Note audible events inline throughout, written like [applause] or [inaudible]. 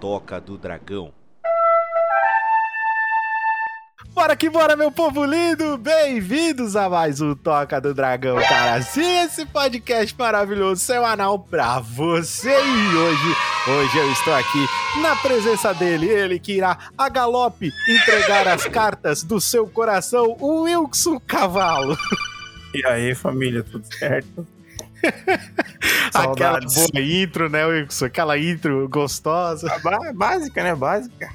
Toca do Dragão. Bora que bora, meu povo lindo! Bem-vindos a mais um Toca do Dragão, cara. Sim, esse podcast maravilhoso semanal pra você. E hoje, hoje eu estou aqui na presença dele, ele que irá a galope entregar as cartas do seu coração, o Wilson Cavalo. E aí, família, tudo certo? [laughs] [laughs] Aquela boa intro, né, Wilson? Aquela intro gostosa. A básica, né? Básica.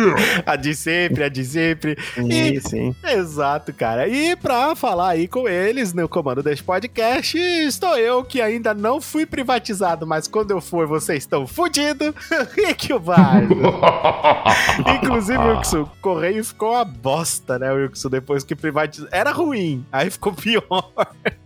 [laughs] a de sempre, a de sempre. Sim, E- sim. Exato, cara. E pra falar aí com eles no comando deste podcast, estou eu que ainda não fui privatizado, mas quando eu for, vocês estão fudidos. Rick Bardo. Inclusive, Wilson, o correio ficou uma bosta, né, Wilson? Depois que privatizou. Era ruim, aí ficou pior.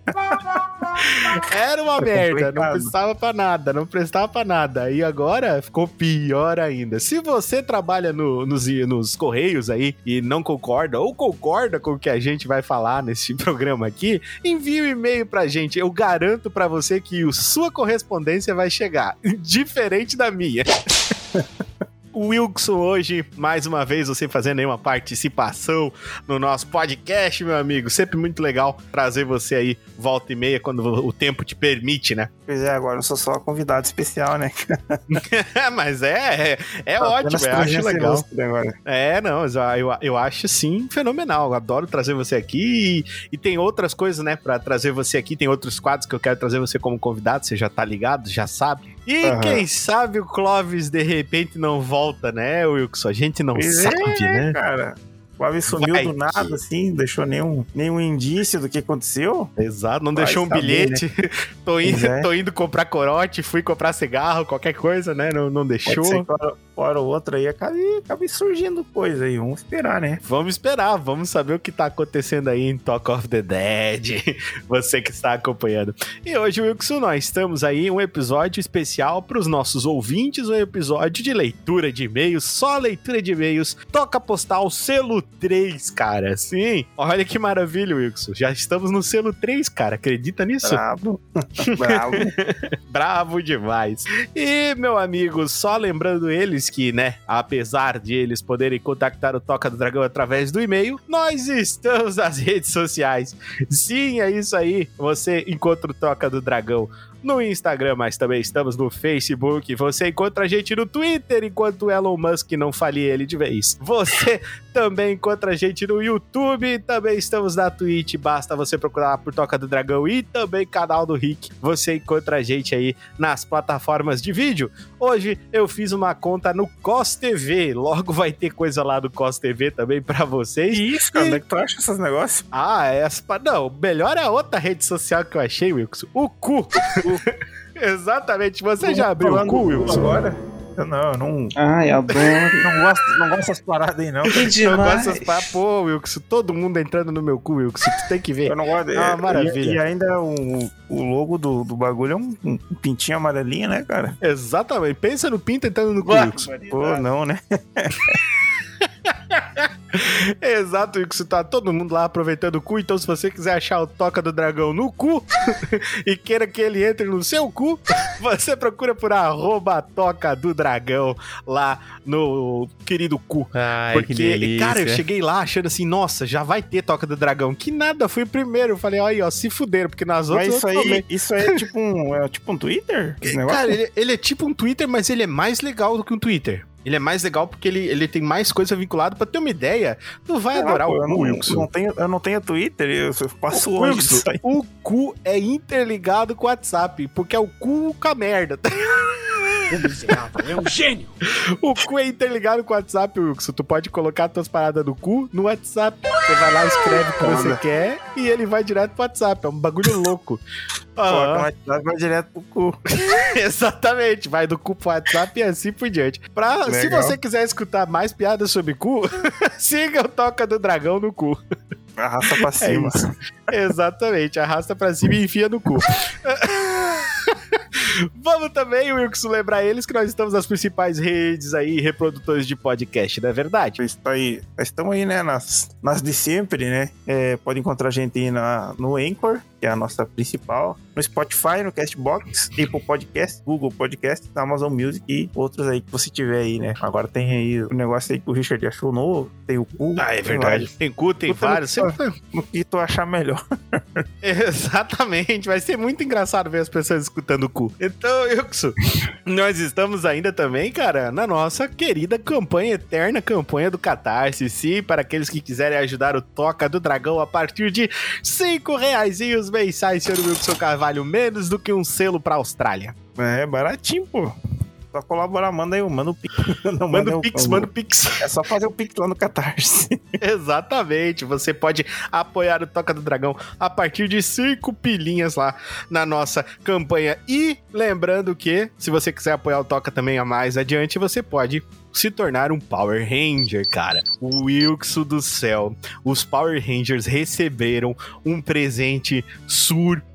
[laughs] Era uma merda, não prestava pra nada, não prestava pra nada. E agora ficou pior ainda. Se você trabalha no- nos, nos correios aí e não concorda, ou concorda com o que a gente vai falar nesse [laughs] programa aqui, envie um e-mail pra gente. Eu garanto pra você que o sua correspondência vai chegar, [laughs] diferente da minha. [laughs] O Wilson hoje, mais uma vez, você fazendo aí uma participação no nosso podcast, meu amigo. Sempre muito legal trazer você aí volta e meia quando o tempo te permite, né? Pois é, agora eu sou só convidado especial, né? [laughs] Mas é, é, é ótimo, eu acho legal. É, não, eu, eu, acho sim fenomenal. Eu adoro trazer você aqui e, e tem outras coisas, né, pra trazer você aqui. Tem outros quadros que eu quero trazer você como convidado. Você já tá ligado, já sabe. E Aham. quem sabe o Clóvis de repente não volta, né, Wilson? A gente não Pois sabe, é, né? cara. O Aves sumiu Vai do nada, que- assim, deixou nenhum, nenhum indício do que aconteceu. Exato, não Vai deixou um saber, bilhete. [laughs] tô, indo, é. tô indo comprar corote, fui comprar cigarro, qualquer coisa, né? Não, não Pode deixou. ser que hora, hora ou outra aí acabe, acabe surgindo coisa aí. Vamos esperar, né? Vamos esperar, vamos saber o que tá acontecendo aí em Talk of the Dead. [laughs] Você que está acompanhando. E hoje, Wilson, nós estamos aí em um episódio especial para os nossos ouvintes, um episódio de leitura de e-mails, só leitura de e-mails. Toca postal selo 3, cara. Sim. Olha que maravilha, Wilson. Já estamos no selo 3, cara. Acredita nisso? Bravo. [laughs] Bravo. Bravo demais. E, meu amigo, só lembrando eles que, né, apesar de eles poderem contactar o Toca do Dragão através do e-mail, nós estamos nas [laughs] redes sociais. Sim, é isso aí. Você encontra o Toca do Dragão no Instagram, mas também estamos no Facebook. Você encontra a gente no Twitter, enquanto o Elon Musk não falia ele de vez. Você [laughs] também encontra a gente no YouTube, também estamos na Twitch, basta você procurar por Toca do Dragão e também canal do Rick. Você encontra a gente aí nas plataformas de vídeo. Hoje eu fiz uma conta no COS TV, logo vai ter coisa lá do COS TV também pra vocês. Que isso, cara? Onde é que tu acha esses negócios? Ah, essa. pa- Não, melhor é a outra rede social que eu achei, Wilson. O cu. [laughs] [laughs] Exatamente. Você já abriu o cu, Wilson? Agora? Eu não, eu não, Ai, adoro. [laughs] não gosto, não gosto dessas paradas aí, não. Que Eu gosto demais. dessas pa- Pô, Wilson, todo mundo entrando no meu cu, Wilson. Tu tem que ver. Eu não gosto. É, maravilha. E, e ainda o, o logo do, do bagulho é um, um pintinho amarelinho, né, cara? Exatamente. Pensa no pinto entrando no cu. Wilson. Pô, não, né? [laughs] [laughs] Exato, Wilson. Tá todo mundo lá aproveitando o cu. Então, se você quiser achar o Toca do Dragão no cu [laughs] e queira que ele entre no seu cu, [laughs] você procura por arroba Toca do Dragão lá no querido cu. Ai, Porque, cara, eu cheguei lá achando assim, nossa, já vai ter Toca do Dragão. Que nada, fui o primeiro. Eu falei, ó, aí, ó, se fuderam, porque nas outras Mas isso aí, isso aí é tipo um, é tipo um Twitter? Cara, ele, ele é tipo um Twitter, mas ele é mais legal do que um Twitter. Ele é mais legal porque ele, ele tem mais coisa vinculada. Pra ter uma ideia, tu vai Sei lá, adorar pô, o eu não, cu, Wilson. não tenho, eu não tenho Twitter, eu passo O longe Wilson, o cu é interligado com o WhatsApp, porque é o cu com a merda. [laughs] É um gênio! O cu é interligado com o WhatsApp, Wilson. Tu pode colocar tuas paradas no cu no WhatsApp. Você vai lá, escreve o que você quer e ele vai direto pro WhatsApp. É um bagulho louco. Coloca no WhatsApp, vai direto pro cu. [laughs] Exatamente, vai do cu pro WhatsApp e assim por diante. Pra, se você quiser escutar mais piadas sobre cu, [laughs] siga o Toca do Dragão no cu. Arrasta pra É cima. isso. Exatamente, arrasta pra cima e enfia no cu. [laughs] Vamos também, Wilson, lembrar eles que nós estamos nas principais redes aí, reprodutores de podcast, não é verdade? Isso aí. Nós estamos aí, né? Nas, nas de sempre, né? É, pode encontrar a gente aí na, no Anchor, que é a nossa principal. No Spotify, no Castbox, Apple Podcast, Google Podcast, Amazon Music e outros aí que você tiver aí, né? Agora tem aí o negócio aí que o Richard achou novo, tem o cu. Ah, é verdade. Tem cu, tem Puta, vários. no- Sempre... No que tu achar melhor. [laughs] Exatamente, vai ser muito engraçado ver as pessoas escutando o cu. Então, Wilson, nós estamos ainda também, cara, na nossa querida campanha, eterna campanha do Catarse. Sim, para aqueles que quiserem ajudar o Toca do Dragão a partir de cinco reaisinhos mensais, senhor Wilson Carvalho, menos do que um selo pra Austrália. É baratinho, pô. Só colaborar, manda aí, manda o pix. [laughs] Não, Manda o- o Pix, manda o Pix. É só fazer o pix lá no Catarse. [laughs] Exatamente, você pode apoiar o Toca do Dragão a partir de 5 pilinhas lá na nossa campanha. E lembrando que, se você quiser apoiar o Toca também a mais adiante, você pode se tornar um Power Ranger, cara. O Wilkson do céu. Os Power Rangers receberam um presente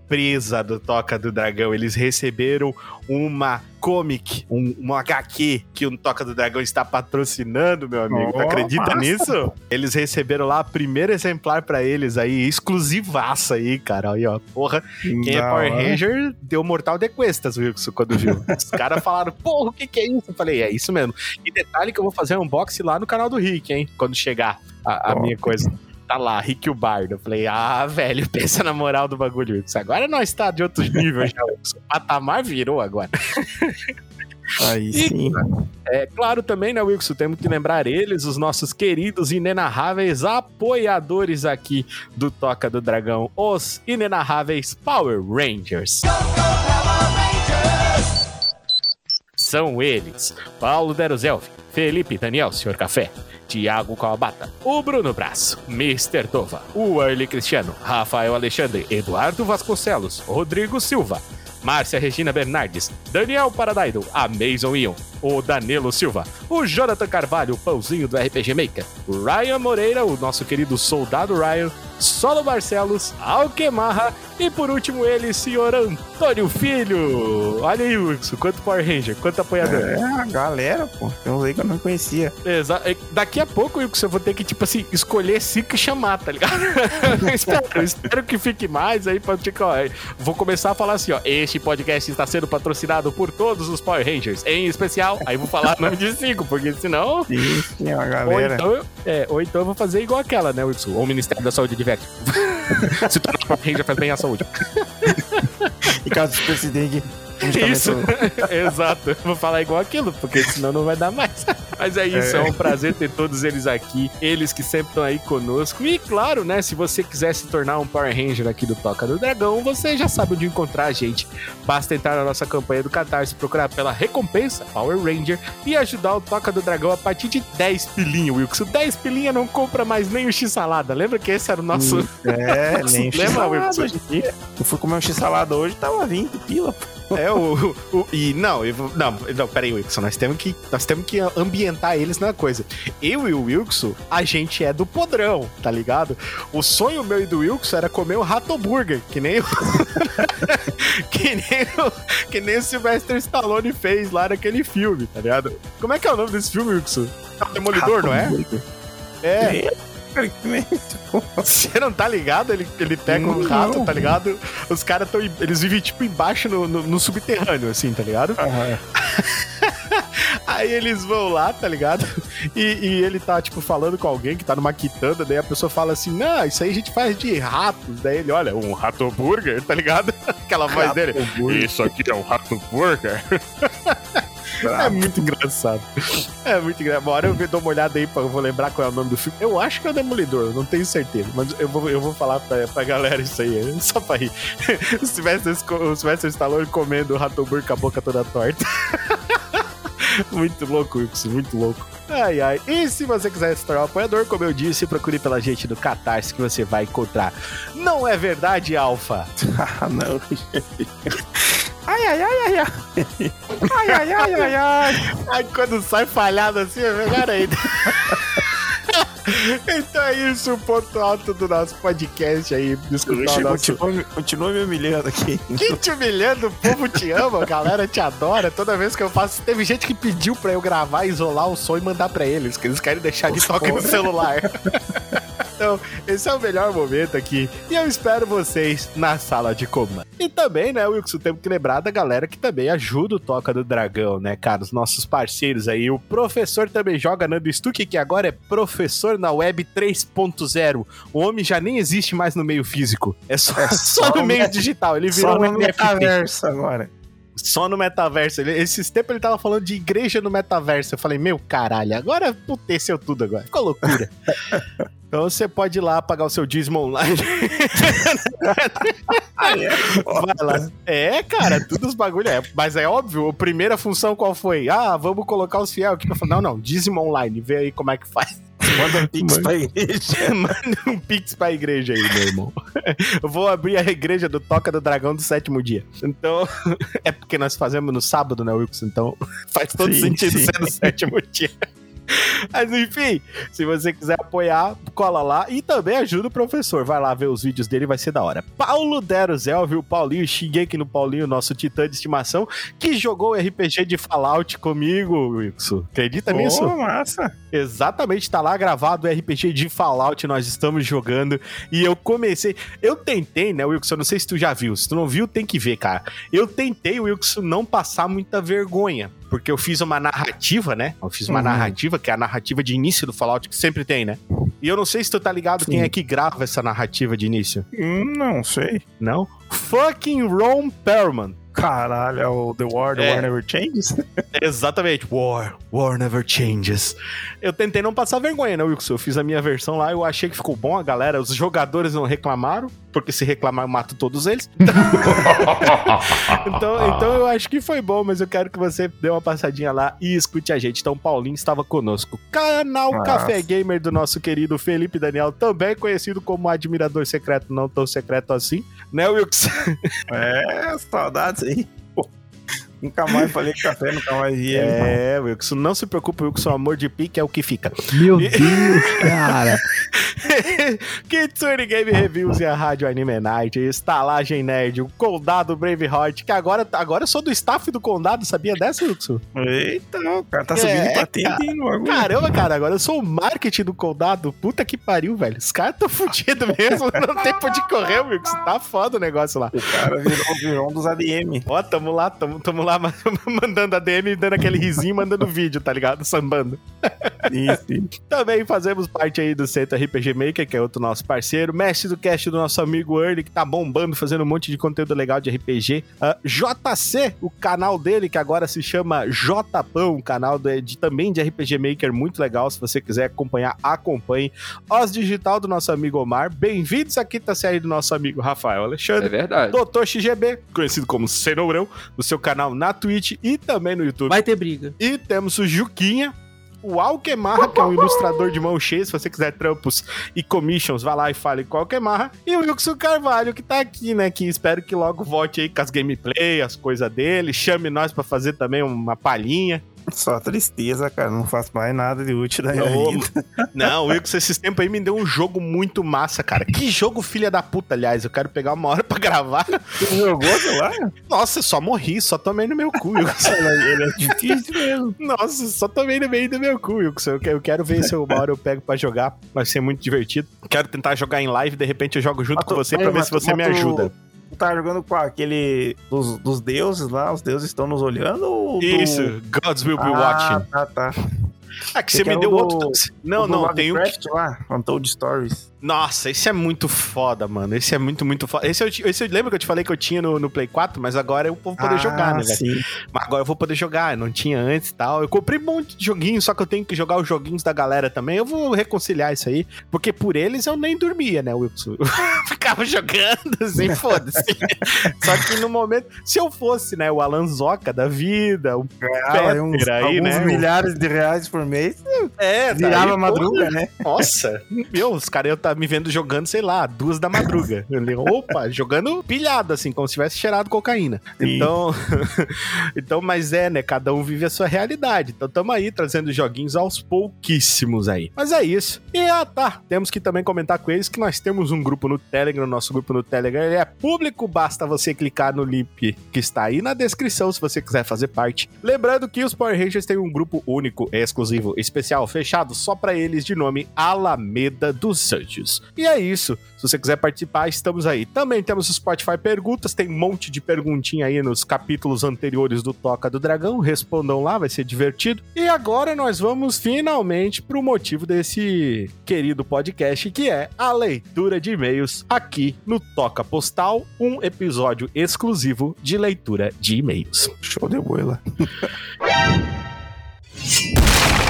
surpresa do Toca do Dragão. Eles receberam uma comic, um, uma HQ que o Toca do Dragão está patrocinando, meu amigo. Oh, acredita massa. nisso? Eles receberam lá o primeiro exemplar pra eles aí, exclusivaça aí, cara. Aí, ó. Porra, quem é Da Power. Ranger deu mortal de cuestas, Wilson, quando viu. Os caras falaram, porra, o que que é isso? Eu falei, é isso mesmo. E detalhe que eu vou fazer um unboxing lá no canal do Rick, hein? Quando chegar a, a minha coisa. Tá lá, Rick o Bardo. Eu falei, ah, velho, [laughs] pensa na moral do bagulho, Wilson. Agora nós tá de outro nível já, Wilson. O patamar virou agora. [laughs] Aí E- sim. É claro também, né, Wilson? Temos que lembrar eles, os nossos queridos e inenarráveis apoiadores aqui do Toca do Dragão, os inenarráveis Power Rangers. São eles: Paulo Deruzelf, Felipe Daniel, Senhor Café, Tiago Kawabata, o Bruno Braço, Mr. Tova, o Arley Cristiano, Rafael Alexandre, Eduardo Vasconcelos, Rodrigo Silva, Márcia Regina Bernardes, Daniel Paradaido, a Mason Ion, o Danilo Silva, o Jonathan Carvalho, o pãozinho do RPG Maker, o Ryan Moreira, o nosso querido soldado Ryan, Solo Barcelos, Alquemarra e por último ele, senhor Antônio Filho. Olha aí, Wilson, quanto Power Ranger, quanto apoiador. É, a galera, pô. Tem uns aí que eu não conhecia. Exa- é, Daqui a pouco, Wilson, eu vou ter que, tipo assim, escolher cinco e chamar, tá ligado? [laughs] eu, espero, eu espero que fique mais aí pra tipo, ó, Vou começar a falar assim, ó. Este podcast está sendo patrocinado por todos os Power Rangers, em especial. Aí vou falar [laughs] nome de cinco, porque senão. Sim, sim, a Ou galera. então, eu- é, ou então eu vou fazer igual aquela, né, Wilson? Ou o Ministério da Saúde diverte. [laughs] Se tornar Power Ranger faz bem à saúde. [laughs] E caso do presidente. Isso, [laughs] exato. Vou falar igual aquilo, porque senão não vai dar mais. Mas é isso, é. um prazer ter todos eles aqui, eles que sempre estão aí conosco. E claro, né, se você quiser se tornar um Power Ranger aqui do Toca do Dragão, você já sabe onde encontrar a gente. Basta entrar na nossa campanha do Catarse, procurar pela recompensa Power Ranger e ajudar o Toca do Dragão a partir de 10 pilinha, Wilson. 10 pilinha não compra mais nem o X-salada. Lembra que esse era o nosso... É, Nossa, [laughs] nem lembra, x-salada. Eu fui comer um x-salada hoje, tava 20 pila. pô. É o, o- e não, eu não, não, peraí, Wilson, nós temos que nós temos que ambientar eles na coisa. Eu e o Wilson, a gente é do podrão, tá ligado? O sonho meu e do Wilson era comer um rato burger, que nem o [laughs] que nem o, que nem o Sylvester Stallone fez lá naquele filme, tá ligado? Como é que é o nome desse filme, Wilson? É o Demolidor, não é? É. Isso, [laughs] pô. Você não tá ligado? Ele, ele pega um Não. rato, tá ligado? Os caras tão. Eles vivem tipo embaixo no, no- no subterrâneo, assim, tá ligado? Aham. [laughs] Aí eles vão lá, tá ligado? E, e ele tá, tipo, falando com alguém que tá numa quitanda, daí a pessoa fala assim: Não, isso aí a gente faz de ratos. Daí ele, olha, um rato burger, tá ligado? [laughs] Aquela voz dele. Isso aqui é um rato burger. É muito engraçado. É muito engraçado. Hora eu dou uma olhada aí, pra, eu vou lembrar qual é o nome do filme. Eu acho que é o Demolidor, não tenho certeza. Mas eu vou, eu vou falar pra, pra galera isso aí, [laughs] só pra rir. O Sylvester, o Sylvester Stallone comendo o burger com a boca toda torta. [laughs] Muito louco, Wilson, muito louco. Ai, ai. E se você quiser se tornar um apoiador, como eu disse, procure pela gente do Catarse que você vai encontrar. Não é verdade, Alfa? [laughs] Ah, não. Ai, ai, ai, ai, ai. Ai, ai, ai, ai, ai. Ai, quando sai falhado assim, é melhor ainda. Então é isso, o ponto alto do nosso podcast aí. Escutar o nosso... Continua, continua me humilhando aqui. Que te humilhando, o povo te ama, a galera te adora. Toda vez que eu faço, teve gente que pediu pra eu gravar, isolar o som e mandar pra eles, que eles querem deixar de toque no celular. [laughs] Então, esse é o melhor momento aqui. E eu espero vocês na sala de comando. E também, né, Wilson, temos que lembrar da galera que também ajuda o Toca do Dragão, né, cara? Os nossos parceiros aí. O professor também joga Nando Stuck, que agora é professor na web 3.0. O homem já nem existe mais no meio físico. É só, É só, [laughs] só no meio digital. Ele virou Só um no metaverso agora. Só no metaverso. Ele- esses tempos ele tava falando de igreja no metaverso. Eu falei, meu caralho, agora puteceu tudo agora. Ficou loucura. [laughs] então você pode ir lá pagar o seu dízimo online. [laughs] Ah, é? Vai lá. É, cara, tudo os bagulho é. Mas é óbvio, a primeira função qual foi? Ah, vamos colocar os fiel aqui. Eu falei, não, não, dízimo online. Vê aí como é que faz. Manda um [laughs] pix Mano. pra igreja. [laughs] Manda um pix pra igreja aí, meu irmão. Eu [laughs] vou abrir a igreja do Toca do Dragão do sétimo dia. Então, é porque nós fazemos no sábado, né, Wilson? Então, faz todo Sim, sentido sim. ser no sétimo dia. [laughs] Mas enfim, se você quiser apoiar, cola lá e também ajuda o professor. Vai lá ver os vídeos dele, vai ser da hora. Paulo Deruzel, viu? Paulinho, Shingeki no Paulinho, nosso titã de estimação, que jogou RPG de Fallout comigo, Wilson. Acredita nisso? Pô, massa. Exatamente, tá lá gravado o RPG de Fallout, nós estamos jogando. E eu comecei. Eu tentei, né, Wilson? Eu não sei se tu já viu. Se tu não viu, tem que ver, cara. Eu tentei, Wilson, não passar muita vergonha. Porque eu fiz uma narrativa, né? Eu fiz uma Uhum. narrativa, que é a narrativa de início do Fallout, que sempre tem, né? E eu não sei se tu tá ligado quem Sim. é que grava essa narrativa de início. Hum, não sei. Não? Fucking Ron Perlman. Caralho, é o The War, The É. War Never Changes? [laughs] Exatamente. War. War never changes. Eu tentei não passar vergonha, né, Wilson? Eu fiz a minha versão lá, eu achei que ficou bom, a galera, os jogadores não reclamaram, porque se reclamar eu mato todos eles. [laughs] [laughs] então, então eu acho que foi bom, mas eu quero que você dê uma passadinha lá e escute a gente. Então, o Paulinho estava conosco. Canal Nossa. Café Gamer do nosso querido Felipe Daniel, também conhecido como admirador secreto, não tão secreto assim, né, Wilson? É, saudades aí. Nunca mais falei com café, nunca mais ele. É, Wilson, não se preocupe, Wilson, amor de pique é o que fica. Meu Deus, cara. [laughs] Kitsune Game Reviews e a Rádio Anime Night, Estalagem Nerd, o Condado Braveheart, que agora, agora eu sou do staff do Condado, sabia dessa, Wilson? Eita, o cara tá É, subindo patente hein, no. Caramba, cara, agora eu sou o marketing do Condado, puta que pariu, velho, os caras tão fudidos [laughs] mesmo, não tem pra onde correr, Wilson, tá foda o negócio lá. O cara virou, virou um dos ADM. Ó, tamo lá, tamo, tamo lá ma- [laughs] mandando a DM, dando aquele risinho, mandando vídeo, tá ligado? Sambando. Isso. [laughs] Também fazemos parte aí do Centro RPG Maker, que é outro nosso parceiro. Mestre do cast do nosso amigo Early, que tá bombando, fazendo um monte de conteúdo legal de RPG. Ah, JC, o canal dele, que agora se chama JPão, um canal de, de- também de RPG Maker, muito legal. Se você quiser acompanhar, acompanhe. Os Digital do nosso amigo Omar. Bem-vindos à quinta série do nosso amigo Rafael É Alexandre. verdade. Doutor XGB, conhecido como Cenourão, no seu canal na Twitch e também no YouTube. Vai ter briga. E temos o Juquinha, o Alquemarra, que é um ilustrador de mão cheia. Se você quiser trampos e commissions, vá lá e fale com o Alquemarra. E o Wilson Carvalho, que tá aqui, né? Que espero que logo volte aí com as gameplay, as coisas dele. Chame nós pra fazer também uma palhinha. Só tristeza, cara. Não faço mais nada de útil da minha Ô, vida. [laughs] Não, o Wilson esses tempos aí me deu um jogo muito massa, cara. Que jogo filha da puta, aliás. Eu quero pegar uma hora pra gravar. Você jogou sei lá? Nossa, só morri, só tomei no meu cu, Wilson. [laughs] Ele é difícil mesmo. Nossa, só tomei no meio do meu cu, Wilson. Eu Eu quero ver se uma hora eu pego pra jogar. Vai ser muito divertido. Quero tentar jogar em live, de repente eu jogo junto com você mas- pra ver se você me ajuda. Tá jogando com aquele dos, dos deuses lá? Os deuses estão nos olhando ou do... Isso, Gods Will Be ah, Watching. tá, tá. Ah, que você você me quer deu o outro. do- Não, O do não, tem um. Lá, Untold Stories. Nossa, esse é muito foda, mano. Esse é muito, muito foda. Esse eu, esse eu lembro que eu te falei que eu tinha no, no Play 4, mas agora eu vou poder Ah, jogar, né, velho? sim. Mas agora eu vou poder jogar, eu não tinha antes e tal. Eu comprei um monte de joguinhos, só que eu tenho que jogar os joguinhos da galera também. Eu vou reconciliar isso aí, porque por eles eu nem dormia, né, Wilson? [laughs] Eu ficava jogando assim, [laughs] foda-se. só que no momento, se eu fosse, né, o Alan Zoca da vida, o Ganhava aí uns, Peter aí, alguns né? milhares de reais por mês. é, Virava daí, madruga, né? Nossa, meu, os caras iam tá me vendo jogando, sei lá, duas da madruga. Ele, opa, jogando pilhado, assim, como se tivesse cheirado cocaína. Sim. Então, [laughs] então, mas é, né? Cada um vive a sua realidade. Então, tamo aí trazendo joguinhos aos pouquíssimos aí. Mas é isso. E ah, tá. Temos que também comentar com eles que nós temos um grupo no Telegram. Nosso grupo no Telegram ele é público. Basta você clicar no link que está aí na descrição se você quiser fazer parte. Lembrando que os Power Rangers têm um grupo único, exclusivo, especial, fechado só para eles de nome Alameda dos E é isso. Se você quiser participar, estamos aí. Também temos o Spotify Perguntas, tem um monte de perguntinha aí nos capítulos anteriores do Toca do Dragão. Respondam lá, vai ser divertido. E agora nós vamos finalmente pro motivo desse querido podcast, que é a leitura de e-mails aqui no Toca Postal, um episódio exclusivo de leitura de e-mails. Show de bola. [laughs]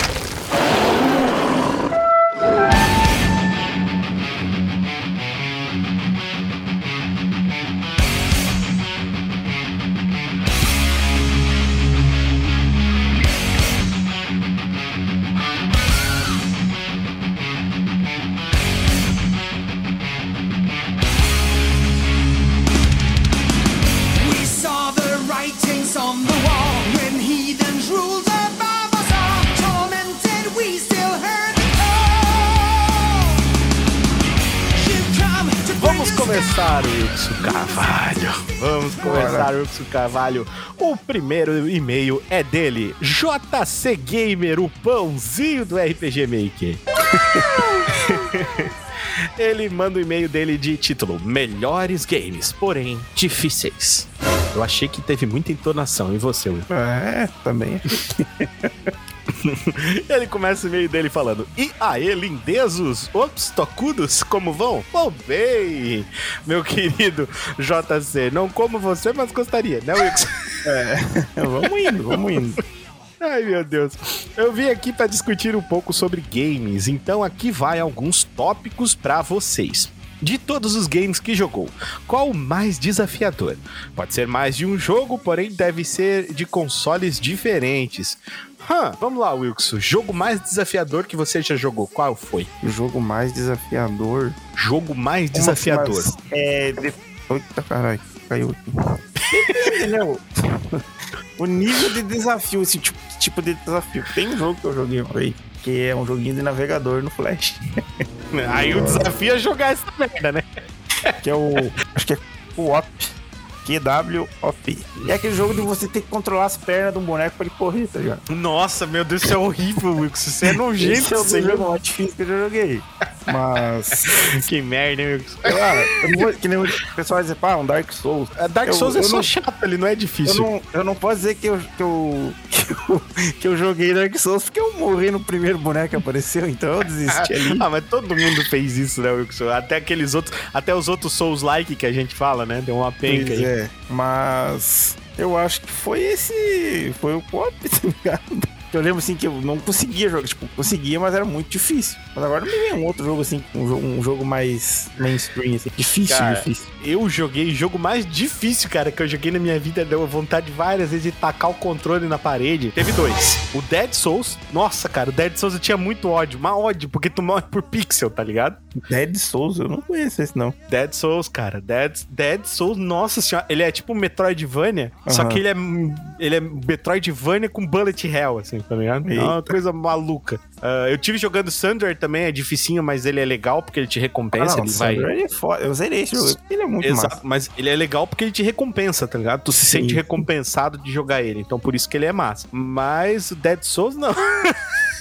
começar, Wilson Carvalho. Vamos começar, Wilson Carvalho. O primeiro e-mail é dele, JC Gamer, o pãozinho do RPG Maker. [laughs] Ele manda o e-mail dele de título Melhores Games, porém difíceis. Eu achei que teve muita entonação em você, Will. É, também. [laughs] [laughs] Ele começa o e-mail dele falando: E aí, lindezos? Ops, tocudos, como vão? Vão bem, meu querido JC. Não como você, mas gostaria, né, Wilson? [laughs] vamos indo, vamos indo. Ai, meu Deus. Eu vim aqui para discutir um pouco sobre games, então aqui vai alguns tópicos para vocês. De todos os games que jogou, qual o mais desafiador? Pode ser mais de um jogo, porém deve ser de consoles diferentes. Hã, vamos lá, Wilson. Jogo mais desafiador que você já jogou, qual foi? O jogo mais desafiador. Jogo mais desafiador. Mas, é. De... Eita, caralho. Caiu aqui. Entendeu? [laughs] O nível de desafio, esse tipo, tipo de desafio. Tem um jogo que eu joguei aí, que é um joguinho de navegador no Flash. [laughs] Aí o desafio é jogar essa merda, né? Que é o. Acho que é Co-op. QWOP. É aquele jogo de você ter que controlar as pernas de um boneco pra ele correr, tá ligado? Nossa, meu Deus, isso é horrível, Wilson. Você é nojento, Esse é o jogo mais difícil que eu já joguei. Mas. [laughs] Que merda, hein, Wilson? Cara, eu não vou, que nem o pessoal vai dizer, pá, um Dark Souls. A Dark Eu- Souls é eu só não- chato, ele não é Eu difícil. não, eu não posso dizer que eu, que, eu, que, [laughs] eu, que eu joguei Dark Souls porque eu morri no primeiro boneco que apareceu, então eu desisti ali. [laughs] Ah, mas todo mundo fez isso, né, Wilson? Até aqueles outros, até os outros Souls-like que a gente fala, né? Deu uma penca aí. é, mas eu acho que foi esse. Foi o pop, [laughs] tá ligado? Eu lembro assim que eu não conseguia jogar, tipo, conseguia, mas era muito difícil. Mas agora não me vem um outro jogo assim, um jogo, um jogo mais mainstream, assim, difícil, Cara, difícil. Eu joguei o jogo mais difícil, cara, que eu joguei na minha vida. Deu vontade várias vezes de tacar o controle na parede. Teve dois. O Dead Souls. Nossa, cara, o Dead Souls eu tinha muito ódio. Mas ódio, porque tu morre por pixel, tá ligado? Dead Souls, eu não conheço esse não. Dead Souls, cara. Dead, Dead Souls, nossa senhora. Ele é tipo Metroidvania, só Aham. que ele é, ele é Metroidvania com bullet hell, assim, tá ligado? É uma coisa maluca. Ah, eu tive jogando Thunder também, é dificinho, mas ele é legal porque ele te recompensa, Ah, não, ele vai... Thunder é foda. Eu zerei esse jogo, ele é muito Exato, massa. mas ele é legal porque ele te recompensa, tá ligado? Tu se sente Sim. recompensado de jogar ele, então por isso que ele é massa. Mas o Dead Souls não. [laughs]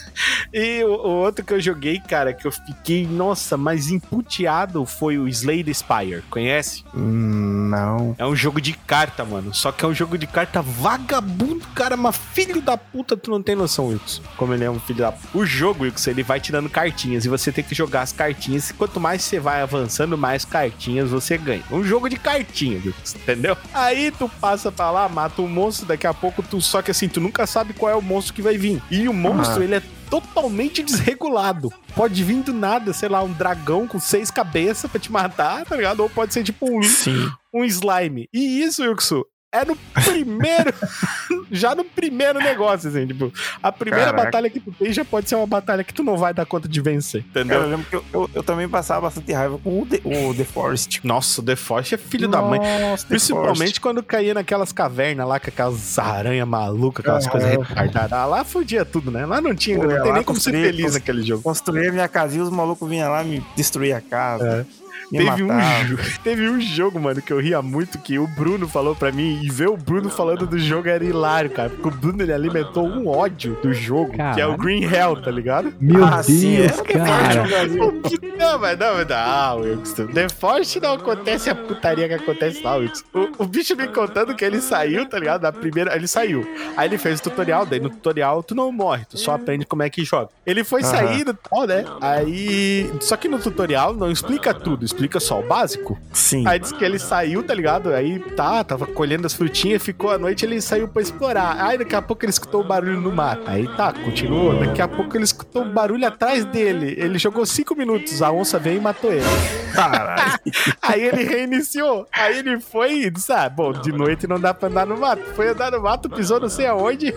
E o, o outro que eu joguei, cara, que eu fiquei, nossa, mais emputeado foi o Slay the Spire. Conhece? Hum, Não. É um jogo de carta, mano. Só que é um jogo de carta vagabundo, cara. Mas filho da puta, tu não tem noção, Wilson. Como ele é um filho da puta. O jogo, Wilson, ele vai te dando cartinhas e você tem que jogar as cartinhas. E quanto mais você vai avançando, mais cartinhas você ganha. Um jogo de cartinha, Wilson, entendeu? Aí tu passa pra lá, mata um monstro, daqui a pouco tu. Só que assim, tu nunca sabe qual é o monstro que vai vir. E o monstro, Ah. ele é totalmente desregulado. Pode vir do nada, sei lá, um dragão com seis cabeças pra te matar, tá ligado? Ou pode ser tipo um Sim. um slime. E isso, Yuxu, é no primeiro. [laughs] já no primeiro negócio, assim, tipo, a primeira Caraca. batalha que tu tem já pode ser uma batalha que tu não vai dar conta de vencer, entendeu? Cara, eu lembro que eu, eu, eu também passava bastante raiva com o The, o The Forest. Nossa, o The Force é filho da mãe. Nossa, The Principalmente quando caía naquelas cavernas lá com aquelas aranhas malucas, aquelas Ah, coisas é. retardadas. Lá fudia tudo, né? Lá não tinha, Pô, não é, tem lá nem como ser feliz naquele jogo. Construía minha casinha, os malucos vinham lá me destruir a casa. Me Teve um, [laughs] teve um jogo, mano, que eu ria muito, que o Bruno falou pra mim, e ver o Bruno falando do jogo era hilário, cara. Porque o Bruno, ele alimentou um ódio do jogo, que é o. Green Hell, tá ligado? Meu Ah, sim, Deus, é Forest cara. [laughs] Não, mas não, mas não. Ah, Wilson. The Force não acontece a putaria que acontece lá, Wilson. O, o bicho me contando que ele saiu, tá ligado? Da primeira. Ele saiu. Aí ele fez o tutorial, daí no tutorial tu não morre, tu só aprende como é que joga. Ele foi Aham. saindo e tal, né? Aí. Só que no tutorial não explica tudo, explica só o básico. Sim. Aí disse que ele saiu, tá ligado? Aí tá, tava colhendo as frutinhas, ficou à noite, ele saiu pra explorar. Aí daqui a pouco ele escutou o barulho no mato. Aí tá, continuou. Daqui a pouco ele escutou um barulho atrás dele. Ele jogou cinco minutos, a onça veio e matou ele. Caralho. [laughs] Aí ele reiniciou. Aí ele foi e disse: Ah, bom, de noite não dá pra andar no mato. Foi andar no mato, pisou não sei aonde.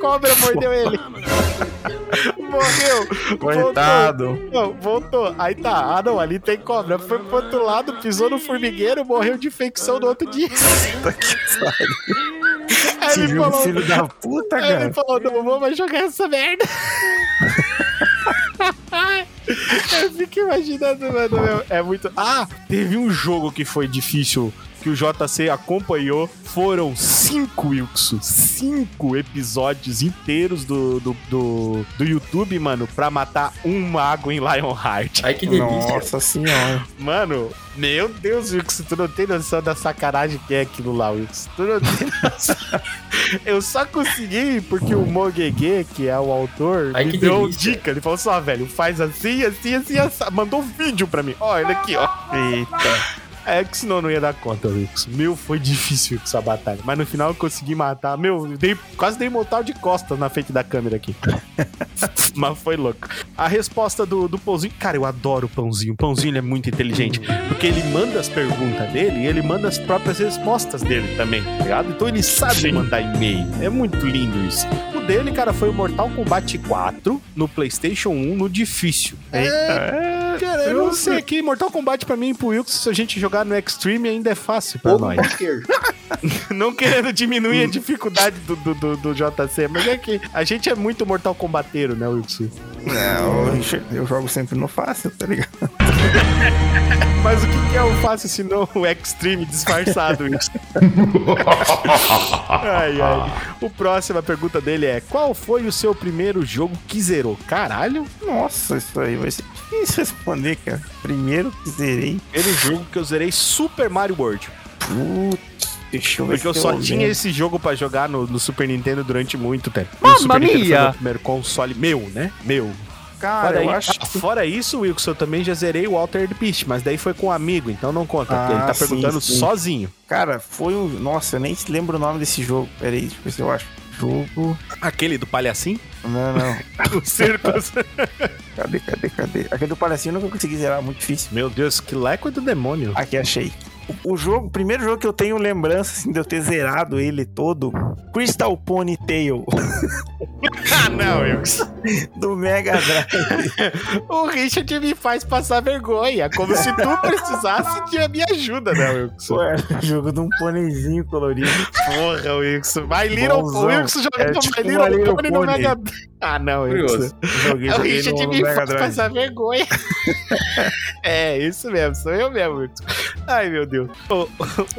Cobra mordeu ele. [laughs] Morreu. Voltou. Coitado. Não, voltou. Aí tá. Ah, não, ali tem cobra. Foi pro outro lado, pisou no formigueiro, morreu de infecção no outro dia. Puta que pariu. [laughs] Aí ele falou. filho da puta, Aí ele cara. falou, não vou mais jogar essa merda. [laughs] Eu fico imaginando, mano, meu, é muito... Ah, teve um jogo que foi difícil, que o JC acompanhou, foram cinco, Wilson, cinco episódios inteiros do, do, do, do YouTube, mano, pra matar um mago em Lionheart. Ai, que delícia. Nossa senhora. Mano, meu Deus, Wilson, tu não tem noção da sacanagem que é aquilo lá, Wilson. Tu não tem noção. Eu só consegui porque o Mogege, que é o autor, Ai, me deu delícia. dica. Ele falou só, velho, faz assim, assim, assim, assim. Mandou um vídeo pra mim. Ó, ele aqui, ó. Eita. É que senão eu não ia dar conta, Wilson. Meu, foi difícil Wilson, essa batalha. Mas no final eu consegui matar. Meu, eu dei, quase dei mortal de costas na frente da câmera aqui. [laughs] Mas foi louco. A resposta do, do Pãozinho. Cara, eu adoro o Pãozinho. O Pãozinho ele é muito inteligente. Porque ele manda as perguntas dele e ele manda as próprias respostas dele também, tá ligado? Então ele sabe mandar e-mail. É muito lindo isso. O dele, cara, foi o Mortal Kombat 4 no PlayStation 1 no difícil. Eita. Cara, eu não sei aqui. Mortal Kombat pra mim e pro Wilson, se a gente jogar no Extreme, ainda é fácil pra nós. [laughs] Não querendo diminuir a dificuldade do, do, do, do JC, mas é que a gente é muito Mortal Kombateiro, né, Wilson? Não, o Richard, eu jogo sempre no fácil, tá ligado? [laughs] Mas o que é o fácil se não o Extreme disfarçado, [laughs] ai, ai. O próximo, a pergunta dele é: Qual foi o seu primeiro jogo que zerou? Caralho? Nossa, isso aí vai ser difícil responder, cara. Primeiro que zerei. Primeiro jogo que eu zerei Super Mario World. Putz, deixa eu ver Porque eu só tinha esse jogo pra jogar no, no Super Nintendo durante muito tempo. O Mamma Super Nintendo foi mia! meu primeiro console meu, né? Meu. Cara, Fora, eu aí- acho ah, fora isso, Wilson, eu também já zerei o Altered Beast, mas daí foi com um amigo, então não conta. porque Ah, ele tá sim, perguntando sim. sozinho. Cara, foi um. Nossa, eu nem lembro o nome desse jogo. Pera aí, deixa eu ver se eu acho. Jogo. Aquele do palhacinho? Não, não. [laughs] o Circus. [laughs] Cadê, cadê, cadê? Aquele do Palhacinho eu nunca consegui zerar, muito difícil. Meu Deus, que leco é do demônio. Aqui, achei. O, jogo, o primeiro jogo que eu tenho lembrança assim, de eu ter zerado ele todo, Crystal Ponytail, [laughs] Ah, não, Wilson. do Mega Drive. [laughs] O Richard me faz passar vergonha, como se tu precisasse de minha ajuda, né, Wilson? Era um jogo de um pôneizinho colorido. Porra, Wilson. My Little Bonzão. O Wilson jogava É tipo My Little, Little Pony no Pony. Mega Ah, não. Curioso. Joguei, É o joguei Richard no me Mega faz passar vergonha. [laughs] é, isso mesmo, sou eu mesmo. Wilson. Ai, meu Deus. O,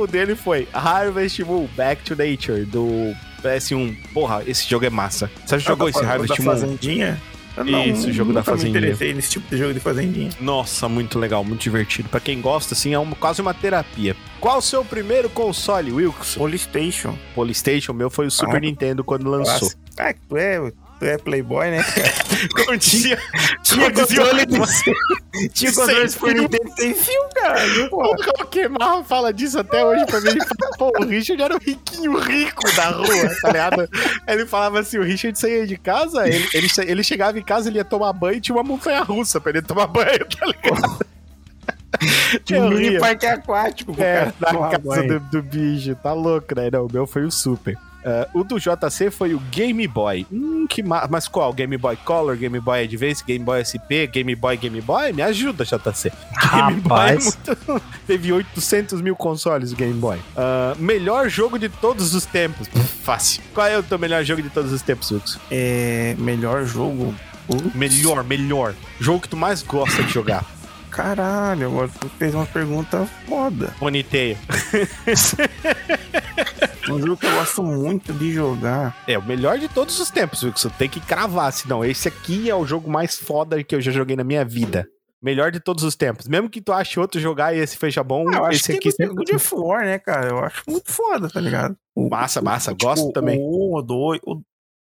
o dele foi Harvest Moon Back to Nature, do PS1. Porra, esse jogo é massa. Você já jogou Ah, esse da- Harvest da Moon? Fazendinha? Eu Isso, o jogo da Fazendinha. me interessei nesse tipo de jogo de Fazendinha. Nossa, muito legal, muito divertido. Pra quem gosta, assim, é uma- quase uma terapia. Qual o seu primeiro console, Wilson? Polystation. Polystation, o meu foi o Super Ah, Nintendo quando lançou. Ah, tu é, tu é playboy, né? [laughs] Não tinha, Tinha controle de... Tinha controle de Super. Nintendo sem fio, cara. Pô, O Kemarra fala disso até hoje pra mim. Ele fala, pô, o Richard era o riquinho rico da rua, tá ligado? Ele falava assim: o Richard saía de casa, ele, ele, ele chegava em casa, ele ia tomar banho e tinha uma montanha russa pra ele tomar banho, tá ligado? [laughs] tinha um mini parque aquático É, cara tomar casa do, do bicho, tá louco, né? Não, o meu foi o Super. Ah, o do JC foi o Game Boy. Hum, que ma... Mas qual? Game Boy Color, Game Boy Advance, Game Boy SP, Game Boy, Game Boy? Me ajuda, JC. [laughs] Game Boy é muito... [laughs] Teve 800 mil consoles o Game Boy. Ah, melhor jogo de todos os tempos. [laughs] Fácil. Qual é o teu melhor jogo de todos os tempos, Wilson? É. Melhor jogo. Putz, Melhor, melhor. Jogo que tu mais gosta de jogar. Caralho, agora tu fez uma pergunta foda. Boniteio. [laughs] Um jogo que eu gosto muito de jogar. É, o melhor de todos os tempos, Wilson. Tem que cravar, senão esse aqui é o jogo mais foda que eu já joguei na minha vida. Melhor de todos os tempos. Mesmo que tu ache outro jogar e esse fecha bom, Ah, eu acho esse que aqui é sempre... God of War, né, cara? Eu acho muito foda, tá ligado? O- Massa, massa. tipo, Gosto também. O 1 ou 2. Eu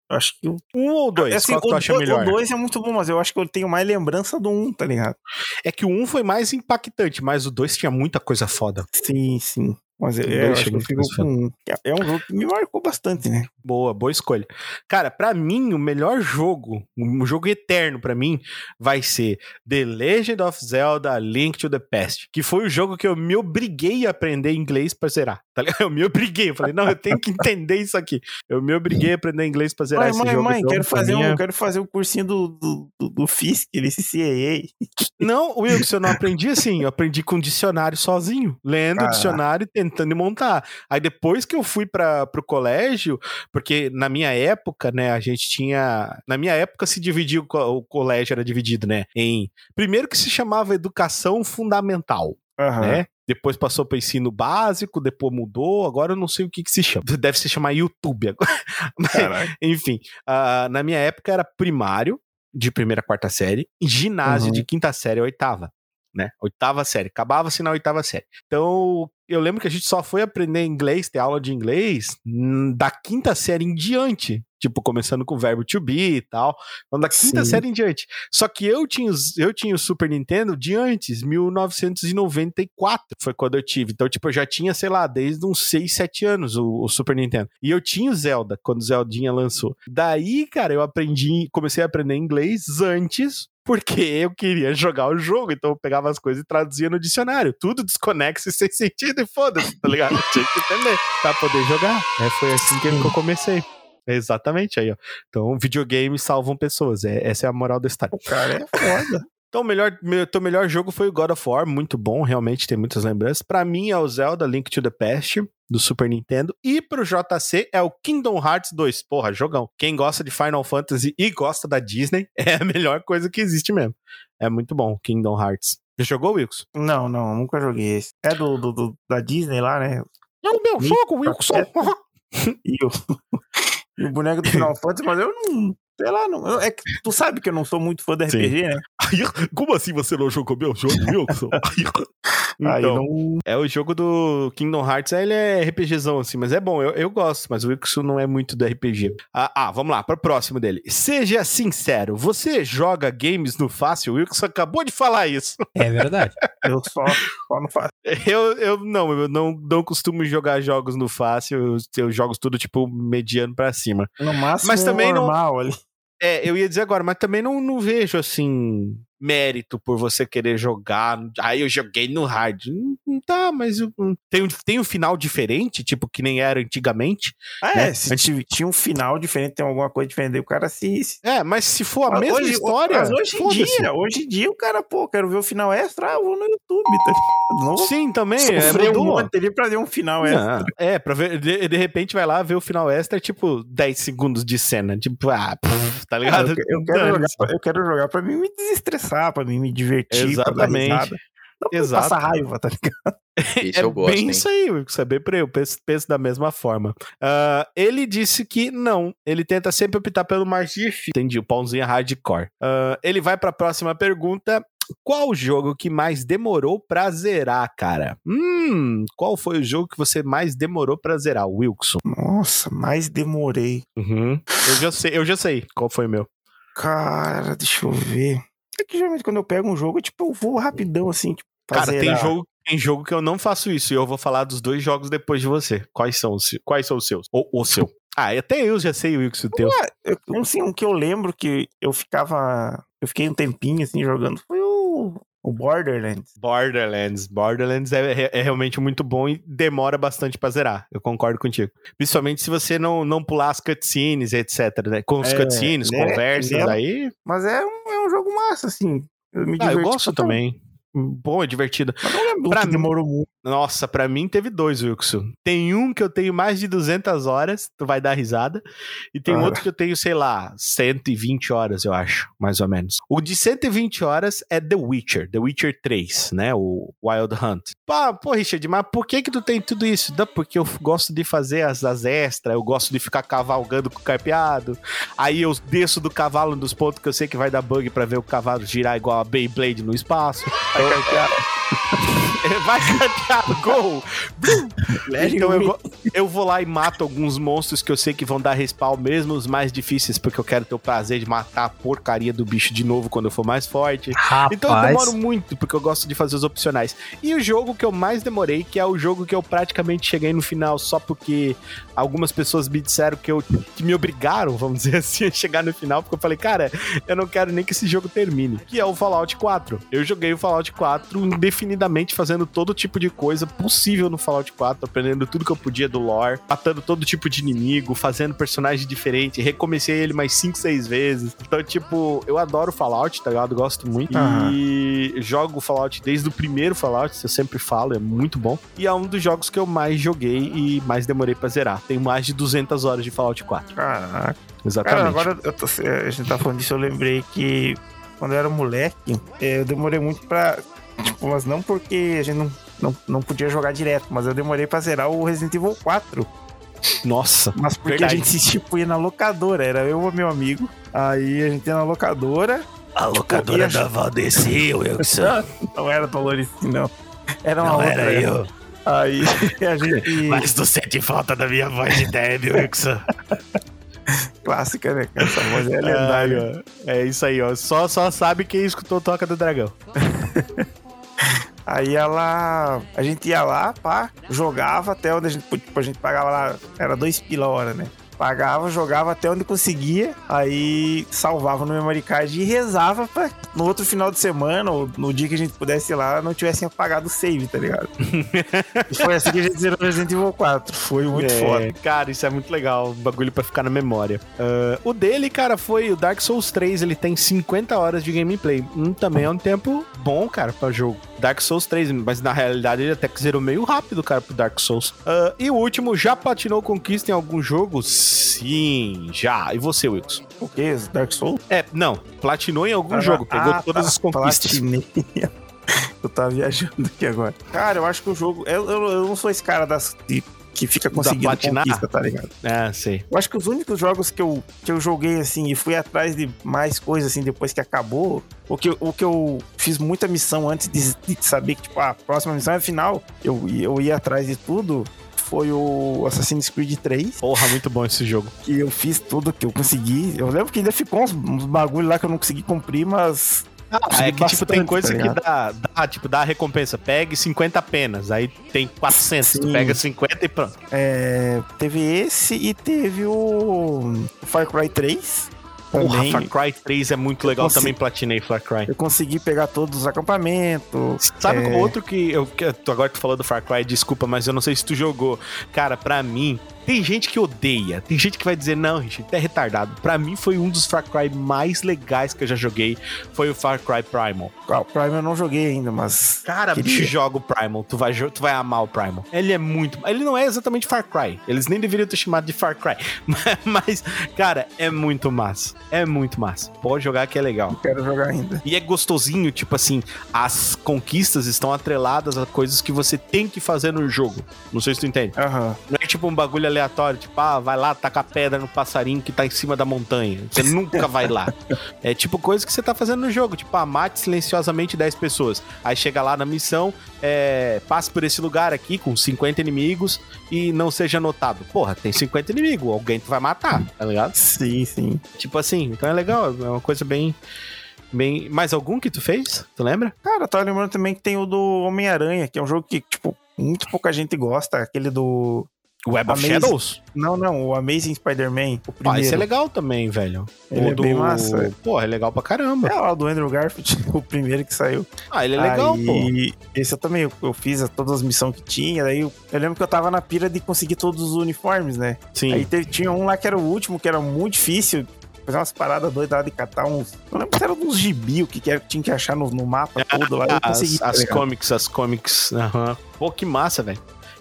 acho que o Um ou dois? Assim, Qual que tu o, acha o- melhor? O 2 é muito bom, mas eu acho que eu tenho mais lembrança do 1, um, tá ligado? É que o um foi mais impactante, mas o dois tinha muita coisa foda. Sim, sim. Mas é, O eu dois acho que chegou eu fico muito com um. É um jogo que me marcou bastante, né? Boa, boa escolha. Cara, pra mim, o melhor jogo, um jogo eterno pra mim, vai ser The Legend of Zelda Link to the Past, que foi o jogo que eu me obriguei a aprender inglês pra zerar. Tá ligado? [laughs] Eu me obriguei, eu falei, não, eu tenho que entender isso aqui. Eu me obriguei a aprender inglês pra zerar Mãe, esse mãe, jogo. mãe, então, quero fazer, um, quero fazer um cursinho do, do, do, do FISC, desse CAA. Não, Wilson, eu não aprendi assim. Eu aprendi com dicionário sozinho, lendo o Caraca. dicionário e tentando montar. Aí depois que eu fui para pro colégio, porque na minha época, né, a gente tinha. Na minha época se dividia, o co- o colégio era dividido, né, em. Primeiro que se chamava educação fundamental, Aham. né? Depois passou para ensino básico, depois mudou, agora eu não sei o que, que se chama. Deve se chamar YouTube agora. [laughs] Mas, enfim, ah, na minha época era primário, de primeira a quarta série, e ginásio Uhum. de quinta série a oitava, né? Oitava série. Acabava-se na oitava série. Então, eu lembro que a gente só foi aprender inglês, ter aula de inglês, hum, da quinta série em diante. Tipo, começando com o verbo to be e tal. Então, da quinta Sim. série em diante. Só que eu tinha, eu tinha o Super Nintendo de antes, 1994 foi quando eu tive. Então, tipo, eu já tinha, sei lá, desde uns 6, 7 anos o, o Super Nintendo. E eu tinha o Zelda quando o Zeldinha lançou. Daí, cara, eu aprendi, comecei a aprender inglês antes porque eu queria jogar o jogo, então eu pegava as coisas e traduzia no dicionário. Tudo desconexo e sem sentido, e foda-se, tá ligado? [laughs] Tinha que entender pra poder jogar. É, foi assim que eu comecei. Exatamente aí, ó. Então, videogames salvam pessoas. É, essa é a moral da história. O cara é foda. Então, o melhor, meu, teu melhor jogo foi o God of War, muito bom, realmente tem muitas lembranças. Pra mim é o Zelda Link to the Past, do Super Nintendo. E pro JC é o Kingdom Hearts 2. Porra, jogão. Quem gosta de Final Fantasy e gosta da Disney, [laughs] é a melhor coisa que existe mesmo. É muito bom, Kingdom Hearts. Já jogou, Wilson? Não, não, nunca joguei esse. É do, do, do- da Disney lá, né? É o meu jogo, Wilson. [laughs] E o, [laughs] e o boneco do Final Fantasy, mas eu não. Sei lá, não. é que tu sabe que eu não sou muito fã da Sim. RPG, né? Como assim você não jogou meu jogo, Wilson? [laughs] Então, não. É o jogo do Kingdom Hearts, ele é RPGzão assim, mas é bom, eu, eu gosto, mas o Wilson não é muito do RPG. Ah, ah, vamos lá, para o próximo dele. Seja sincero, você joga games no fácil? O Wilson acabou de falar isso. É verdade. [laughs] Eu só, só não faço. Eu, eu não, eu não, não costumo jogar jogos no fácil, eu, eu jogo tudo tipo mediano pra cima. No máximo, Mas também não- normal ali. É, eu ia dizer agora, mas também não, não vejo assim mérito por você querer jogar. Aí eu joguei no hard. Hum, hum, Tá, mas eu- hum, tem, um- tem um final diferente, tipo que nem era antigamente. Ah, né? é, se ti- tinha um final diferente, tem alguma coisa diferente, o cara se. É, mas se for a Mas mesma hoje, história. Hoje em dia, hoje em dia, o cara, pô, quero ver o final extra, ah, eu vou no YouTube, tá? Não Sim, também. É, sofrer um monte ali pra ver um final extra. Não, é, pra ver. De, de repente vai lá ver o final extra, tipo 10 segundos de cena. Tipo, ah, pff, tá Ah, ligado? eu, eu quero jogar, eu quero jogar pra mim me desestressar, pra mim me divertir, Exatamente. Não Exato. passar raiva, tá ligado? Isso é eu gosto, bem hein? isso aí, Wilson, saber pra eu penso, penso da mesma forma. Ah, ele disse que não, ele tenta sempre optar pelo mais difícil. Entendi, o pãozinho hardcore. Ah, ele vai pra próxima pergunta. Qual o jogo que mais demorou pra zerar, cara? Hum, qual foi o jogo que você mais demorou pra zerar, Wilson? Nossa, mais demorei. Uhum. Eu já sei, eu já sei qual foi o meu. Cara, deixa eu ver. É que geralmente quando eu pego um jogo, tipo, eu vou rapidão, assim, tipo, Cara, tem zerar. jogo, tem jogo que eu não faço isso e eu vou falar dos dois jogos depois de você. Quais são os, quais são os seus? Ou o seu? Ah, até eu já sei, o teu. Eu, um, assim, um que eu lembro que eu ficava. Eu fiquei um tempinho assim jogando. Foi o O Borderlands. Borderlands. Borderlands é, é- é realmente muito bom e demora bastante pra zerar. Eu concordo contigo. Principalmente se você não, não pular as cutscenes, etc. Né? Com os É, cutscenes, é- conversas aí. Mas é um, é um jogo massa, assim. Eu me Ah, eu gosto também. Bom, é divertido. Mas não lembro Pra que mim- demorou muito. Nossa, pra mim teve dois, Wilson. Tem um que eu tenho mais de 200 horas, tu vai dar risada. E tem Ah. outro que eu tenho, sei lá, 120 horas, eu acho, mais ou menos. O de 120 horas é The Witcher, The Witcher 3, né? O Wild Hunt. Pá, pô, Richard, mas por que que tu tem tudo isso? Não, porque eu gosto de fazer as, as extras, eu gosto de ficar cavalgando com o carpeado. Aí eu desço do cavalo nos pontos que eu sei que vai dar bug pra ver o cavalo girar igual a Beyblade no espaço. [laughs] Vai carteado, gol! [laughs] Então eu, vou- eu vou lá e mato alguns monstros que eu sei que vão dar respawn, mesmo os mais difíceis, porque eu quero ter o prazer de matar a porcaria do bicho de novo quando eu for mais forte. Rapaz. Então eu demoro muito, porque eu gosto de fazer os opcionais. E o jogo que eu mais demorei, que é o jogo que eu praticamente cheguei no final só porque algumas pessoas me disseram que, eu, que me obrigaram, vamos dizer [laughs] assim, a chegar no final, porque eu falei, cara, eu não quero nem que esse jogo termine. Que é o Fallout 4. Eu joguei o Fallout 4 indefinidamente fazendo todo tipo de coisa possível no Fallout 4, aprendendo tudo que eu podia do lore, matando todo tipo de inimigo, fazendo personagem diferente, recomecei ele mais 5, 6 vezes. Então, tipo, eu adoro Fallout, tá ligado? Gosto muito. Aham. E jogo Fallout desde o primeiro Fallout, isso eu sempre falo, é muito bom. E é um dos jogos que eu mais joguei e mais demorei pra zerar. Tenho mais de 200 horas de Fallout 4. Caraca. Exatamente. Cara, agora tô- a gente tá falando disso, eu lembrei que quando eu era moleque, eh, eu demorei muito pra. Tipo, mas não porque a gente não, não, não podia jogar direto, mas eu demorei pra zerar o Resident Evil 4. Nossa. Mas porque Verdade. a gente se tipo, ia na locadora, era eu e meu amigo. Aí a gente ia na locadora. A locadora da Valdeci, Wilson. Não era Dolores, não. Era uma outra. Aí [laughs] a gente. tu sente falta da minha voz de Debbie, Wilson. [laughs] Clássica, né? Essa voz é lendária. É isso aí, ó. Só, só sabe quem escutou Toca do Dragão. [laughs] Aí ela. A gente ia lá, pá, jogava até onde a gente. Tipo, a gente pagava lá. Era dois pila a hora, né? Pagava, jogava até onde conseguia, aí salvava no memory card e rezava pra no outro final de semana, ou no dia que a gente pudesse ir lá, não tivessem apagado o save, tá ligado? [laughs] e foi assim que a gente zerou Resident Evil 4. Foi muito É, foda. Cara, isso é muito legal. Bagulho pra ficar na memória. Ah, o dele, cara, foi o Dark Souls 3. Ele tem 50 horas de gameplay. Hum, também é um tempo bom, cara, pra jogo. Dark Souls 3, mas na realidade ele até que zerou meio rápido, cara, pro Dark Souls. Ah, e o último, já platinou conquista em algum jogo? Sim, já. E você, Wilson? O que? Dark Souls? É, não. Platinou em algum jogo. Pegou Ah, todas tá, as conquistas. platinei. [laughs] eu tava viajando aqui agora. Cara, eu acho que o jogo. Eu, eu, eu não sou esse cara das, de- que fica conseguindo platinar? conquista, tá ligado? É, sei. Eu acho que os únicos jogos que eu, que eu joguei assim e fui atrás de mais coisas assim depois que acabou, o que, eu- o que eu fiz muita missão antes de, de saber que, tipo, a próxima missão é final, eu, eu ia atrás de tudo. Foi o Assassin's Creed 3, Porra, muito bom esse jogo. que eu fiz tudo que eu consegui. Eu lembro que ainda ficou uns, uns bagulho lá que eu não consegui cumprir, mas Ah, é que, tipo, tem bastante, coisa tá que dá, dá, tipo, dá recompensa. Pegue 50 apenas, aí tem 400. Tu Sim. pega 50 e pronto. É, teve esse e teve o Far Cry 3. Porra, Também. Far Cry 3 é muito legal. consigo- Também platinei Far Cry. Eu consegui pegar todos os acampamentos. Sabe É. outro que eu. que tu- agora tu falou do Far Cry, desculpa, mas eu não sei se tu jogou. Cara, pra mim, tem gente que odeia. Tem gente que vai dizer, não, Richard, tu é retardado. Pra mim foi um dos Far Cry mais legais que eu já joguei. Foi o Far Cry Primal. O Prime eu não joguei ainda, mas. Cara, Queria. bicho, [laughs] joga o Primal. Tu vai, tu vai amar o Primal. Ele é muito. Ele não é exatamente Far Cry. Eles nem deveriam ter chamado de Far Cry. [laughs] Mas, cara, é muito massa. É muito massa. Pode jogar que é legal. Quero jogar ainda. E é gostosinho, tipo assim, as conquistas estão atreladas a coisas que você tem que fazer no jogo. Não sei se tu entende. Aham. É tipo um bagulho aleatório, tipo, ah, vai lá, taca pedra no passarinho que tá em cima da montanha. Você [laughs] nunca vai lá. É tipo coisa que você tá fazendo no jogo, tipo, ah, mate silenciosamente 10 pessoas. Aí chega lá na missão, é, passe por esse lugar aqui com 50 inimigos e não seja notado. Porra, tem 50 inimigos, alguém tu vai matar, tá ligado? Sim, sim. Tipo assim, então é legal, é uma coisa bem. bem... Mais algum que tu fez? Tu lembra? Cara, eu tava lembrando também que tem o do Homem-Aranha, que é um jogo que, tipo, muito pouca gente gosta. Aquele do. Web of Amazing. Shadows? Não, não, o Amazing Spider-Man, o Ah, esse é legal também, velho. Ele O é bem massa. Pô, é legal pra caramba. É lá do Andrew Garfield, [laughs] o primeiro que saiu. Ah, ele é legal, Aí, pô. Esse eu também, eu, eu fiz todas as missões que tinha, daí eu, eu lembro que eu tava na pira de conseguir todos os uniformes, né? Sim. Aí teve- tinha um lá que era o último, que era muito difícil, fazer umas paradas doidas lá de catar uns... Não lembro se era uns gibi, o que, que era, que tinha que achar no, no mapa todo lá, eu consegui. as, as comics, as comics. Aham. Pô, que massa, velho.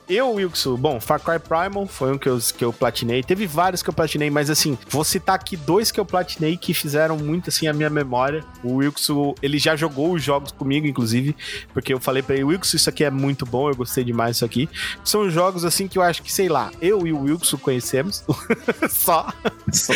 Eu, Wilson, bom, Far Cry Primal foi um que eu, que eu platinei. Teve vários que eu platinei, mas assim, vou citar aqui dois que eu platinei que fizeram muito assim a minha memória. O Wilson, ele já jogou os jogos comigo, inclusive, porque eu falei pra ele, Wilson, isso aqui é muito bom, eu gostei demais disso aqui. São jogos assim que eu acho que, sei lá, eu e o Wilson conhecemos. [laughs] Só. Só.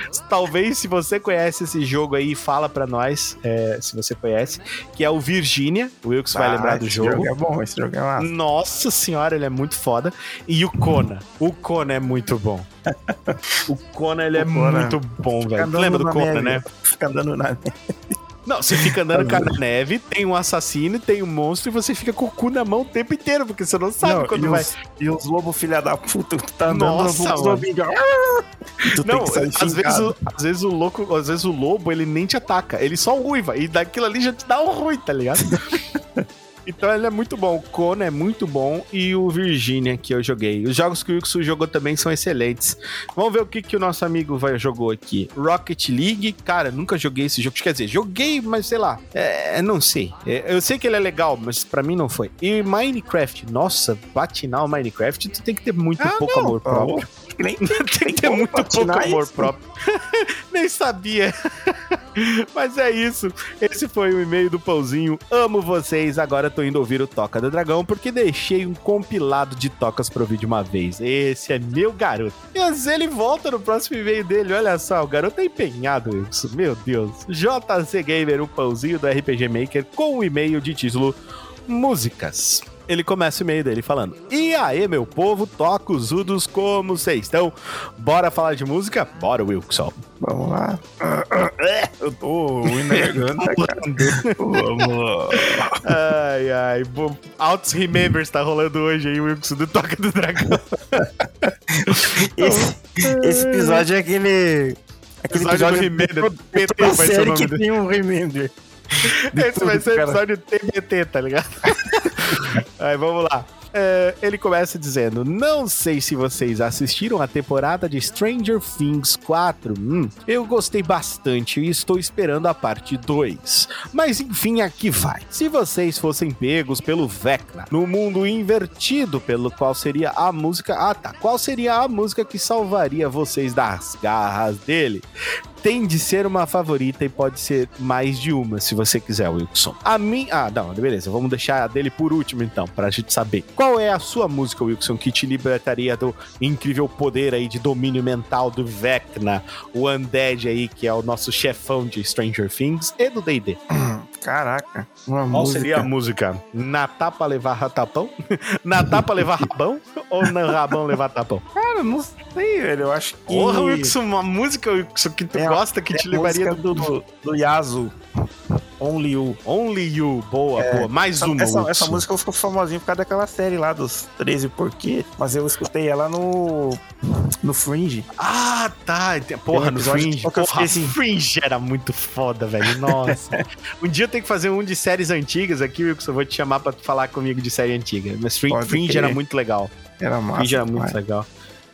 [laughs] Talvez se você conhece esse jogo aí, fala pra nós, é, se você conhece, que é o Virginia. O vai Ah, lembrar do esse jogo. é bom, esse jogo é massa. Nossa senhora, ele é muito foda. E o Kona. O Kona é muito bom. [laughs] O Kona, ele é O Kona muito bom, velho. Lembra do neve, né? Fica andando na Não, você fica andando [laughs] com a neve, tem um assassino, tem um monstro e você fica com o cu na mão o tempo inteiro, porque você não sabe Não, quando e vai. Os, e os lobos filha da puta tá andando Nossa, os mano. lobinhos. Tu Não, às vezes, o, às vezes o louco, às vezes o lobo, ele nem te ataca, ele só uiva, e daquilo ali já te dá um ruim, tá ligado? [laughs] Então ele é muito bom, o Kona é muito bom e o Virginia que eu joguei. Os jogos que o Wilson jogou também são excelentes. Vamos ver o que, que o nosso amigo vai, jogou aqui. Rocket League, cara, nunca joguei esse jogo. Quer dizer, joguei, mas sei lá, é, não sei. É, eu sei que ele é legal, mas pra mim não foi. E Minecraft, nossa, platinar o Minecraft, tu tem que ter muito Ah, pouco não, amor tá próprio. [laughs] Que nem Tem que ter muito pouco amor isso. próprio. [laughs] Nem sabia. [laughs] Mas é isso. Esse foi o e-mail do Pãozinho. Amo vocês. Agora tô indo ouvir o Toca do Dragão porque deixei um compilado de tocas pro vídeo uma vez. Esse é meu garoto. Mas ele volta no próximo e-mail dele. Olha só, o garoto é empenhado. Isso, meu Deus. JC Gamer, o Pãozinho do RPG Maker, com o e-mail de título Músicas. Ele começa o e-mail dele falando: E aí, meu povo, toca os udos como vocês estão? Bora falar de música? Bora, Wilson. Vamos lá. [laughs] Eu tô cara. Vamos. Ai, ai. Altos Remembers tá rolando hoje aí, Wilson, do Toca do Dragão. [laughs] Esse, esse episódio é aquele. Aquele Episódio episódio Remember. da PT vai ser o série nome que dele. tem um Remember. Esse vai tudo, ser o episódio TBT, tá ligado? [laughs] Aí, vamos lá. É, ele começa dizendo: Não sei se vocês assistiram a temporada de Stranger Things 4. Hum, eu gostei bastante e estou esperando a parte 2. Mas enfim, aqui vai. Se vocês fossem pegos pelo Vecna no mundo invertido, pelo qual seria a música. Ah, tá. Qual seria a música que salvaria vocês das garras dele? tem de ser uma favorita e pode ser mais de uma, se você quiser, Wilson. A mim. Ah, não, beleza. Vamos deixar a dele por último, então, pra gente saber. Qual é a sua música, Wilson, que te libertaria do incrível poder aí de domínio mental do Vecna, o Undead aí, que é o nosso chefão de Stranger Things e do DD? [clears throat] Caraca. Uma Qual música. seria a música? Na tapa levar ratapão? [laughs] Na tapa levar rabão? Ou na rabão levar tapão? Cara, não sei, velho. Eu acho que. Porra, Wilson, uma música Wilson, que tu É gosta que é te levaria música do, do Yasu. Only You. Only You, boa, boa. Mais Essa, uma, essa, essa música ficou famosinha por causa daquela série lá dos 13 Porquê. Mas eu escutei ela no. No Fringe. Ah, tá. Porra, no Fringe. eu Porra, assim- Fringe era muito foda, velho. Nossa. [laughs] um dia eu tenho que fazer um de séries antigas aqui, Wilson. Eu vou te chamar pra falar comigo de série antiga. Mas Fringe, Fringe era muito legal. Era massa. Fringe era muito legal.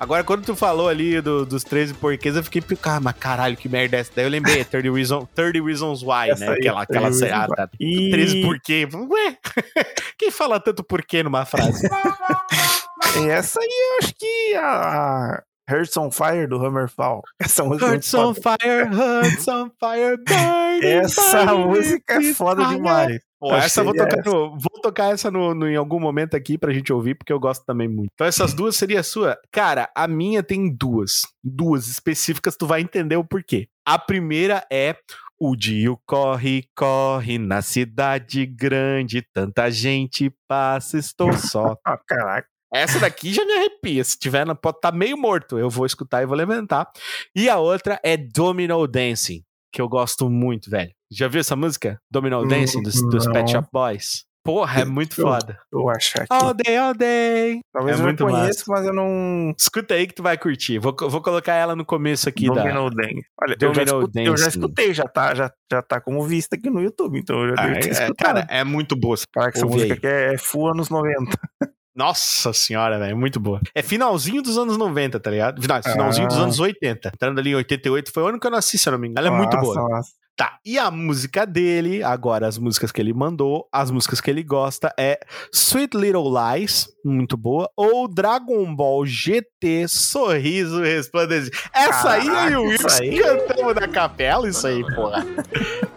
Agora, quando tu falou ali do- dos 13 porquês, eu fiquei, ah, mas caralho, que merda é essa? Daí eu lembrei, 30 Reasons, 30 Reasons Why, Essa né? aí, Aquela, aquela 30 série. Ah, tá. E- 13 porquê? Ué, [laughs] quem fala tanto porquê numa frase? [laughs] Essa aí eu acho que a Hearts on Fire do Hammerfall. Essa música é Hearts on foda. fire, hearts on fire, burning, [laughs] Essa burning música é foda demais. Pô, essa eu vou tocar, no- vou tocar essa no, no- em algum momento aqui pra gente ouvir, porque eu gosto também muito. Então essas duas seria a sua? Cara, a minha tem duas. Duas específicas, tu vai entender o porquê. A primeira é o Dio corre, corre na cidade grande, tanta gente passa, estou só. [laughs] Ah, caraca. Essa daqui já me arrepia. Se tiver, pode estar meio morto. Eu vou escutar e vou levantar. E a outra é Domino Dancing, que eu gosto muito, velho. Já viu essa música? Domino Dancing dos, dos Pet. Shop Boys? Porra, é muito Eu- foda. Eu achar aqui. All day, all day. Talvez é eu muito não conheça, mas eu não. Escuta aí que tu vai curtir. Vou, vou colocar ela no começo aqui da. Domino Dance. Olha, eu já, Domino escutei, eu já escutei, já tá, já, já tá como vista aqui no YouTube, então eu já Ah, devo é, cara, é muito boa. Cara, que essa música aqui é, é full anos 90. [laughs] Nossa senhora, velho, muito boa. É finalzinho dos anos 90, tá ligado? Final- Finalzinho dos Ah. anos 80. Entrando ali em 88, foi o ano que eu nasci, se eu não me engano. Ela é muito Nossa, boa. nossa. Tá, e a música dele, agora as músicas que ele mandou, as músicas que ele gosta é Sweet Little Lies, muito boa, ou Dragon Ball GT Sorriso Resplandecente. Essa aí Caraca, é o Wilson aí. cantamos na capela, isso aí, porra. [laughs]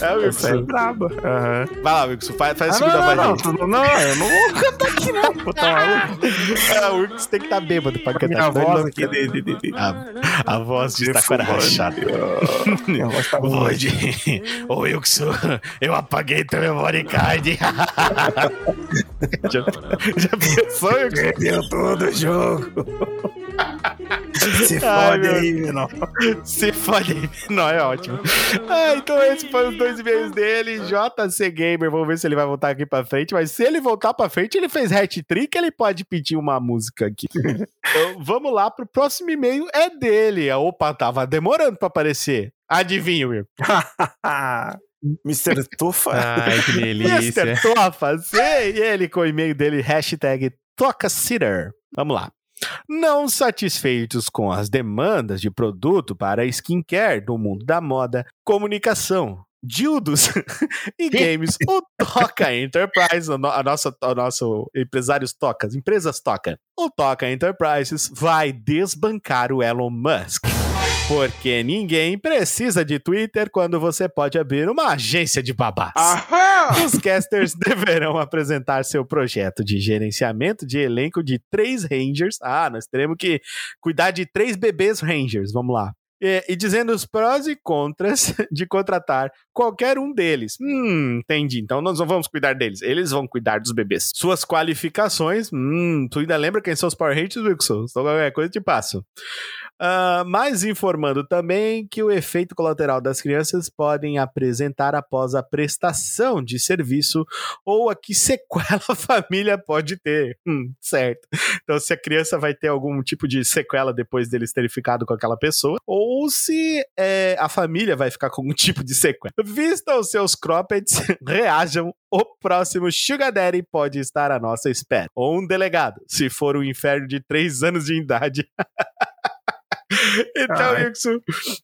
É o Essa é Wilson. braba. Aham. Vai lá, Wilson, faz, faz a Ah, segunda não, não, voz não, não, eu não vou cantar aqui não, pô, tá maluco? É, o Wilson tem que estar bêbado pra cantar. Minha ele voz aqui de... de, de, A, a voz de taquara rachada. [laughs] Minha voz tá. Hoje, ô Wilson, eu apaguei teu memory card. [laughs] já, já pensou, Wilson? Perdeu todo o jogo. [laughs] Se fode aí, menor. Se fode. Não, é ótimo. Ah, então esses foram os dois e-mails dele. JC Gamer, vamos ver se ele vai voltar aqui pra frente. Mas se ele voltar pra frente, ele fez hat-trick, ele pode pedir uma música aqui. Então, vamos lá pro próximo e-mail. É dele. Opa, tava demorando pra aparecer. Adivinha, Will. [laughs] Mr. Tufa. Ai, que delícia. Mr. Tofa, sei. E ele com o e-mail dele, hashtag TocaSitter. Vamos lá. Não satisfeitos com as demandas de produto para skincare do mundo da moda, comunicação, dildos [laughs] e games, o Toca Enterprise, a, no- a nossa, a nosso empresários Tocas, empresas Toca, o Toca Enterprises vai desbancar o Elon Musk. Porque ninguém precisa de Twitter quando você pode abrir uma agência de babás. Os casters [laughs] deverão apresentar seu projeto de gerenciamento de elenco de três Rangers. Ah, nós teremos que cuidar de três bebês Rangers. Vamos lá. E, e dizendo os prós e contras [laughs] de contratar qualquer um deles. Hum, entendi. Então nós não vamos cuidar deles. Eles vão cuidar dos bebês. Suas qualificações. Hum, tu ainda lembra quem são os Power Rangers, Wilson? Só qualquer coisa te passo. Ah, mas informando também que o efeito colateral das crianças podem apresentar após a prestação de serviço ou a que sequela [laughs] a família pode ter. Hum, certo. Então, se a criança vai ter algum tipo de sequela depois deles terem ficado com aquela pessoa, ou se é, a família vai ficar com algum [laughs] tipo de sequela. Vistam os seus croppeds, [laughs] reajam. O próximo Sugar Daddy pode estar à nossa espera. Ou um delegado, se for um inferno de 3 anos de idade. [laughs] Então, Ai. Wilson,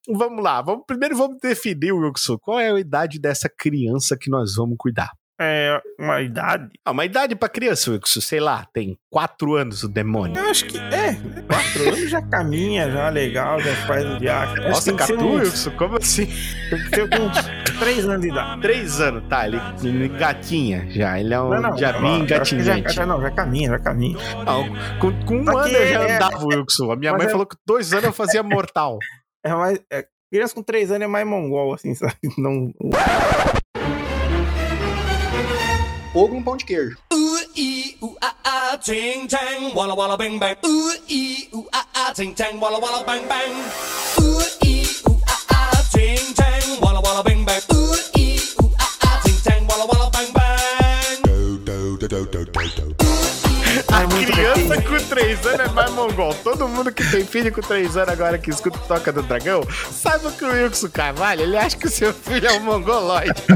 vamos lá. Vamos, primeiro vamos definir, Wilson, qual é a idade dessa criança que nós vamos cuidar. É uma idade. Ah, uma idade pra criança, Wilson, sei lá, tem 4 anos o demônio. Eu acho que é. Quatro anos já caminha, já legal, já faz o que Nossa, Catu, uns- Wilson, como assim? Tem que uns três anos de idade. 3 anos, tá? Ele, ele gatinha já. Ele é um Não, não, diabinho que já, não, já caminha, já caminha. Não, com, com um Só ano eu já é- andava, Wilson. A minha Mas mãe é- falou que dois anos eu fazia mortal. É mais. é, criança com três anos é mais mongol, assim, sabe? Não. Fogo no pão de queijo. A criança com 3 anos é mais mongol. Todo mundo que tem filho com 3 anos agora que escuta o Toca do Dragão, saiba que o Wilson Carvalho, ele acha que o seu filho é um mongoloide. [laughs]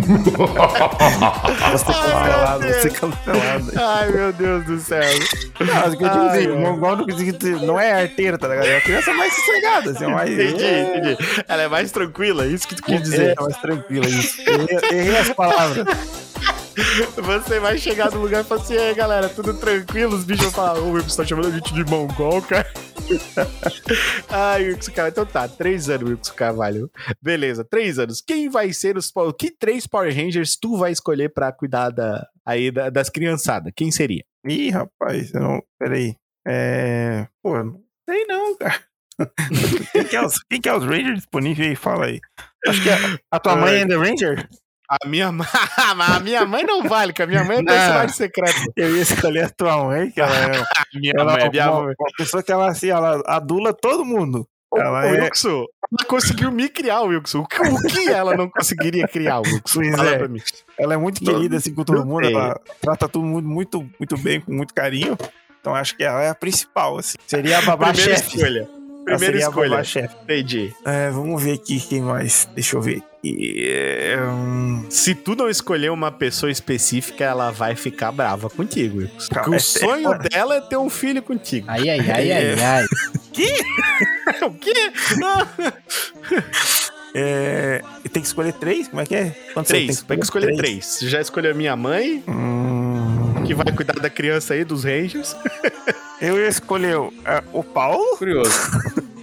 Você meu você Deus. cancelado. Ai, meu Deus do céu. Não, mas o que eu digo Ai, assim, o mongol não, não é arteiro, tá ligado? É uma criança mais sossegada, assim, mais. Entendi, é, entendi. Ela é mais tranquila, é isso que tu quis dizer. É, mais tranquila isso. Errei, errei as palavras. Você vai chegar no lugar e falar assim, e aí galera, tudo tranquilo? Os bichos vão falar, ô, Wilson, tá chamando a gente de mongol, cara? [laughs] Ai, Wilson Carvalho, então tá, três anos, Wilson Carvalho. Beleza, três anos. Quem vai ser os... Que três Power Rangers tu vai escolher pra cuidar da, aí da- das criançadas? Quem seria? Ih, rapaz, não. Peraí. É. Pô, não sei não, cara. [laughs] Quem que é os, quem que é os Rangers disponíveis aí? Fala aí. Acho que a, a tua mãe é Ranger? A minha, mãe- [laughs] a minha mãe não vale, que a minha mãe é Não. personagem secreto. Eu ia escolher a tua mãe, que ela é [laughs] minha ela mãe, é a minha uma, mãe. uma pessoa que ela, assim, ela adula todo mundo. Ela ô, é- Wilson, ela conseguiu me criar, Wilson. O que, o que ela não conseguiria criar, Wilson? É. Ela é muito Não- querida, assim, com todo mundo. Ela trata todo mundo muito, muito bem, com muito carinho. Então acho que ela é a principal, assim. Seria a babá chefe. escolha. Primeira escolha. Entendi. É, vamos ver aqui quem mais. Deixa eu ver. aqui. É, hum, Se tu não escolher uma pessoa específica, ela vai ficar brava contigo, Porque o é- sonho é- dela é ter um filho contigo. Ai, ai, ai, ai, ai. [laughs] o quê? é, e tem que escolher três? Como é que é? Quantos Três. Tem que escolher três. Você já escolheu a minha mãe, Hum, que vai cuidar da criança aí, dos Rangers. Eu ia escolher o, é, o Paulo. Curioso. [laughs]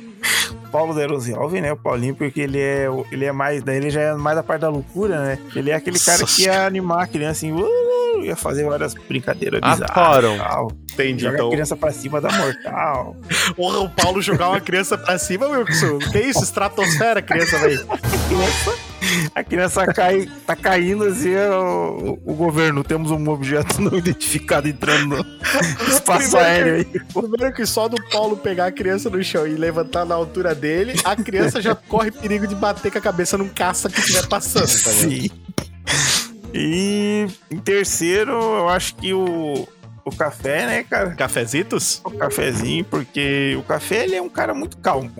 Paulo Derozialve, né? O Paulinho, porque ele é, ele é mais. Daí ele já é mais da parte da loucura, né? Ele é aquele cara Nossa que ia animar a criança assim, uh, ia fazer várias brincadeiras bizarras. Adoram. tal. Entendi. Joga Então, a criança pra cima da mortal. [laughs] Porra, o Paulo jogar uma criança pra cima, Wilson. Que isso? Estratosfera, criança, velho. [laughs] A criança cai, tá caindo assim, é o, o governo. Temos um objeto não identificado entrando no [laughs] espaço Primeiro aéreo aí. Primeiro que só do Paulo pegar a criança no chão e levantar na altura dele, a criança já [laughs] corre perigo de bater com a cabeça num caça que estiver passando, tá? Sim. E em terceiro, eu acho que o, o café, né, cara? Cafezitos? O cafezinho, porque o café ele é um cara muito calmo.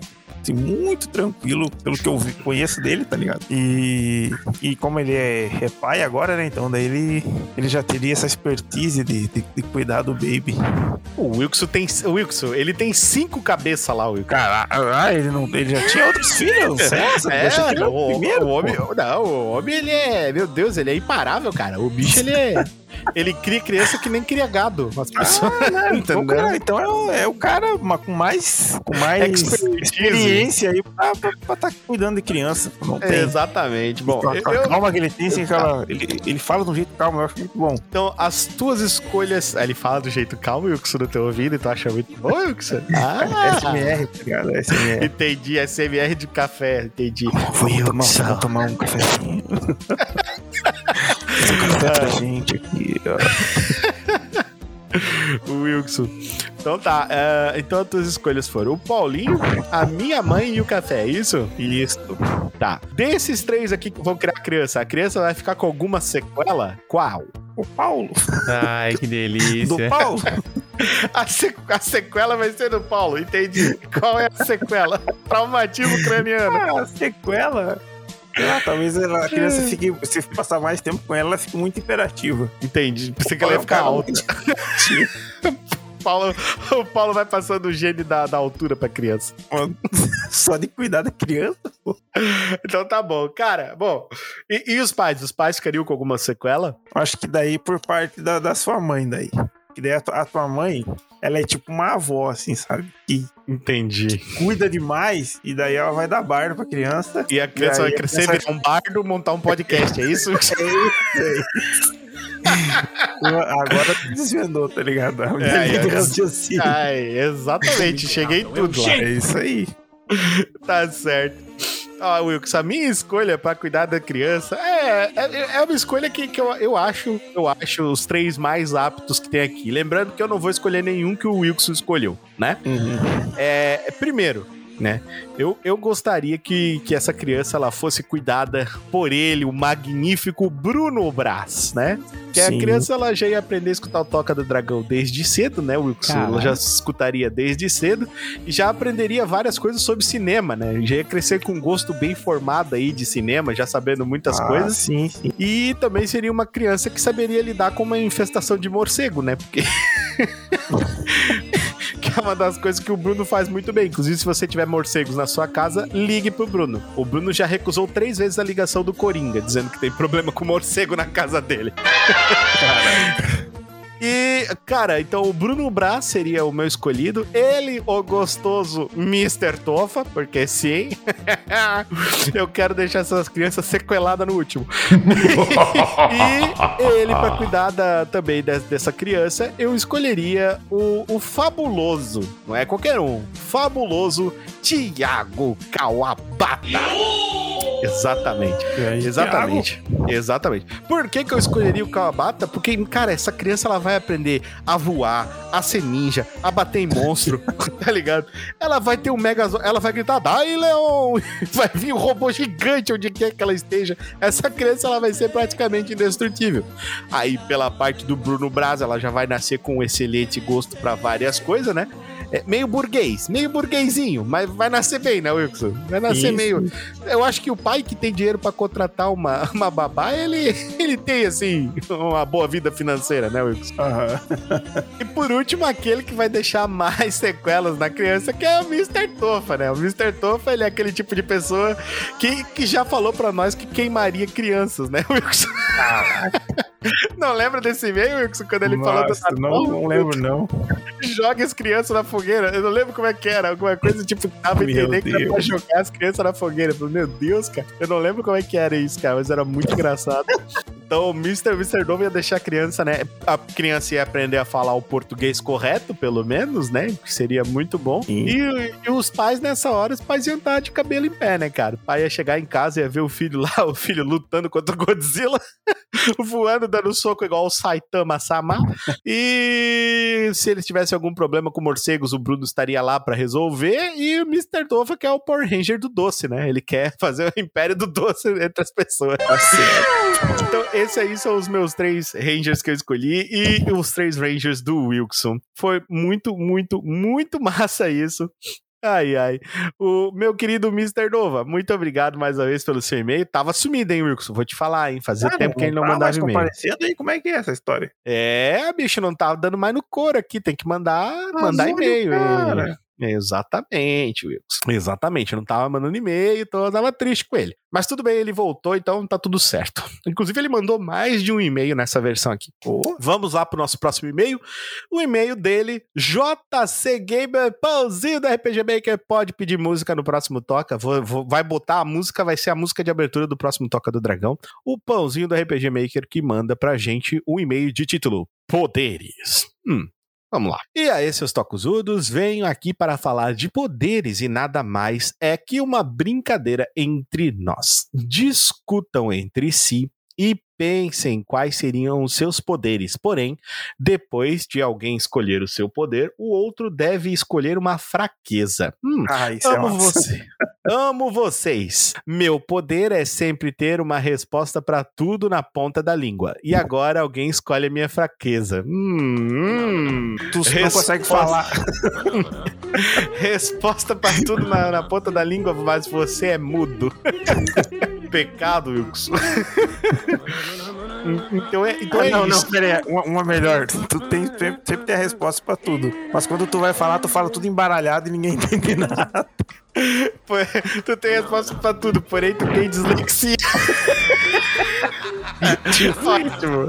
Assim, muito tranquilo, pelo que eu conheço dele, tá ligado? E, e como ele é, é pai agora, né? Então daí ele, ele já teria essa expertise de, de, de cuidar do baby. O Wilson tem. O Wilson, ele tem cinco cabeças lá, Wilson. Cara, ah, ele, não, ele já tinha outros filhos? [laughs] Você É, deixa ele o, o primeiro? o homem, pô? não, o homem ele é, meu Deus, ele é imparável, cara. O bicho ele é, ele cria criança que nem cria gado. As pessoas, Ah, não, então, [laughs] Entendeu? cara, então é, o- é o cara com mais, com mais experiência aí pra estar tá cuidando de criança. Não tem. Exatamente. Bom, a- eu- calma que ele tem, assim, aquela, ele, ele fala de um jeito calmo, eu acho muito bom. então as tuas escolhas, ele fala do jeito calmo, Wilson, no teu ouvido, e tu acha muito bom, Wilson? Ah, SMR, tá ligado? SMR. entendi, SMR de café, entendi. Vou tomar, vou tomar um cafezinho. [laughs] Pra gente aqui, ó. [laughs] O Wilson. Então tá, é, então as tuas escolhas foram o Paulinho, a minha mãe e o café, é isso? Isso. Tá. Desses três aqui que vão criar criança, a criança vai ficar com alguma sequela? Qual? O Paulo. Ai, que Do delícia. Paulo. [laughs] A, se- a sequela vai ser do Paulo, entendi. Qual é a sequela? Traumatismo craniano. Ah, a sequela. Lá, talvez ela- a criança fique. Se passar mais tempo com ela, ela fique muito imperativa. Entendi. Pensei que ela ia ficar alta. [laughs] Paulo, o Paulo vai passando o gene da, da altura pra criança. [laughs] Só de cuidar da criança. Então tá bom. Cara, bom. E, e os pais? Os pais ficariam com alguma sequela? Acho que daí por parte da, da sua mãe, daí. Que daí a, tua- a tua mãe, ela é tipo uma avó, assim, sabe? Que Entendi. cuida demais e daí ela vai dar bardo pra criança. E a criança vai a crescer, criança- virar um bardo, montar um podcast, é isso? [laughs] [laughs] Agora tu desvendou, tá ligado? A É, linha de é. raciocínio. Ai, exatamente. Cheguei em tudo. É isso aí. Tá certo. Ó, Wilkes, a minha escolha pra cuidar da criança é, é, é uma escolha que, que eu, eu acho eu acho os três mais aptos que tem aqui. Lembrando que eu não vou escolher nenhum que o Wilkes escolheu, né? É, é, primeiro, né? Eu, eu gostaria que, que essa criança ela fosse cuidada por ele, o magnífico Bruno Brás, né? Que a criança ela já ia aprender a escutar o Toca do Dragão desde cedo, né, Wilkes? Ela já escutaria desde cedo e já aprenderia várias coisas sobre cinema, né? Já ia crescer com um gosto bem formado aí de cinema, já sabendo muitas Ah, coisas. Sim, sim. E também seria uma criança que saberia lidar com uma infestação de morcego, né? Porque. [laughs] é uma das coisas que o Bruno faz muito bem. Inclusive, se você tiver morcegos na sua casa, ligue pro Bruno. O Bruno já recusou três vezes a ligação do Coringa, dizendo que tem problema com morcego na casa dele. E, cara, então o Bruno Brás seria o meu escolhido. Ele, o gostoso Mr. Tofa, porque sim. [laughs] eu quero deixar essas crianças sequeladas no último. [laughs] e ele, pra cuidar da- também des- dessa criança, eu escolheria o, o fabuloso, não é qualquer um, fabuloso Tiago Kawabata. Exatamente. Exatamente. Exatamente. Por que, que eu escolheria o Kawabata? Porque, cara, essa criança ela vai aprender a voar, a ser ninja, a bater em monstro, [laughs] tá ligado? Ela vai ter um mega. Ela vai gritar, dai, Leon! [laughs] Vai vir um robô gigante onde quer que ela esteja. Essa criança ela vai ser praticamente indestrutível. Aí, pela parte do Bruno Braz, ela já vai nascer com um excelente gosto pra várias coisas, né? É meio burguês, meio burguesinho, mas vai nascer bem, né, Wilson? Vai nascer Isso. meio. Eu acho que o pai que tem dinheiro pra contratar uma, [laughs] uma babá, ele, ele tem, assim, uma boa vida financeira, né, Wilson? Aham. [laughs] E por último, aquele que vai deixar mais sequelas na criança, que é o Mr. Tofa, né? O Mr. Tofa, ele é aquele tipo de pessoa que, que já falou pra nós que queimaria crianças, né, Wilson? [laughs] Não lembra desse e-mail, Wilson, quando ele falou do Nossa, não, Natal? não lembro, não. Joga as crianças na fogueira. Eu não lembro como é que era. Alguma coisa tipo, tava entendendo que era pra jogar as crianças na fogueira. Eu falei, meu Deus, cara. Eu não lembro como é que era isso, cara, mas era muito engraçado. Então, o Mr. Mr. Ia deixar a criança, né? A criança ia aprender a falar o português correto, pelo menos, né? Que seria muito bom. E, e os pais, nessa hora, os pais iam estar de cabelo em pé, né, cara? O pai ia chegar em casa e ia ver o filho lá, [laughs] o filho lutando contra o Godzilla, [laughs] voando, dando soco igual o Saitama Sama. E se eles tivessem algum problema com morcegos, o Bruno estaria lá pra resolver. E o Mr. Dova, que é o Power Ranger do doce, né? Ele quer [laughs] fazer o império do doce entre as pessoas. Então, esses aí são os meus três Rangers que eu escolhi e os três Rangers do Wilson. Foi muito, muito, muito [laughs] massa isso. Ai, ai. O meu querido Mr. Nova, muito obrigado mais uma vez pelo seu e-mail. Tava sumido, hein, Wilson? Vou te falar, hein? Fazia Ah, tempo que ele não tá mandava mais e-mail. comparecendo aí, como é que é essa história? É, bicho, não tava dando mais no couro aqui. Tem que mandar, mandar e-mail. cara. Exatamente, Wilson. Exatamente. Eu não tava mandando e-mail, então eu tava triste com ele. Mas tudo bem, ele voltou, então tá tudo certo. [laughs] Inclusive, ele mandou mais de um e-mail nessa versão aqui. Vamos lá pro nosso próximo e-mail. O e-mail dele, JC Gamer, pãozinho da RPG Maker, pode pedir música no próximo Toca. Vou- vou- vai botar a música, vai ser a música de abertura do próximo Toca do Dragão. O pãozinho do RPG Maker que manda pra gente um e-mail de título Poderes. Hum. Vamos lá. E aí, seus tocuzudos, venho aqui para falar de poderes e nada mais é que uma brincadeira entre nós. Discutam entre si e pensem quais seriam os seus poderes. Porém, depois de alguém escolher o seu poder, o outro deve escolher uma fraqueza. Hum, Ah, isso é Amo massa. você. Amo vocês. Meu poder é sempre ter uma resposta pra tudo na ponta da língua. E agora alguém escolhe a minha fraqueza. Hum, hum. Tu não Resposta- consegue falar. [laughs] Resposta pra tudo na, na ponta da língua, mas você é mudo. [laughs] Pecado, Wilson. [laughs] então é, então Ah, é não, não, isso. pera aí, uma, uma melhor. Tu tem, sempre, sempre tem a resposta pra tudo. Mas quando tu vai falar, tu fala tudo embaralhado e ninguém [laughs] entende nada. Tu tem resposta pra tudo, porém tu tem dislexia. Ótimo.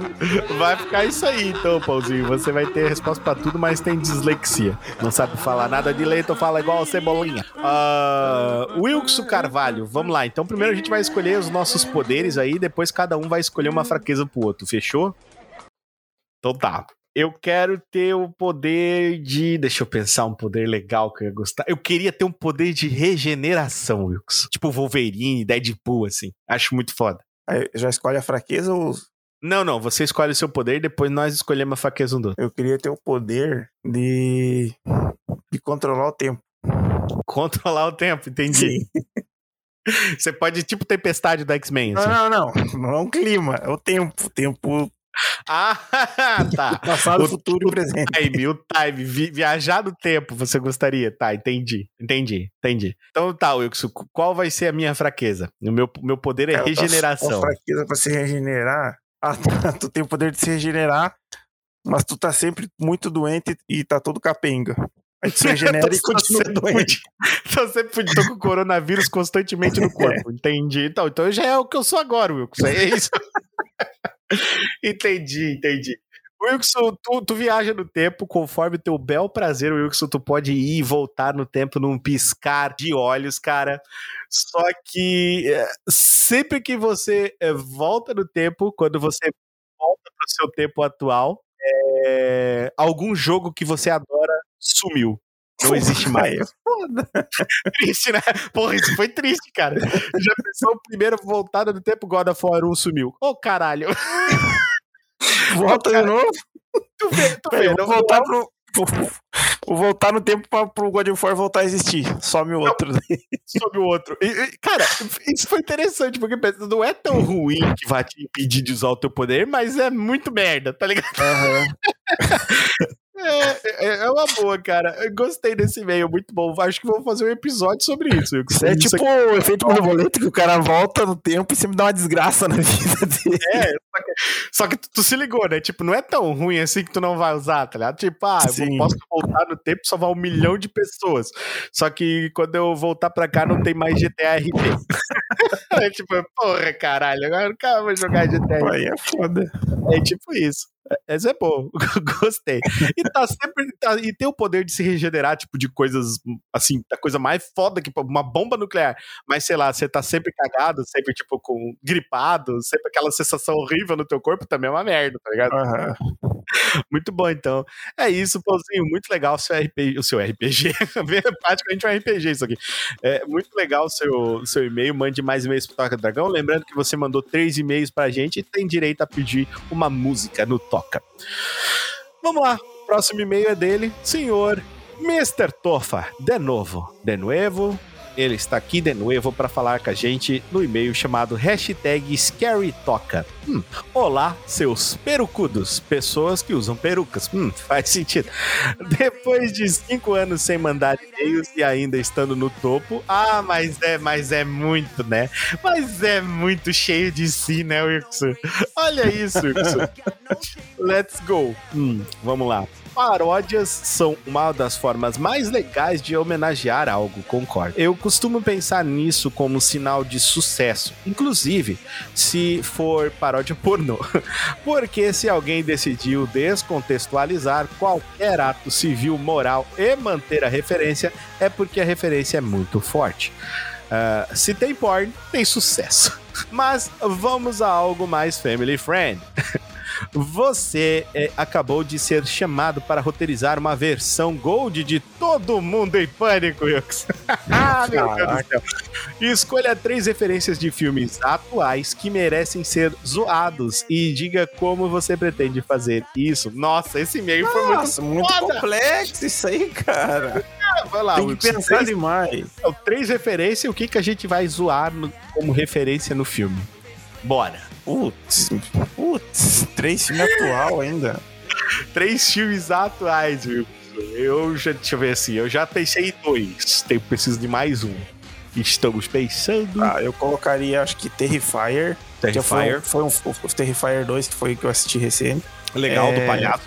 Vai ficar isso aí, então, Pãozinho. Você vai ter resposta pra tudo, mas tem dislexia. Não sabe falar nada de leito, fala igual a cebolinha. Ah, Wilson Carvalho, vamos lá. Então, primeiro a gente vai escolher os nossos poderes aí, depois cada um vai escolher uma fraqueza pro outro, fechou? Então tá. Eu quero ter o poder de. Deixa eu pensar um poder legal que eu ia gostar. Eu queria ter um poder de regeneração, Wilson. Tipo Wolverine, Deadpool, assim. Acho muito foda. Aí, já escolhe a fraqueza ou. Não, não. Você escolhe o seu poder depois nós escolhemos a fraqueza um do outro. Eu queria ter o poder de. de controlar o tempo. Controlar o tempo, entendi. Você pode, tipo, tempestade do X-Men. Não, Assim. não, não. Não é um clima, é o tempo. O tempo [laughs] Ah, [laughs] tá. passado, O- futuro e presente. time, o time, vi- viajar no tempo, você gostaria? Tá, entendi, entendi, entendi. Então tá, Wilson, qual vai ser a minha fraqueza? O meu, meu poder é tua- regeneração. tua fraqueza pra se regenerar. [laughs] Ah, tá, tu tem o poder de se regenerar, mas tu tá sempre muito doente e tá todo capenga. Aí tu se regenera e continua doente. Tô sempre tô com coronavírus constantemente no corpo, entendi. Então, então já é o que eu sou agora, Wilson, é isso. Entendi, entendi. Wilson, tu, tu viaja no tempo conforme teu bel prazer, Wilson. Tu pode ir e voltar no tempo num piscar de olhos, cara. Só que é, sempre que você é, volta no tempo, quando você volta pro seu tempo atual, é, algum jogo que você adora sumiu. Não existe mais. É foda. [laughs] triste, né? Porra, isso foi triste, cara. Já pensou o primeiro voltada do tempo God of War 1 sumiu. Ô, caralho. [laughs] Volta de novo. Tu vê, tu vê. vou voltar pro. [laughs] Vou, voltar no tempo pra, pro God of War voltar a existir. Some o outro. sobre o outro. E, e, cara, isso foi interessante, porque não é tão ruim que vai te impedir de usar o teu poder, mas é muito merda, tá ligado? Aham. É, é, é uma boa, cara. Eu gostei desse e-mail, muito bom. Acho que vou fazer um episódio sobre isso. Isso é tipo o efeito borboleta que o cara volta no tempo e sempre dá uma desgraça na [laughs] vida dele. É, só que, só que tu, tu se ligou, né? Tipo, não é tão ruim assim que tu não vai usar, tá ligado? Tipo, ah, eu Sim. vou- posso voltar no tempo e salvar um milhão de pessoas. Só que quando eu voltar pra cá não tem mais GTA RP. [laughs] é tipo, porra, caralho, agora eu nunca vou jogar GTA RP. Aí é foda. É tipo isso. Esse é bom, [laughs] gostei. E tá sempre. tá- e tem o poder de se regenerar, tipo, de coisas assim, da coisa mais foda que uma bomba nuclear. Mas sei lá, você tá sempre cagado, sempre, tipo, com gripado, sempre aquela sensação horrível no teu corpo também é uma merda, tá ligado? Aham. [laughs] Muito bom, então. É isso, Pãozinho. Muito legal o seu RPG. O seu RPG. [laughs] Praticamente um RPG isso aqui. É muito legal o seu, seu e-mail. Mande mais e-mails pro Toca Dragão. Lembrando que você mandou três e-mails pra gente e tem direito a pedir uma música no Toca. Vamos lá. Próximo e-mail é dele, senhor Mr. Tofa. De novo. De novo. Ele está aqui de novo para falar com a gente no e-mail chamado hashtag ScaryToca. Hum, Olá, seus perucudos, pessoas que usam perucas. Hum, faz sentido. Depois de cinco anos sem mandar e-mails e ainda estando no topo, ah, mas é, mas é muito, né? Mas é muito cheio de si, né, Wilson? Olha isso, Wilson. [laughs] Let's go. Hum, vamos lá. Paródias são uma das formas mais legais de homenagear algo, concordo. Eu costumo pensar nisso como sinal de sucesso, inclusive se for paródia pornô. [laughs] Porque se alguém decidiu descontextualizar qualquer ato civil, moral e manter a referência, é porque a referência é muito forte. Ah, se tem porn, tem sucesso. [laughs] Mas vamos a algo mais family friend. [laughs] Você é, acabou de ser chamado para roteirizar uma versão Gold de Todo Mundo em Pânico, Yux. [laughs] ah, meu Deus do céu. Escolha três referências de filmes atuais que merecem ser zoados e diga como você pretende fazer isso. Nossa, esse e-mail foi muito muito foda. complexo isso aí, cara. Vai lá, Tem que pensar três, demais. três referências e o que, que a gente vai zoar no- como referência no filme. Bora. Putz, putz, três filmes atual ainda. Três filmes atuais, viu? Eu já, deixa eu ver assim, eu já pensei em dois. Tem, preciso de mais um. Estamos pensando. Ah, eu colocaria, acho que Terrifier. Que foi, um- foi um, o Terrifier 2, que foi o que eu assisti recente. legal do é, palhaço.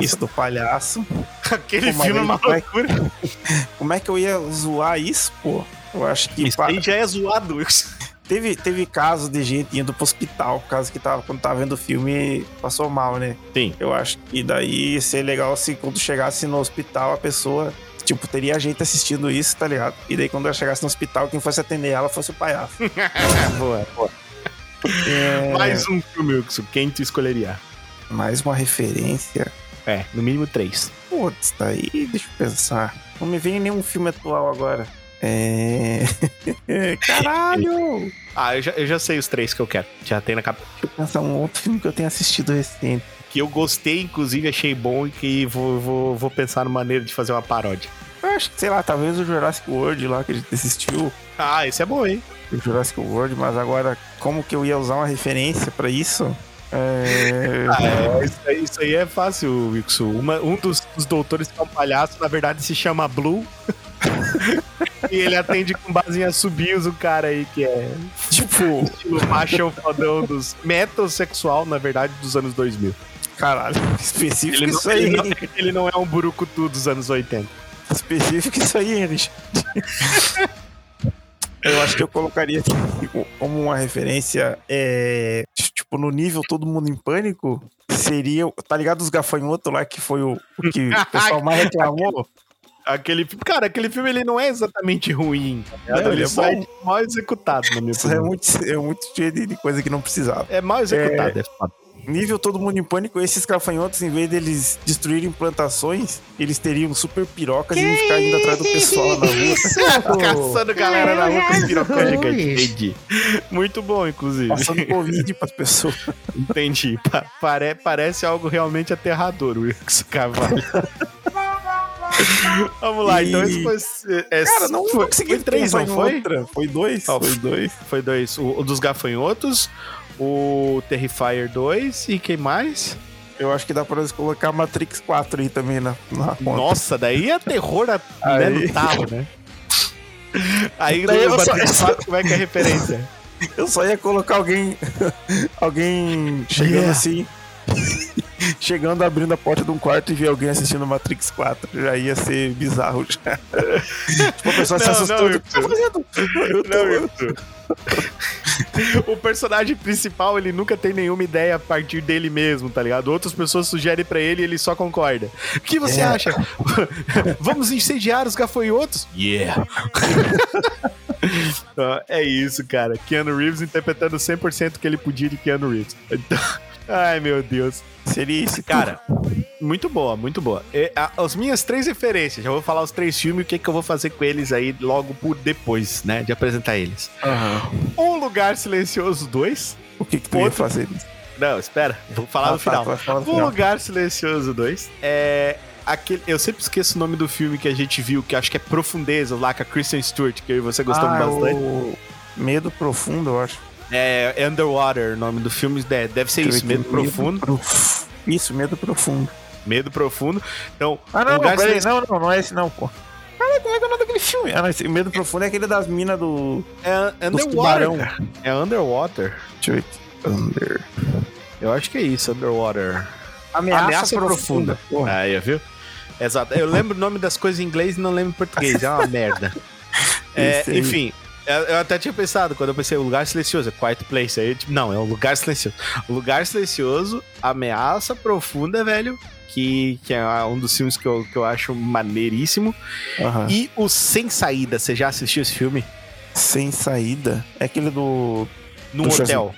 Isso, do palhaço. Aquele Pô, mas filme é uma vai- loucura. [laughs] Como é que eu ia zoar isso, pô? Eu acho que Isso pa- aí já é zoado. Teve, teve casos de gente indo pro hospital, caso que tava, quando tava vendo o filme passou mal, né? Sim. Eu acho que daí ia ser legal se quando chegasse no hospital a pessoa, tipo, teria gente assistindo isso, tá ligado? E daí quando ela chegasse no hospital, quem fosse atender ela fosse o palhaço. [laughs] boa, boa. É, Mais um filme, Wilson. Quem tu escolheria? mais uma referência. É, no mínimo três. Putz, daí deixa eu pensar. Não me vem nenhum filme atual agora. É. [laughs] Caralho! Ah, eu já, eu já sei os três que eu quero. Já tem na cabeça. Deixa eu pensar um outro filme que eu tenha assistido recente. Que eu gostei, inclusive, achei bom e que vou, vou, vou pensar numa maneira de fazer uma paródia. Eu acho que, sei lá, talvez o Jurassic World lá que a gente assistiu. Ah, esse é bom, hein? O Jurassic World, mas agora, como que eu ia usar uma referência pra isso? É. [laughs] Ah, é, isso, aí, isso aí é fácil, Wilson. Uma- um dos, dos doutores que é um palhaço, na verdade, se chama Blue. [laughs] e ele atende com base em assobios o cara aí que é Tipo, estilo machão fodão dos metrosexual, na verdade, dos anos 2000. caralho, específico Ele não, isso aí, ele, não, hein? ele não é um burucutu dos anos 80. Específico isso aí, hein, Richard? [laughs] Eu acho que eu colocaria aqui como uma referência, é, tipo, no nível Todo Mundo em Pânico, seria, o- tá ligado os gafanhotos lá, que foi o, o que o [laughs] pessoal mais reclamou? Aquele filme, cara, aquele filme ele não é exatamente ruim. tá ele é só é bom. mal executado, na minha é opinião. muito, é muito cheio de coisa que não precisava. É mal executado, é, foda. Nível todo mundo em pânico, esses gafanhotos, em vez deles destruírem plantações, eles teriam super pirocas e iam ficar indo atrás do pessoal na rua. [laughs] [laughs] Caçando galera na rua com os pirocão Jesus. gigante. Entendi. Muito bom, inclusive. Passando Covid pras pessoas. Entendi. Pa- pare- parece algo realmente aterrador o cavalo. [laughs] [laughs] Vamos lá, então esse foi. é, Cara, não foi, consegui foi três, não foi? outra. Foi dois? Ó, Foi dois. Foi dois. O, o dos gafanhotos, o Terrifier 2 e quem mais? Eu acho que dá pra nós colocar Matrix 4 aí também na, na conta. Nossa, daí é terror a, né, [laughs] Aí. no talo, né? Aí Daí no eu só- Matrix 4, como é que é a referência? [laughs] Eu só ia colocar alguém. alguém chegando Yeah. assim. [laughs] chegando, abrindo a porta de um quarto e ver alguém assistindo Matrix 4. Já ia ser bizarro [laughs] já. tipo, a pessoa se Não, assustou. não, "O que você tá fazendo?" Eu Não, [laughs] o personagem principal, ele nunca tem nenhuma ideia a partir dele mesmo, tá ligado? Outras pessoas sugerem pra ele e ele só concorda. O que você É. acha? Vamos incendiar os gafanhotos? Yeah! É isso, cara. Keanu Reeves interpretando 100% que ele podia de Keanu Reeves. Então, ai, meu Deus. Seria isso, Cara, muito boa, muito boa. E, a- as minhas três referências, já vou falar os três filmes e o que, que eu vou fazer com eles aí logo por depois, né? De apresentar eles. Um Lugar Silencioso 2. O que, que tu ia Outro- fazer? Não, espera, vou falar Ah, no tá, final. falar no Um final. Lugar Silencioso 2 é. Aquele, eu sempre esqueço o nome do filme que a gente viu, que acho que é Profundeza, lá com a Kristen Stewart, que eu e você gostamos Ah, bastante. o Medo Profundo, eu acho. É, é Underwater, o nome do filme. é, deve ser isso, Medo. Profundo. Prof- Isso, Medo Profundo. Medo Profundo. Então, Ah, não, Lugar não, peraí, não, não, não é esse não, pô. Cara, como é que é o nome daquele filme? Ah, não, esse Medo Profundo é aquele das minas do... é Underwater. É Underwater. Deixa eu ver. Under... Eu acho que é isso, Underwater. Ameaça, Ameaça Profunda. Porra. Aí, viu? Exato. Eu lembro o nome das coisas em inglês e não lembro em português. É uma merda. [laughs] É, enfim, eu até tinha pensado, quando eu pensei, o lugar silencioso, é Quiet Place. Aí, tipo, não, é um lugar silencioso. O lugar silencioso, ameaça profunda, velho. Que, que é um dos filmes que eu, que eu acho maneiríssimo. Aham. E o Sem Saída, você já assistiu esse filme? Sem saída. É aquele do. Num Do hotel.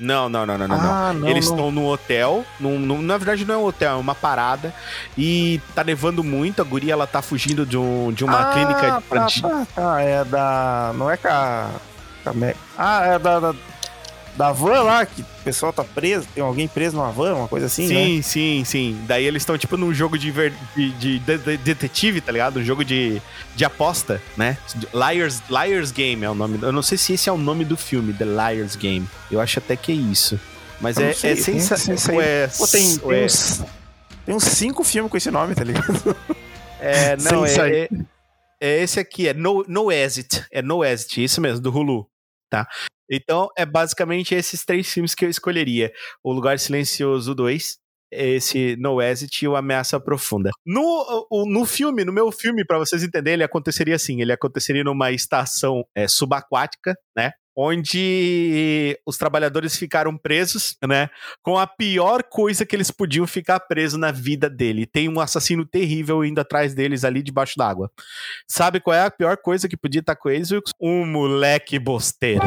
Não, não, não, não, não. não. Ah, não. Eles estão num hotel, num, num- na verdade não é um hotel, é uma parada, e tá nevando muito, a guria ela tá fugindo de, um, de uma ah, clínica Tá, de... tá, tá. É da. Não é com a. Ah, é da, da. Da van lá, que o pessoal tá preso. Tem alguém preso numa van, uma coisa assim, né? Sim, sim, sim. Daí eles estão tipo num jogo de, de, de- de- de- detetive, tá ligado? Um jogo de, de aposta, né? Liars, Liars Game é o nome. Eu não sei se esse é o nome do filme, The Liars Game. Eu acho até que é isso. Mas Eu é, sei, é tem sensa... esse- esse aí. ou é- Pô, tem, tem, é- uns, tem uns cinco filmes com esse nome, tá ligado? [laughs] É, [laughs] não, é, é, é esse aqui, é No, no Exit. É No Exit, isso mesmo, do Hulu, tá? Então, é basicamente esses três filmes que eu escolheria. O Lugar Silencioso 2, esse No Exit e o Ameaça Profunda. No, no filme, no meu filme, pra vocês entenderem, ele aconteceria assim, ele aconteceria numa estação é, subaquática, né? Onde os trabalhadores ficaram presos, né? com a pior coisa que eles podiam ficar presos na vida dele. Tem um assassino terrível indo atrás deles ali debaixo d'água. Sabe qual é a pior coisa que podia estar com eles? Um moleque bosteiro.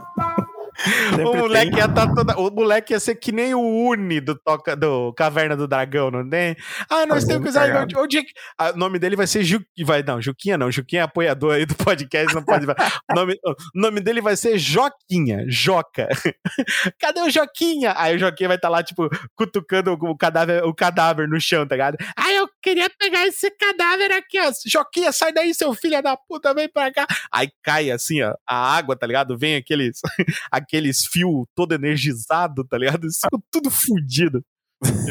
O moleque, tem. ia tá toda- o moleque ia ser que nem o Uni do, toca, do Caverna do Dragão, não tem? Ah, nós temos que usar. Onde é que- ah, O nome dele vai ser Ju... vai Não, Juquinha não. Juquinha é apoiador aí do podcast, não pode. o, nome, o nome dele vai ser Joquinha. Joca. [laughs] Cadê o Joquinha? Aí o Joquinha vai estar lá, tipo, cutucando o cadáver, o cadáver no chão, tá ligado? Ah, eu queria pegar esse cadáver aqui, ó. Joquinha, sai daí, seu filho da puta, vem pra cá. Aí cai assim, ó, a água, tá ligado? Vem aqueles, [laughs] aqueles fios todo energizado, tá ligado? Isso ficou tudo fudido.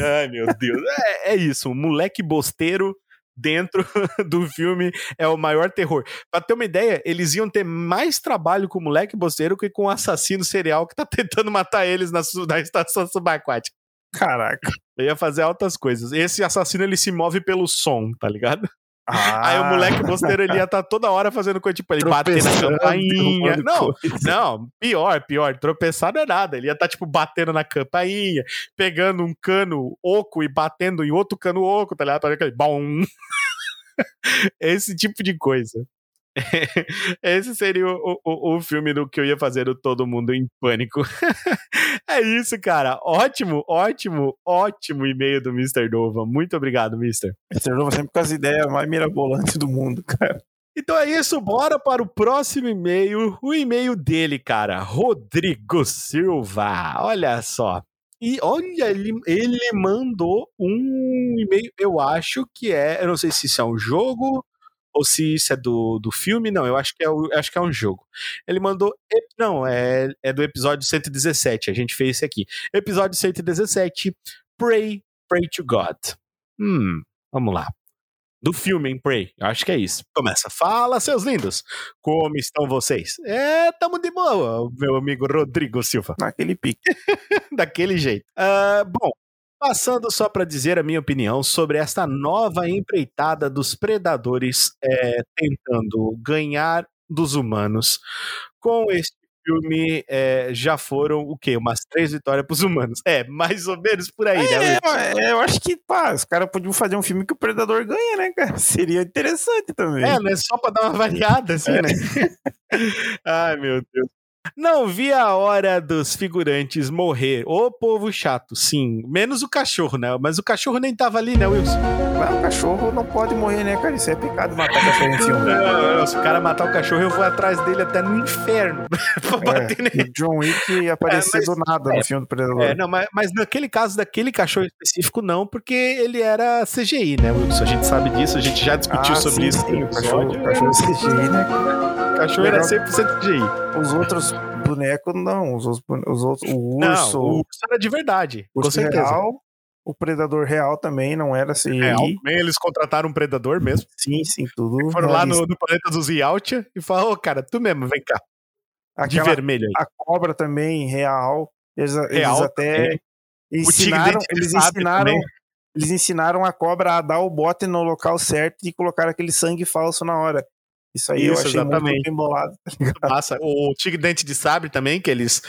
Ai, meu Deus. É, é isso, um moleque bosteiro dentro [laughs] do filme é o maior terror. Pra ter uma ideia, eles iam ter mais trabalho com o moleque bosteiro que com o assassino serial que tá [laughs] tentando matar eles na, na estação subaquática. Caraca. Eu ia fazer altas coisas. Esse assassino, ele se move pelo som, tá ligado? Ah, Aí o moleque bosteiro, ele ia estar toda hora fazendo coisa, tipo, ele bater na campainha. Não, coisa. não, pior, pior. Tropeçar não é nada. Ele ia estar, tipo, batendo na campainha, pegando um cano oco e batendo em outro cano oco, tá ligado? Pra aquele bom. [laughs] Esse tipo de coisa. Esse seria o, o, o filme do que eu ia fazer o Todo Mundo em Pânico. [laughs] é isso, cara. Ótimo, ótimo, ótimo e-mail do Mr. Dova. Muito obrigado, Mr. Mr. Nova sempre com as ideias mais mirabolantes do mundo, cara. Então é isso, bora para o próximo e-mail. O e-mail dele, cara, Rodrigo Silva. Olha só. E olha, ele, ele mandou um e-mail, eu acho que é, eu não sei se isso é um jogo ou se isso é do, do filme, não, eu acho que é, o- acho que é um jogo. Ele mandou, não, é, é do episódio 117, a gente fez esse aqui. Episódio 117, Pray, Pray to God. Hum, vamos lá. Do filme, hein, Pray. Eu acho que é isso. Começa. Fala, seus lindos. Como estão vocês? É, tamo de boa, meu amigo Rodrigo Silva. Naquele pique. [laughs] Daquele jeito. Ah, bom, passando só para dizer a minha opinião sobre esta nova empreitada dos predadores é, tentando ganhar dos humanos. Com este filme, é, já foram o quê? Umas três vitórias pros humanos. É, mais ou menos por aí, né? É, é, eu acho que, pá, os caras podiam fazer um filme que o Predador ganha, né, cara? [laughs] Seria interessante também. É, né? Só pra dar uma variada, assim, né? [laughs] Ai, meu Deus. Não vi a hora dos figurantes morrer. Ô, povo chato, sim. Menos o cachorro, né? Mas o cachorro nem tava ali, né, Wilson? Mas o cachorro não pode morrer, né, cara? Isso é pecado matar cachorro em filme. Não, não, se o cara matar o cachorro, eu vou atrás dele até no inferno. [laughs] pra bater É, nele. John Wick ia [laughs] aparecer É, mas- do nada é, no filme do Predador. É, não, mas, mas naquele caso daquele cachorro específico, não, porque ele era CGI, né, Wilson? A gente sabe disso, a gente já discutiu Ah, sobre sim, isso. sim, o cachorro, o cachorro CGI, né? Cachorro era Legal. 100% CGI. Os outros bonecos, não. Os, bone- os outros, o Não, urso, o urso era de verdade, o com certeza. real, o Predador real também não era CGI. Real, também eles contrataram um predador mesmo. Sim, sim, tudo. Foram lá no, no planeta dos Yautja e falaram, ô cara, tu mesmo, vem cá, de Aquela- vermelho aí. a cobra também, real. Eles, eles Real até também. ensinaram, de eles ensinaram, também. eles ensinaram a cobra a dar o bote no local certo e colocar aquele sangue falso na hora. Isso aí eu Isso, achei exatamente. muito. [laughs] Massa. O Tigre Dente de Sabre também, que eles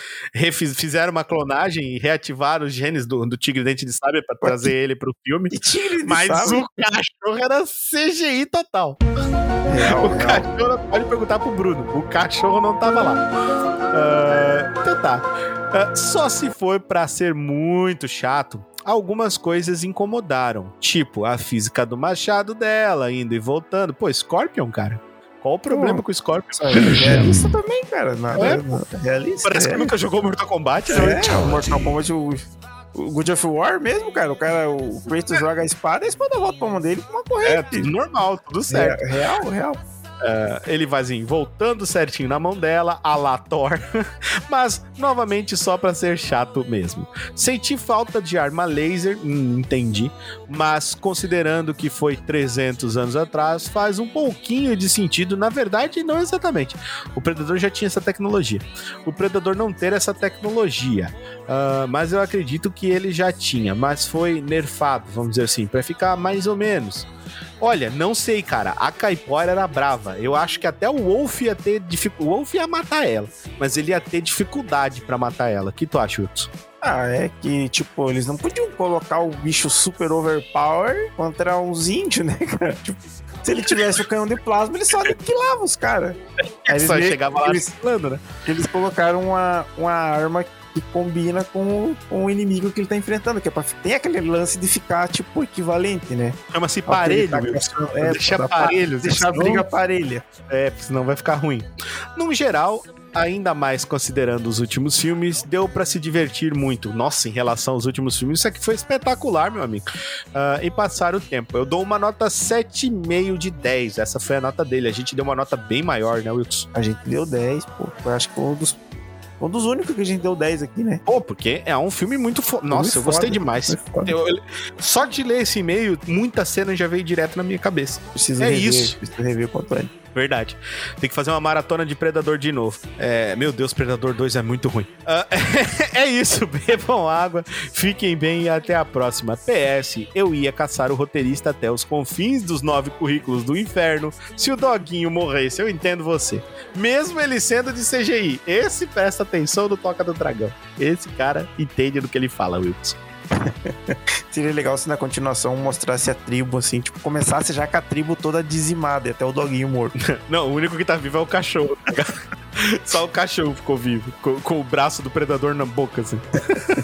fizeram uma clonagem e reativaram os genes do, do Tigre Dente de Sabre pra trazer ele pro filme. E tigre de Mas sabre? o cachorro era CGI total. Real, O real. cachorro, pode perguntar pro Bruno, o cachorro não tava lá. Ah, então tá. Ah, só se for pra ser muito chato, algumas coisas incomodaram. Tipo, a física do machado dela, indo e voltando. Pô, Scorpion, cara. Qual o problema Pô, com o Scorpion? É realista também, cara. Nada, É, nada- realista. Parece que é. nunca jogou Mortal Kombat, né? É, o Mortal Kombat, o, o God of War mesmo, cara. O cara, o Kratos joga a espada e a espada volta pra mão dele com uma É, corrente. tudo normal, tudo certo. É, real, real. Ele vai assim, voltando certinho na mão dela, a la Thor, [laughs] mas novamente só pra ser chato mesmo. Senti falta de arma laser, hum, entendi, mas considerando que foi 300 anos atrás, faz um pouquinho de sentido, na verdade, não exatamente. O Predador já tinha essa tecnologia. O Predador não ter essa tecnologia, ah, mas eu acredito que ele já tinha, mas foi nerfado, vamos dizer assim, pra ficar mais ou menos. Olha, não sei, cara. A Caipora era brava. Eu acho que até o Wolf ia ter dificuldade. O Wolf ia matar ela, mas ele ia ter dificuldade pra matar ela. O que tu acha, Wilson? Ah, é que, tipo, eles não podiam colocar o bicho super overpower contra uns índios, né, [laughs] cara? Tipo, se ele tivesse o canhão de plasma, ele só aniquilava os caras. Aí eles, Só chegava lá eles, né? eles colocaram uma, uma arma que combina com, o- com o inimigo que ele tá enfrentando, que é pra, tem aquele lance de ficar, tipo, equivalente, né? Chama-se parelho, tá. É, Deixa pra- parelho, Deixar a briga parelha. É, porque senão vai ficar ruim. Num geral, ainda mais considerando os últimos filmes, deu pra se divertir muito. Nossa, em relação aos últimos filmes, isso aqui foi espetacular, meu amigo. Ah, e passar o tempo. Eu dou uma nota 7,5 de 10. Essa foi a nota dele. A gente deu uma nota bem maior, né, Wilson? A gente deu 10, pô. Eu acho que foi um dos, um dos únicos que a gente deu 10 aqui, né? Pô, porque é um filme muito foda. Nossa, Muito eu gostei foda, demais. Eu- eu- só de ler esse e-mail, muita cena já veio direto na minha cabeça. Preciso é rever, isso. Preciso rever quanto é. Verdade. Tem que fazer uma maratona de Predador de novo. É, meu Deus, Predador 2 é muito ruim. Ah, [laughs] é isso, bebam água, fiquem bem e até a próxima. PS, eu ia caçar o roteirista até os confins dos nove currículos do inferno se o doguinho morresse. Eu entendo você. Mesmo ele sendo de CGI. Esse presta atenção no Toca do Dragão. Esse cara entende do que ele fala, Wilson. Seria legal se na continuação mostrasse a tribo, assim, tipo, começasse já com a tribo toda dizimada, e até o doguinho morto. [laughs] Não, o único que tá vivo é o cachorro. [laughs] Só o cachorro ficou vivo, com, com o braço do predador na boca, assim.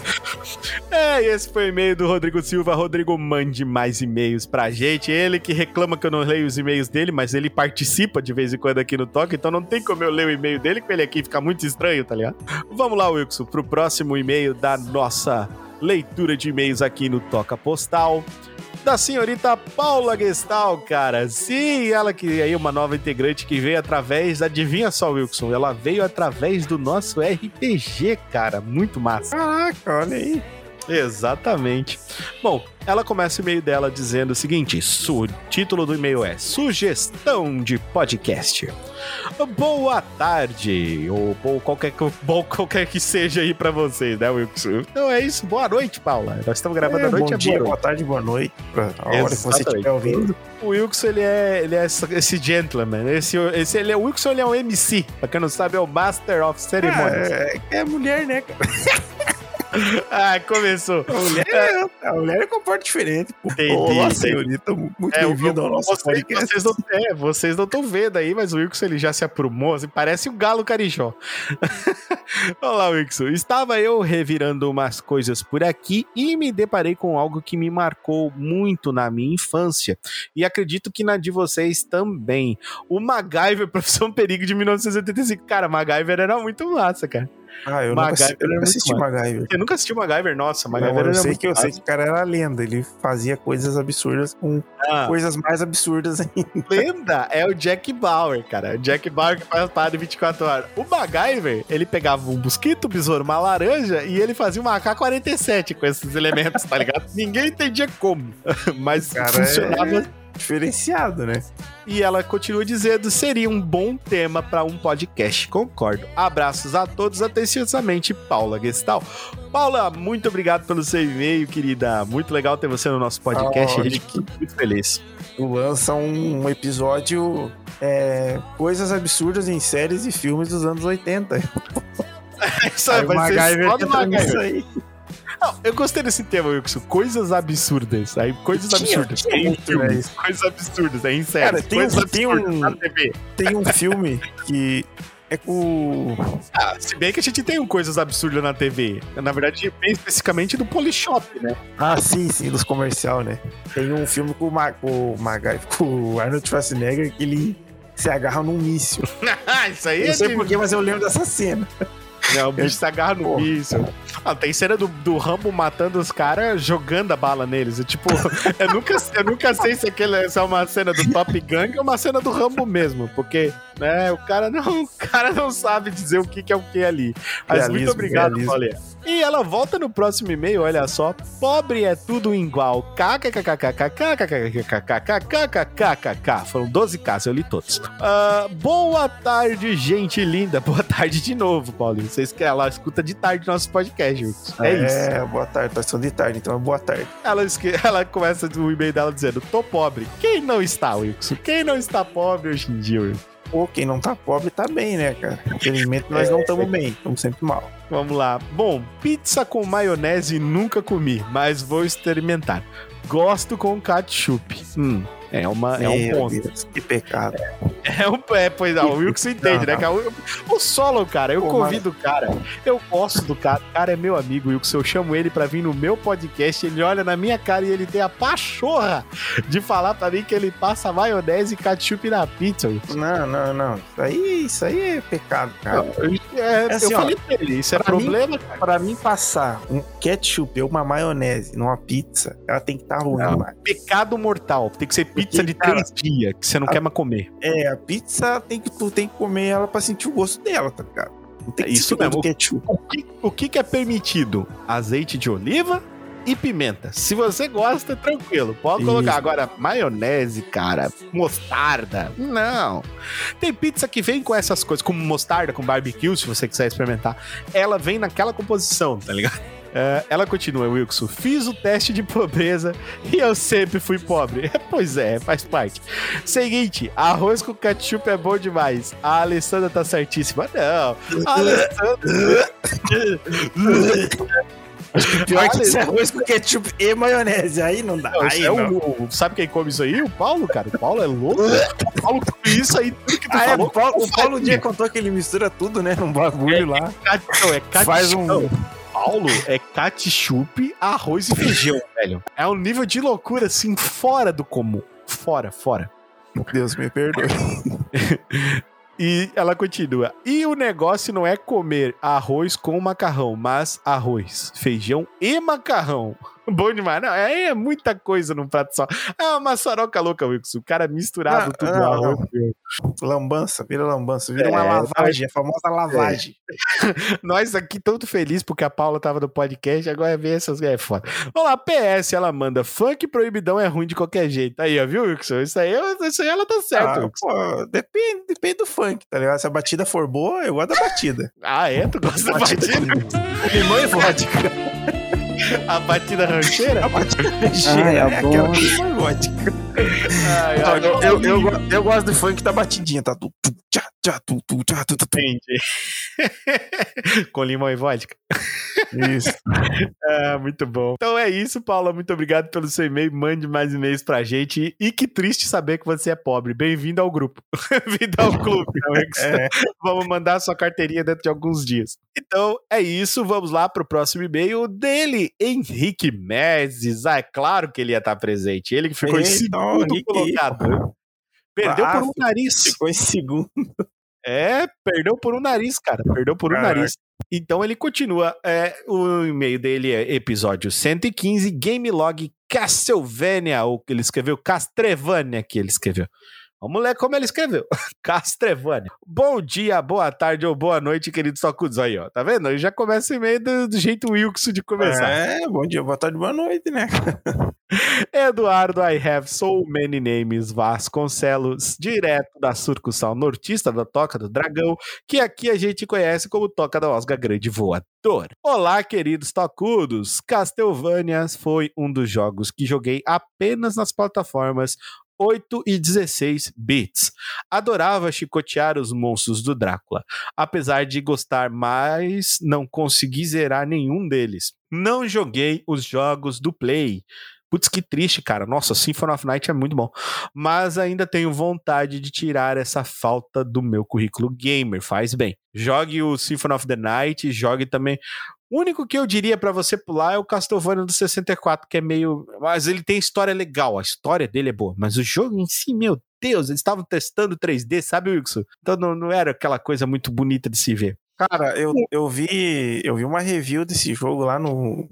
[laughs] é, e esse foi o e-mail do Rodrigo Silva. Rodrigo, mande mais e-mails pra gente. Ele que reclama que eu não leio os e-mails dele, mas ele participa de vez em quando aqui no Toque, então não tem como eu ler o e-mail dele, com ele aqui fica muito estranho, tá ligado? Vamos lá, Wilson, pro próximo e-mail da nossa leitura de e-mails aqui no Toca Postal da senhorita Paula Gestal, cara. Sim, ela que aí é uma nova integrante que veio através, adivinha só, Wilson, ela veio através do nosso RPG, cara. Muito massa. Caraca, olha aí. Exatamente. Bom, ela começa o e-mail dela dizendo o seguinte: o título do e-mail é Sugestão de Podcast. Boa tarde, ou bom qualquer, que- bom qualquer que seja aí pra vocês, né, Wilson? Então é isso, boa noite, Paula. Nós estamos gravando É, à noite bom é dia, boa boa tarde, boa noite. Pra a hora que você estiver ouvindo. O Wilson, ele é, ele é esse gentleman. Esse, esse, ele é, o Wilson, ele é um MC. Pra quem não sabe, é o Master of Ceremonies. É, é mulher, né, cara? [laughs] [laughs] Ah, começou. A mulher, é, a mulher comporta diferente. Entendi, Olá, entendi. senhorita. Muito É, bem-vindo ao nosso vocês, podcast. vocês não, é, vocês não estão vendo aí, mas o Wilson ele já se aprumou, assim, parece o galo carijó. [laughs] Olá, Wilson. Estava eu revirando umas coisas por aqui e me deparei com algo que me marcou muito na minha infância. E acredito que na de vocês também. O MacGyver, [laughs] Profissão Perigo de 1985. Cara, MacGyver era muito massa, cara. Ah, eu nunca, MacGyver assi- eu era nunca assisti massa. MacGyver. Você nunca assistiu MacGyver? Nossa, Não, MacGyver eu era sei que eu sei que o cara era lenda. Ele fazia coisas absurdas com Ah. coisas mais absurdas [laughs] ainda. lenda é o Jack Bauer, cara. O Jack Bauer que faz parada em 24 horas. O MacGyver, ele pegava um mosquito, um besouro, uma laranja e ele fazia uma AK-47 com esses elementos, tá ligado? [laughs] Ninguém entendia como, [laughs] mas Cara, funcionava. é diferenciado, né? E ela continua dizendo: seria um bom tema para um podcast. Concordo. Abraços a todos, atenciosamente, Paula Gestal. Paula, muito obrigado pelo seu e-mail, querida. Muito legal ter você no nosso podcast. Ah, a gente fica muito feliz. Lança um, um episódio é, coisas absurdas em séries e filmes dos anos 80. [laughs] Isso Aí vai ser só do MacGyver. nisso aí. Não, eu gostei desse tema, Wilson. Coisas absurdas. Aí, coisas Tinha- absurdas. tinha Tem filmes. né, isso. Coisas absurdas. Aí, em. Cara, tem um- coisas tem um- na TV. Tem um filme que é com. Ah, se bem que a gente tem um coisas absurdas na TV. Na verdade, bem especificamente do Polishop, né? Ah, sim, sim, dos comercial, né? Tem um filme com o, Ma... com o com o Arnold Schwarzenegger, que ele se agarra num míssil. [laughs] Isso aí Eu é não sei de- porquê, mas eu lembro dessa cena. Não, o bicho se agarra no Pô. míssil. Ah, tem cena do, do Rambo matando os caras jogando a bala neles. Eu, tipo, eu nunca, eu nunca sei se, aquele, se é uma cena do Top Gun ou uma cena do Rambo mesmo. Porque, né, o cara não, o cara não sabe dizer o que, que é o que ali. Mas muito Realismo, obrigado, realismo. Paulinha. E ela volta no próximo e-mail, olha só. Pobre é tudo igual. KKKKKKKKKKKKKKKKK. Foram 12 casos, eu li todos. Ah, boa tarde, gente linda. Boa tarde de novo, Paulinho. Vocês que ela escuta de tarde nosso podcast, Wilson. É, isso. É, boa tarde, tá de tarde, então é boa tarde. Ela, [laughs] ela começa o e-mail dela dizendo: tô pobre. Quem não está, Wilson? Quem não está pobre hoje em dia, Wilson? Pô, quem não tá pobre tá bem, né, cara? Infelizmente nós não estamos bem, estamos sempre mal. Vamos lá. Bom, pizza com maionese nunca comi, mas vou experimentar. Gosto com ketchup. Hum, é, uma, é um ponto. Deus, que pecado. É um é, pois é, o Wilson entende, né? Não, é o, o solo, cara, eu Pô, convido o cara, eu gosto do cara, o cara é meu amigo, Wilson, eu chamo ele pra vir no meu podcast, ele olha na minha cara e ele tem a pachorra de falar pra mim que ele passa maionese e ketchup na pizza, Wilson. Não, não, não. Isso aí, isso aí é pecado, cara. É, É assim, eu ó, falei pra ele, isso é pra mim- problema, cara. Pra mim passar um ketchup ou uma maionese numa pizza, ela tem que estar ruim, Não. mano. Pecado mortal, tem que ser pizza de cara, três dias, que você não a- quer mais comer. É, a pizza tem que tu tem que comer ela pra sentir o gosto dela, tá ligado? Não tem É que isso ser tudo mesmo. ketchup. O que, o que que é permitido? Azeite de oliva e pimenta. Se você gosta, tranquilo, pode Isso. colocar. Agora, maionese, cara, mostarda, não. Tem pizza que vem com essas coisas, como mostarda, com barbecue, se você quiser experimentar. Ela vem naquela composição, tá ligado? É, ela continua, Wilson. Fiz o teste de pobreza e eu sempre fui pobre. [laughs] pois é, faz parte. Seguinte, arroz com ketchup é bom demais. A Alessandra tá certíssima. Não, a Alessandra. Pior que isso é arroz com ketchup e maionese. Aí não dá. Não, Aí é não. o, sabe quem come isso aí? O Paulo, cara. O Paulo é louco. o Paulo come isso aí, tudo que tu Ah, é, falou. o Paulo, o Paulo um dia contou que ele mistura tudo, né? Num bagulho lá. Cat- não, é cat- Faz um- Paulo é ketchup, arroz e feijão, [laughs] velho. É um nível de loucura, assim, fora do comum. Fora, fora. Deus me perdoe. [laughs] E ela continua. E o negócio não é comer arroz com macarrão, mas arroz, feijão e macarrão. Bom demais. Não, é, é muita coisa num prato só. É uma maçaroca louca, Wilson. O cara misturado Não, tudo não, arroz. Lambança, vira lambança, vira uma É, lavagem, a famosa lavagem. [laughs] Nós aqui todo feliz porque a Paula tava no podcast, agora vem essas é foda. Vamos lá, PS, ela manda funk proibidão é ruim de qualquer jeito. Aí, ó, viu, Wilson? Isso aí, isso aí ela tá certa, Ah, pô, depende, depende do funk, tá ligado? Se a batida for boa, eu gosto da batida. Ah, é? Tu gosta da batida? [laughs] Limão e vodka. [laughs] A batida [laughs] rancheira? A batida Ai, cheia, a é aquela boa. com limão e vodka. Ai, ai, eu, eu, eu, go- eu gosto do funk da batidinha, tá? Tu, tu, tchá, tchá, tu, tu, tchá, tu, tu, tu. Entendi. [laughs] Com limão e vodka. Isso. [laughs] Ah, muito bom. Então é isso, Paula. Muito obrigado pelo seu e-mail. Mande mais e-mails pra gente. E que triste saber que você é pobre. Bem-vindo ao grupo. [laughs] Bem-vindo ao clube. É. Vamos mandar a sua carteirinha dentro de alguns dias. Então é isso. Vamos lá pro próximo e-mail dele, Henrique Meses. Ah, é claro que ele ia estar presente. Ele que ficou em Eita, segundo colocado. Perdeu Ah, por um nariz. Ficou em segundo. [laughs] É, perdeu por um nariz, cara. Perdeu por um Caraca. nariz. Então ele continua. É, o e-mail dele é episódio 115, Game Log Castlevania, ou ele escreveu Castrevania que ele escreveu. Vamos ler como ele escreveu. [laughs] Castrevania. Bom dia, boa tarde ou boa noite, queridos tocudos. Aí, ó. Tá vendo? Ele já começa o e-mail do, do jeito Wilkson de começar. É, bom dia, boa tarde, boa noite, né? [laughs] Eduardo, I have so many names Vasconcelos, direto da surcussal nortista da Toca do Dragão, que aqui a gente conhece como Toca da Osga Grande Voador. Olá, queridos tocudos! Castlevanias foi um dos jogos que joguei apenas nas plataformas 8 e 16 bits. Adorava chicotear os monstros do Drácula. Apesar de gostar mais, não consegui zerar nenhum deles. Não joguei os jogos do Play. Putz, que triste, cara. Nossa, Symphony of Night é muito bom. Mas ainda tenho vontade de tirar essa falta do meu currículo gamer. Faz bem. Jogue o Symphony of the Night, jogue também. O único que eu diria pra você pular é o Castlevania do 64, que é meio. Mas ele tem história legal, a história dele é boa. Mas o jogo em si, meu Deus, eles estavam testando 3D, sabe, Wilson? Então não, não era aquela coisa muito bonita de se ver. Cara, eu, eu vi eu vi uma review desse jogo lá no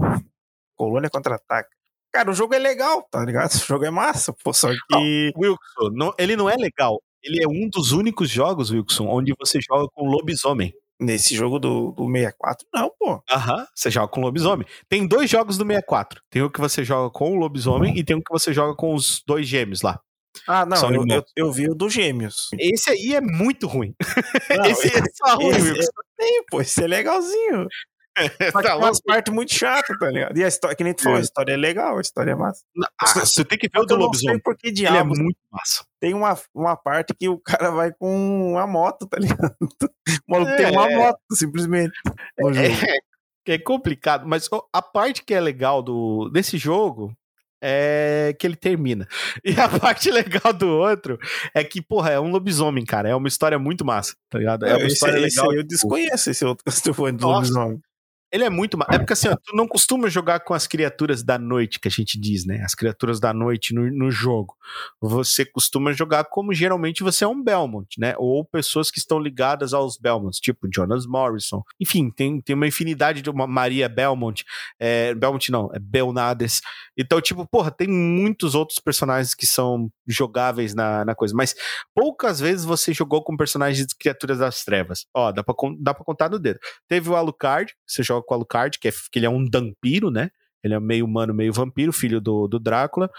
Colônia Contra-Ataque. Cara, o jogo é legal, tá ligado? O jogo é massa, pô, só que... Wilson, não- ele não é legal. Ele é um dos únicos jogos, Wilson, onde você joga com lobisomem. Nesse jogo do, do 64, não, pô. Aham, você joga com lobisomem. Tem dois jogos do 64. Tem o que você joga com o lobisomem e tem o que você joga com os dois gêmeos lá. Ah, não, eu, eu, eu vi o dos Gêmeos. Esse aí é muito ruim. Não, [laughs] esse é só ruim, esse- Wilson. Tem, pô, esse é legalzinho. Só que Tá umas partes muito chatas, tá ligado? E a história, que nem tu falou, a história é legal, a história é massa. Ah, você tem que ver o do lobisomem. por que Ele é muito massa. tem uma, uma parte que o cara vai com uma moto, tá ligado? [laughs] O maluco tem uma É. moto, simplesmente. É, é complicado, mas a parte que é legal do, desse jogo é que ele termina. [laughs] E a parte legal do outro é que, porra, é um lobisomem, cara. É uma história muito massa, tá ligado? É uma esse, história esse legal. eu desconheço, esse outro [laughs] Castlevania do Nossa. lobisomem. Ele é muito. É porque assim, ó, tu não costuma jogar com as criaturas da noite, que a gente diz, né? As criaturas da noite no, no jogo. Você costuma jogar como geralmente você é um Belmont, né? Ou pessoas que estão ligadas aos Belmonts, tipo Jonas Morrison. Enfim, tem, tem uma infinidade de uma Maria Belmont. É, Belmont não, é Belnades. Então, tipo, porra, tem muitos outros personagens que são jogáveis na, na coisa. Mas poucas vezes você jogou com personagens de criaturas das trevas. Ó, dá pra, dá pra contar no dedo. Teve o Alucard, você joga com o Alucard, que, é, que ele é um vampiro, né? Ele é meio humano, meio vampiro, filho do, do Drácula.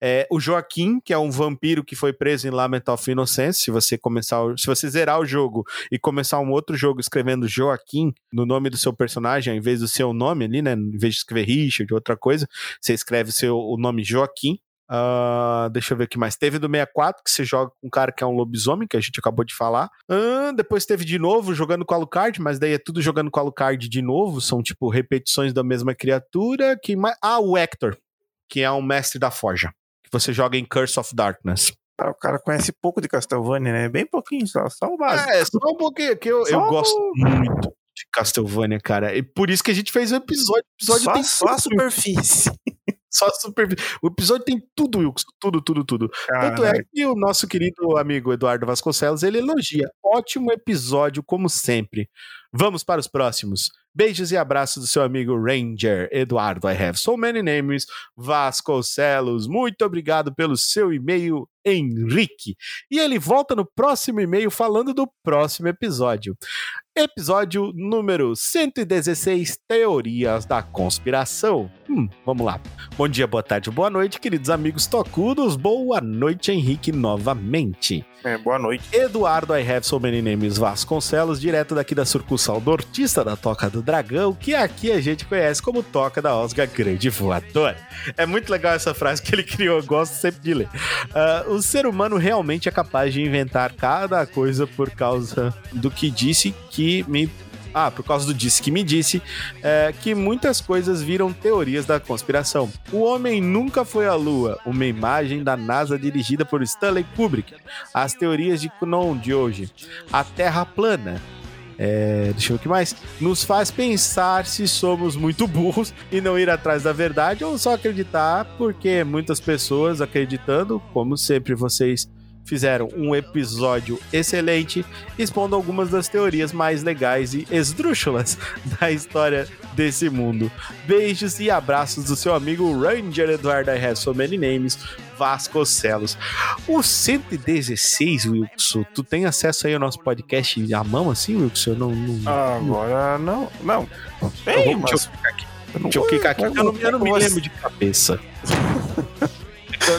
É, o Joaquim, que é um vampiro que foi preso em Lament of Innocence. Se você começar, o- se você zerar o jogo e começar um outro jogo escrevendo Joaquim no nome do seu personagem, ao invés do seu nome ali, né? Em vez de escrever Richard, outra coisa, você escreve seu, o nome Joaquim. Ah, deixa eu ver o que mais. Teve do 64, que você joga com um cara que é um lobisomem, que a gente acabou de falar. Ah, depois teve de novo jogando com a Alucard, mas daí é tudo jogando com a Alucard de novo. São tipo repetições da mesma criatura. Que mais... Ah, o Hector, que é um mestre da forja. Que você joga em Curse of Darkness. Ah, O cara conhece pouco de Castlevania, né? Bem pouquinho, só, só o básico. É, só um pouquinho, que eu, Só eu gosto muito de Castlevania, cara. E por isso que a gente fez o episódio. Episódio só, tem só a superfície. Só super. O episódio tem tudo, Wilson. Tudo, tudo, tudo. Tanto é que o nosso querido amigo Eduardo Vasconcelos, ele elogia. Ótimo episódio, como sempre. Vamos para os próximos. Beijos e abraços do seu amigo Ranger Eduardo. I have so many names. Vasconcelos, muito obrigado pelo seu e-mail, Henrique. E ele volta no próximo e-mail falando do próximo episódio. Episódio número 116, Teorias da Conspiração. Hum, vamos lá. Bom dia, boa tarde, boa noite, queridos amigos tocudos. Boa noite, Henrique, novamente. É, boa noite. Eduardo I Have So Many Names Vasconcelos, direto daqui da sucursal nortista da Toca do Dragão, que aqui a gente conhece como Toca da Osga Grande Voadora. É muito legal essa frase que ele criou, eu gosto sempre de ler. Ah, o ser humano realmente é capaz de inventar cada coisa por causa do que disse que me. Ah, por causa do disse que me disse, é, que muitas coisas viram teorias da conspiração. O homem nunca foi à Lua, uma imagem da NASA dirigida por Stanley Kubrick. As teorias de Kunon de hoje. A Terra plana. É, deixa eu ver o que mais. Nos faz pensar se somos muito burros e não ir atrás da verdade ou só acreditar, porque muitas pessoas acreditando, como sempre vocês fizeram um episódio excelente expondo algumas das teorias mais legais e esdrúxulas [laughs] da história desse mundo. Beijos e abraços do seu amigo Ranger Eduardo I Have So Many Names, Vasconcelos. O 116, Wilson, tu tem acesso aí ao nosso podcast à mão assim, Wilson? Eu não. não... Agora não. Não. Eu Tem, vou- mas. deixa eu clicar aqui. eu não Deixa eu clicar aqui. Eu não, eu não me lembro de cabeça. [laughs]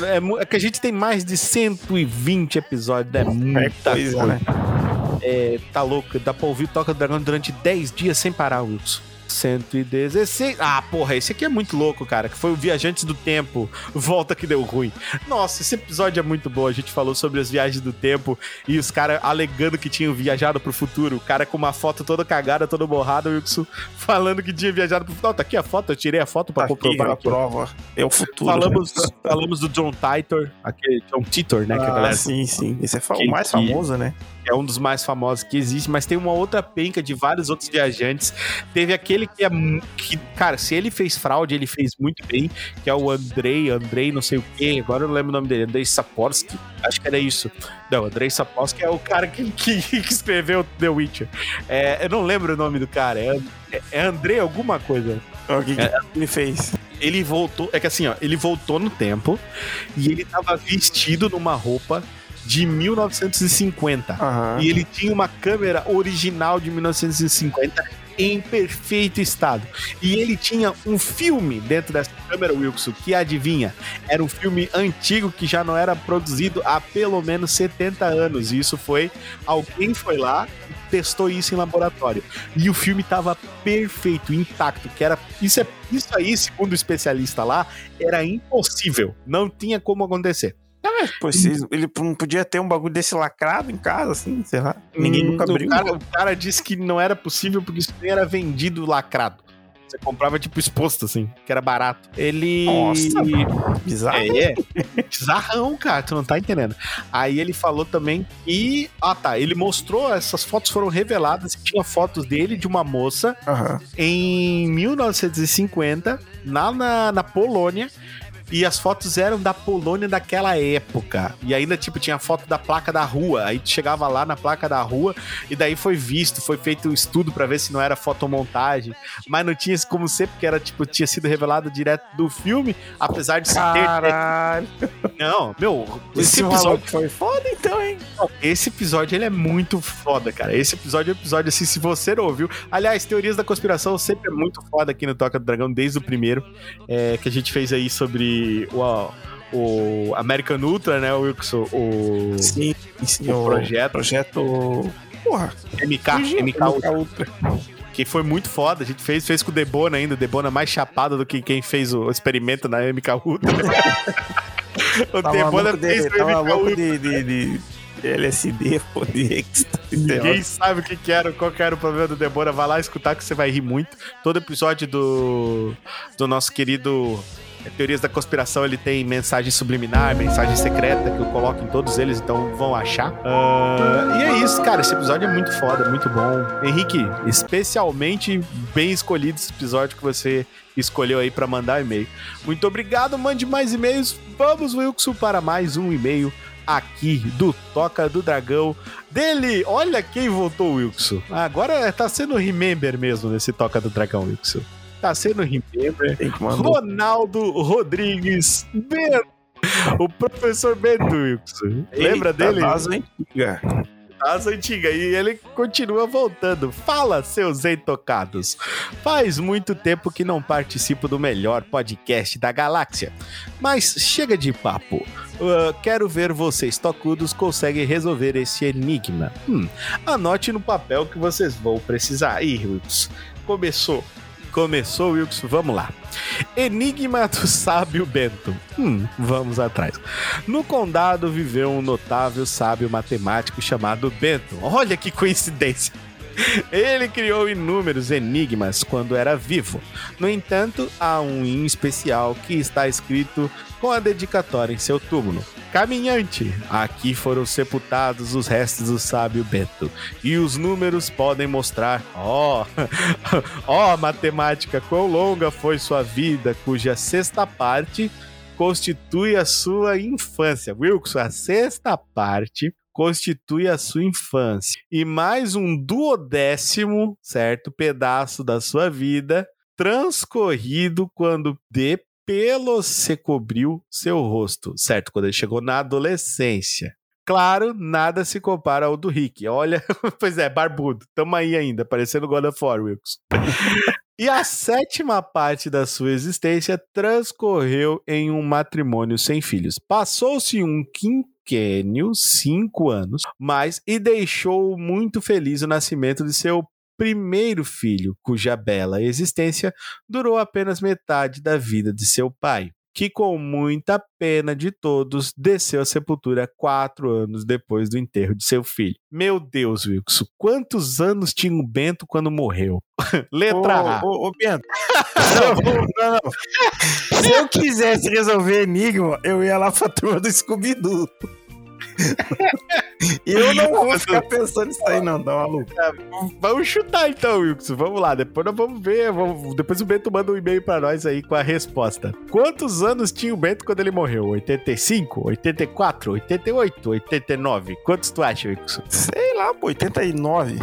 É, é que a gente tem mais de 120 episódios, é É muita coisa, coisa. né? É, tá louco, dá pra ouvir Toca do Dragão durante 10 dias sem parar, Wilson. 116. Ah, porra, esse aqui é muito louco, cara. Que foi o Viajantes do Tempo. Volta que deu ruim. Nossa, esse episódio é muito bom. A gente falou sobre as viagens do tempo e os caras alegando que tinham viajado pro futuro. O cara com uma foto toda cagada, toda borrada, Wilson, falando que tinha viajado pro futuro. Não, tá aqui a foto, eu tirei a foto pra Tá comprovar. a aqui, prova. É o futuro. Falamos, falamos do John Titor, aquele John Titor, né? que a Ah, galera sim, sim. Esse é Que- o mais que- famoso, né? É um dos mais famosos que existe, mas tem uma outra penca de vários outros viajantes. Teve aquele que é. Que, cara, se ele fez fraude, ele fez muito bem, que é o Andrei, Andrei, não sei o quê, agora eu não lembro o nome dele, Andrei Saporsky, acho que era isso. Não, Andrei Saporsky é o cara que, que, que escreveu The Witcher. É, eu não lembro o nome do cara, é, é, é Andrei alguma coisa. O que, que É. ele fez? Ele voltou, é que assim, ó, ele voltou no tempo e ele tava vestido numa roupa de 1950. Aham. E ele tinha uma câmera original de 1950 em perfeito estado. E ele tinha um filme dentro dessa câmera, Wilson, que adivinha? Era um filme antigo que já não era produzido há pelo menos 70 anos. E isso foi. Alguém foi lá e testou isso em laboratório. E o filme tava perfeito, intacto. Que era. Isso, é, isso aí, segundo o especialista lá, era impossível. Não tinha como acontecer. Pô, se- ele não podia ter um bagulho desse lacrado em casa, assim, sei lá. Ninguém Hum, nunca o abriu. Cara, o cara disse que não era possível porque isso nem era vendido lacrado. Você comprava tipo exposto, assim, que era barato. Ele. Nossa, Bizarro. É, é. Bizarrão, cara, tu não tá entendendo. Aí ele falou também que. Ah, tá. Ele mostrou, essas fotos foram reveladas e tinha fotos dele de uma moça em 1950, lá na, na Polônia. E as fotos eram da Polônia daquela época. E ainda, tipo, tinha foto da placa da rua. Aí tu chegava lá na placa da rua e daí foi visto, foi feito um estudo pra ver se não era fotomontagem. Mas não tinha como ser, porque era, tipo, tinha sido revelado direto do filme, apesar de se ter. Caralho. Não, meu, esse Esse episódio. foi foda, então, hein? Esse episódio ele é muito foda, cara. Esse episódio é um episódio assim, se você não ouviu. Aliás, teorias da conspiração sempre é muito foda aqui no Toca do Dragão, desde o primeiro, é, que a gente fez aí sobre o, o American Ultra, né, Wilson? O, Sim, sim. o projeto Projeto. Porra, MK, fugiu, MK Ultra, que foi muito foda. A gente fez, fez com o Debona ainda, o Debona mais chapado do que quem fez o experimento na MK Ultra. [laughs] O Tava louco fez de, tava o louco de, de, de LSD, pô, de êxtase. Ninguém sabe o que, que era, qual que era o problema do Debora. Vai lá escutar que você vai rir muito. Todo episódio do, do nosso querido Teorias da Conspiração, ele tem mensagem subliminar, mensagem secreta, que eu coloco em todos eles, então vão achar. Ah, e é isso, cara. Esse episódio é muito foda, muito bom. Henrique, especialmente bem escolhido esse episódio que você escolheu aí pra mandar e-mail. Muito obrigado, mande mais e-mails. Vamos, Wilson, para mais um e-mail aqui do Toca do Dragão dele. Olha quem voltou, Wilson. Agora tá sendo Remember mesmo nesse Toca do Dragão, Wilson. Tá sendo Remember. Ronaldo Rodrigues Bento. O professor Bento, Wilson. Lembra dele? das antigas. As antigas. E ele continua voltando. Fala, seus intocados. Faz muito tempo que não participo do melhor podcast da galáxia. Mas chega de papo. Uh, quero ver vocês, tocudos, conseguem resolver esse enigma. Hum, anote no papel que vocês vão precisar. Ih, Wilkes, começou. Começou, Wilkes, vamos lá. Enigma do [laughs] sábio Bento. Hum, vamos atrás. No condado viveu um notável sábio matemático chamado Bento. Olha que coincidência. Ele criou inúmeros enigmas quando era vivo. No entanto, há um em especial que está escrito com a dedicatória em seu túmulo. Caminhante, aqui foram sepultados os restos do sábio Bento. E os números podem mostrar, ó, [laughs] ó, matemática, quão longa foi sua vida, cuja sexta parte constitui a sua infância. Wilson, a sexta parte constitui a sua infância. E mais um duodécimo, certo? Pedaço da sua vida transcorrido quando de pelo se cobriu seu rosto, certo? Quando ele chegou na adolescência. Claro, nada se compara ao do Rick. Olha, [laughs] pois é, barbudo. Tamo aí ainda, parecendo God of War, Wilkes. [laughs] E a sétima parte da sua existência transcorreu em um matrimônio sem filhos. Passou-se um quinquênio, cinco anos, mas e deixou muito feliz o nascimento de seu primeiro filho, cuja bela existência durou apenas metade da vida de seu pai, que com muita pena de todos desceu à sepultura quatro anos depois do enterro de seu filho. Meu Deus, Wilson, quantos anos tinha o Bento quando morreu? [laughs] Letra A. Ô, ô, ô, Bento. [laughs] Não, não, não. Se eu quisesse resolver enigma, eu ia lá pra turma do Scooby-Doo. E [laughs] eu não vou ficar pensando nisso aí, não, tá maluco? Vamos chutar então, Wilson. Vamos lá. Depois nós vamos ver. vamos- Depois o Bento manda um e-mail pra nós aí com a resposta. Quantos anos tinha o Bento quando ele morreu? 85, 84, 88, 89? Quantos tu acha, Wilson? Sei lá, pô, 89.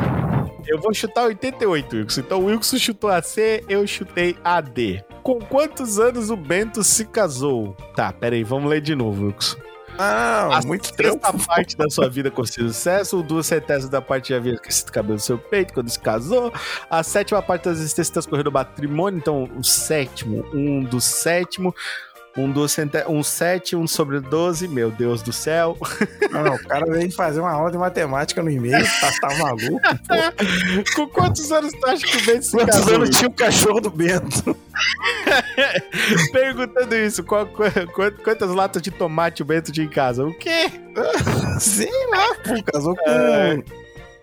Eu vou chutar 88, Wilson. Então o Wilson chutou a C, eu chutei a D. Com quantos anos o Bento se casou? Tá, peraí, vamos ler de novo, Wilson. Ah, A muito tempo. parte da sua vida com sucesso, duas centésimas da parte já havia crescido cabelo no seu peito quando se casou, a sétima parte das existências transcorreu no matrimônio, então o sétimo, um do sétimo, um do centé... um sete, um sobre doze, meu Deus do céu. Não, não, o cara veio fazer uma aula de matemática no e-mail, tá, tá maluco? [laughs] Com quantos anos tu acha que o Bento se Quantos casou? anos tinha o cachorro do Bento? [laughs] Perguntando isso, qual- qual- quantas latas de tomate o Bento tinha em casa? O quê? [laughs] Sei lá, pô, casou com. É.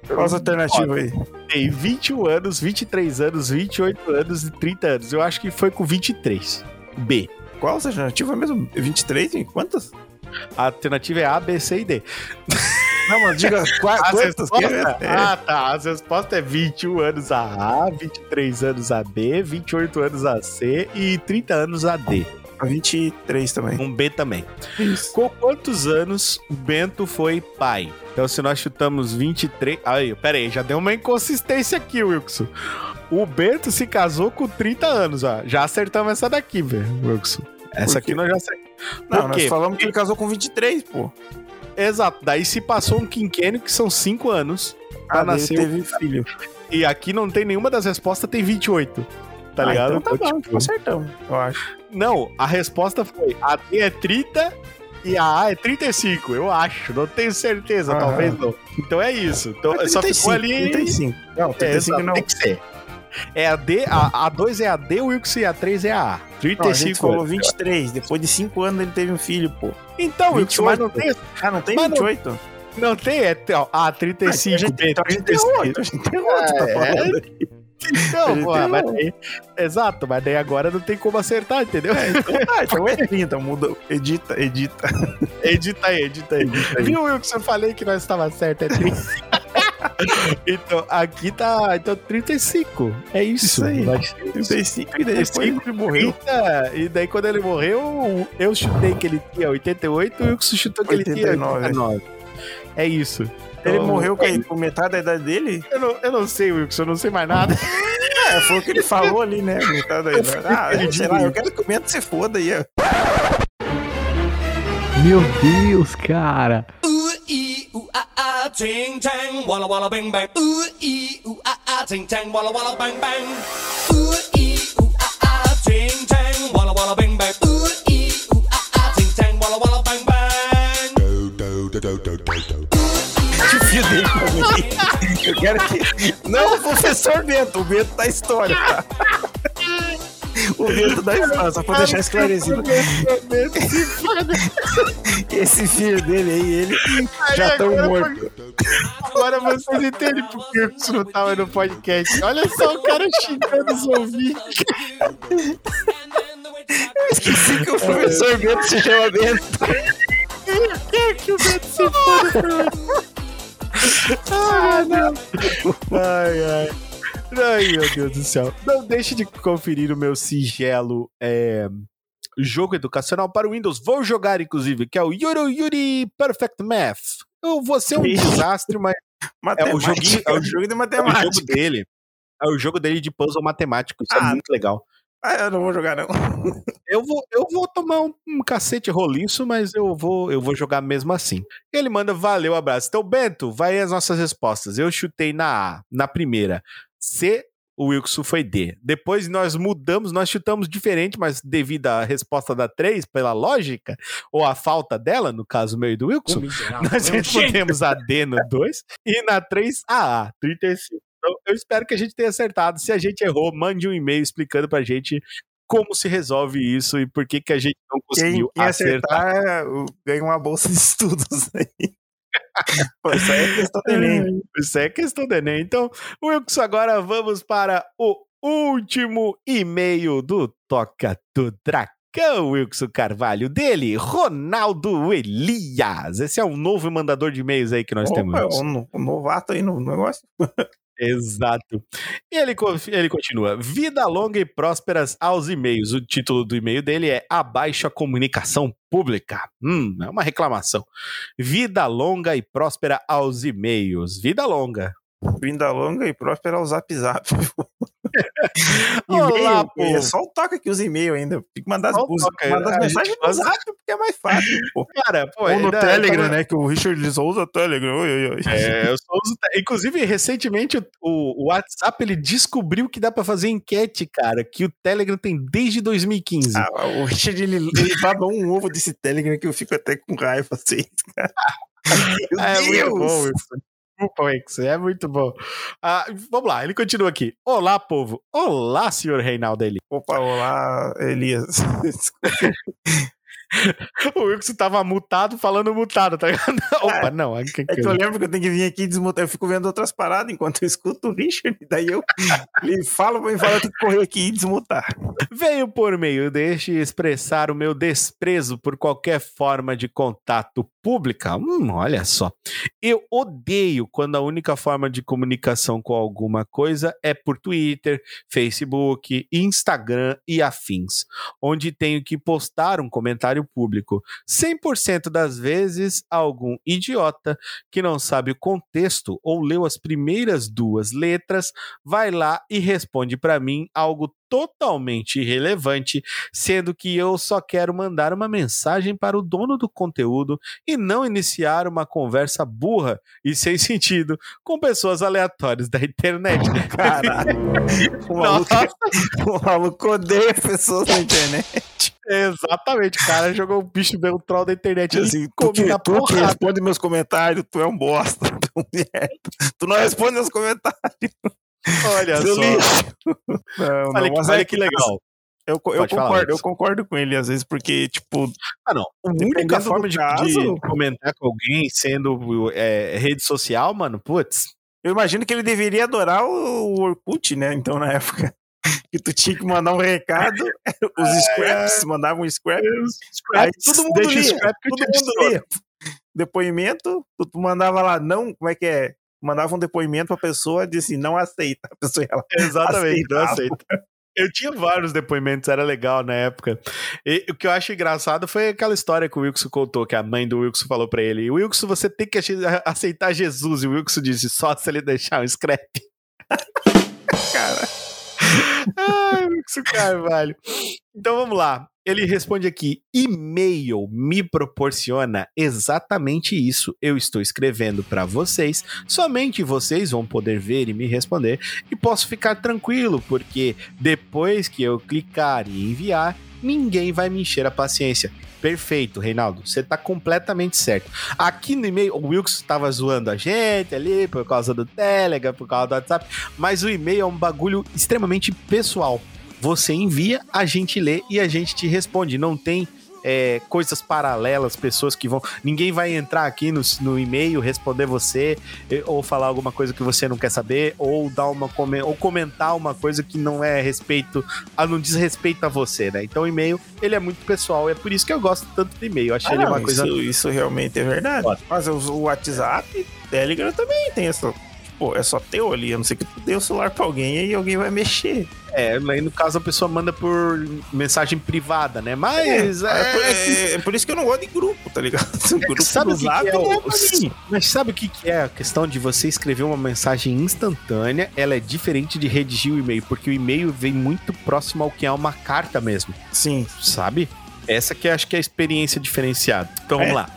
Qual as alternativas aí? Tem 21 anos, 23 anos, 28 anos e 30 anos. Eu acho que foi com 23. B. Qual as alternativas mesmo? 23? Em quantas? A alternativa é A, B, C e D. Não, mas diga [laughs] qua- As quantas que é? respostas- Ah, tá. As respostas é 21 anos a A, 23 anos a B, 28 anos a C e 30 anos a D. É, 23 também. Um B também. Isso. Com quantos anos o Bento foi pai? Então, se nós chutamos 23. Aí, pera aí, já deu uma inconsistência aqui, Wilson. O Bento se casou com 30 anos, ó. Já acertamos essa daqui, velho. Essa aqui nós já acertamos. Não, nós falamos que ele casou com 23, pô. Exato. Daí se passou um quinquênio, que são 5 anos. Pra Ah, nascer. teve filho. E aqui não tem nenhuma das respostas, tem 28. Tá Ah, ligado? Então tá bom, tipo, acertamos, eu acho. Não, a resposta foi: a D é 30 e a A é 35. Eu acho, não tenho certeza, Aham. talvez não. Então é isso. Então É só 35, ficou ali. 35. Não, É, 35 exato, não. Tem que ser. É a D, a, a 2 é a D, o Wilson e a 3 é a A. Não, a 35 gente falou anos. 23. Depois de 5 anos ele teve um filho, pô. Então, Wilson, mas não 28. tem, Ah, não tem Mas não- 28? não tem, é, ó, A, 35, a gente, B, então a gente tem 36. outro, a gente tem outro, tá É. falando. Não, [laughs] Ele pô, mas daí, exato, mas daí agora não tem como acertar, entendeu? Então tá, então é 30, muda, edita, edita. Edita aí, edita aí. aí. Viu, Wilson? Eu falei que nós estava certo, é 30. [laughs] [laughs] então, aqui tá então, 35. É isso. Isso aí. Nós- 35 e daí depois ele morreu. 30, e daí quando ele morreu, eu chutei que ele tinha 88 e o Wilson chutou que ele tinha 89. 89. É isso. Ele Então, morreu com, com metade da idade dele? Eu não, eu não sei, Wilson, eu não sei mais nada. [laughs] É, foi o que ele falou ali, né? Metade da idade. Ah, Ele sei lá, eu quero que o Mento se foda aí, ó. Meu Deus, cara. Ooh ee ooh ah ah ting tang walla walla bang bang. Ooh ee ooh ah ah ting tang walla walla bang bang. Ooh ee ooh ah ah ting tang walla walla bang bang. Ooh ee ooh ah ah ting tang walla walla bang bang. Que filho dele pra mim. Eu quero que. Não professor Bento, o Bento da história? O Bento da história, só pra deixar esclarecido. [laughs] Esse filho dele aí, ele já estão agora morto. Agora vocês entendem por que o Wilson não tava no podcast. Olha só o cara xingando os ouvintes. Esqueci que o professor Bento se chama Bento. Quer que o Beto se foda [laughs] Ah, não. Ai, ai. Ai, meu Deus do céu. Não deixe de conferir o meu singelo é, jogo educacional para o Windows. Vou jogar, inclusive, que é o Yuri Yuri Perfect Math. Eu vou ser um desastre, mas é o joguinho, é o, jogo de é o jogo matemática. dele. É o jogo dele de puzzle matemático. Isso é Ah. muito legal. Ah, eu não vou jogar, não. [laughs] Eu vou, eu vou tomar um, um cacete roliço, mas eu vou, eu vou jogar mesmo assim. Ele manda, valeu, abraço. Então, Bento, vai as nossas respostas. Eu chutei na A, na primeira. C, o Wilson foi D. Depois nós mudamos, nós chutamos diferente, mas devido à resposta da 3, pela lógica, ou a falta dela, no caso meu e do Wilson, nós respondemos a D no 2 e na 3 a A, 35. Então, eu espero que a gente tenha acertado. Se a gente errou, mande um e-mail explicando pra gente como se resolve isso e por que, que a gente não conseguiu quem acertar. acertar uh, ganha uma bolsa de estudos aí. [laughs] Pô, isso aí é questão do Enem. Isso é questão do Enem. Então, Wilson, agora vamos para o último e-mail do Toca do Dracão, Wilson Carvalho, dele, Ronaldo Elias. Esse é um novo mandador de e-mails aí que nós temos. Opa, Wilson. um, um novato aí no negócio. [laughs] Exato. Ele, ele continua: Vida longa e prósperas aos e-mails. O título do e-mail dele é Abaixo a Comunicação Pública. Hum, é uma reclamação. Vida longa e próspera aos e-mails. Vida longa. Vinda longa e próspera ao zap zap. [laughs] Olá, E-mail, é só o toca aqui os e-mails ainda. Tem que mandar as, toca, mandar as a mensagens no zap porque é mais fácil. Pô. Cara, pô, Ou no Telegram, né? Que o Richard só usa Telegram. Oi, oi, oi. É, eu só uso Inclusive, recentemente, o, o WhatsApp ele descobriu que dá pra fazer enquete, cara, que o Telegram tem desde 2015. Ah, o Richard ele, ele baba um ovo desse Telegram que eu fico até com raiva assim. cara. Meu [laughs] É muito Deus! bom Wex, é muito bom. Ah, vamos lá, ele continua aqui. Olá, povo. Olá, senhor Reinaldo Eli. Opa, olá, Elias. [laughs] O Wilson tava mutado falando mutado, tá ligado? [laughs] Opa, não. É que, É que eu lembro que eu tenho que vir aqui e desmutar. Eu fico vendo outras paradas enquanto eu escuto o Richard. Daí eu ele fala pra mim falar, eu tenho que correr aqui e desmutar. Veio por meio deste expressar o meu desprezo por qualquer forma de contato pública. Hum, olha só. Eu odeio quando a única forma de comunicação com alguma coisa é por Twitter, Facebook, Instagram e afins, onde tenho que postar um comentário público. 100% das vezes, algum idiota que não sabe o contexto ou leu as primeiras duas letras vai lá e responde para mim algo totalmente irrelevante, sendo que eu só quero mandar uma mensagem para o dono do conteúdo e não iniciar uma conversa burra e sem [laughs] sentido com pessoas aleatórias da internet. [laughs] Caralho. O [laughs] maluco, o maluco odeia pessoas na internet. Exatamente, o cara jogou o bicho deu um troll da internet Assim, tu, come que, na tu responde meus comentários, tu é um bosta. Tu, é. Tu não responde meus comentários. Olha só. Não, Olha, não, que, mas olha é que legal. Eu, eu Pode concordo, eu concordo com ele às vezes, porque, tipo, Ah, não. A única forma de, caso- de comentar com alguém sendo é, rede social, mano, putz. eu imagino que ele deveria adorar o, o Orkut, né? Então, na época. [laughs] Que tu tinha que mandar um recado, [laughs] os scraps, mandavam um scrap, aí todo mundo deixa o lia, scrap que eu todo mundo lia. Depoimento, tu mandava lá, não, como é que é? Mandava um depoimento pra pessoa, disse, não aceita. A pessoa ia lá, Exatamente, não Aceitava. aceito. Eu tinha vários depoimentos, era legal na época. E o que eu acho engraçado foi aquela história que o Wilson contou, que a mãe do Wilson falou pra ele: Wilson, você tem que aceitar Jesus. E o Wilson disse: só se ele deixar um scrap. [laughs] cara. Ai, Wilson Carvalho. Então vamos lá. Ele responde aqui: e-mail me proporciona exatamente isso. Eu estou escrevendo para vocês, somente vocês vão poder ver e me responder, e posso ficar tranquilo, porque depois que eu clicar e enviar, ninguém vai me encher a paciência. Perfeito, Reinaldo. Você tá completamente certo. Aqui no e-mail, o Wilkes tava zoando a gente ali por causa do Telegram, por causa do WhatsApp, mas o e-mail é um bagulho extremamente pessoal. Você envia, a gente lê e a gente te responde. Não tem é, coisas paralelas, pessoas que vão. Ninguém vai entrar aqui no, no e-mail, responder você, ou falar alguma coisa que você não quer saber, ou dar uma ou comentar uma coisa que não é respeito, a não diz respeito a você, né? Então o e-mail, ele é muito pessoal, é por isso que eu gosto tanto do e-mail. Achei Ah, ele não, uma coisa. isso, isso realmente é verdade. Mas o, o WhatsApp, Telegram também tem essa. Tipo, é só teu ali. A não ser que tu dê o celular pra alguém e alguém vai mexer. É, aí no caso a pessoa manda por mensagem privada, né? Mas É, é, por, é- é por isso que eu não gosto de grupo, tá ligado? [laughs] O grupo sabe o que, que é o, é. Mas sabe o que, que é a questão de você escrever uma mensagem instantânea? Ela é diferente de redigir o e-mail, porque o e-mail vem muito próximo ao que é uma carta mesmo, Sim. sabe? Essa que eu acho que é a experiência diferenciada. Então vamos É. lá.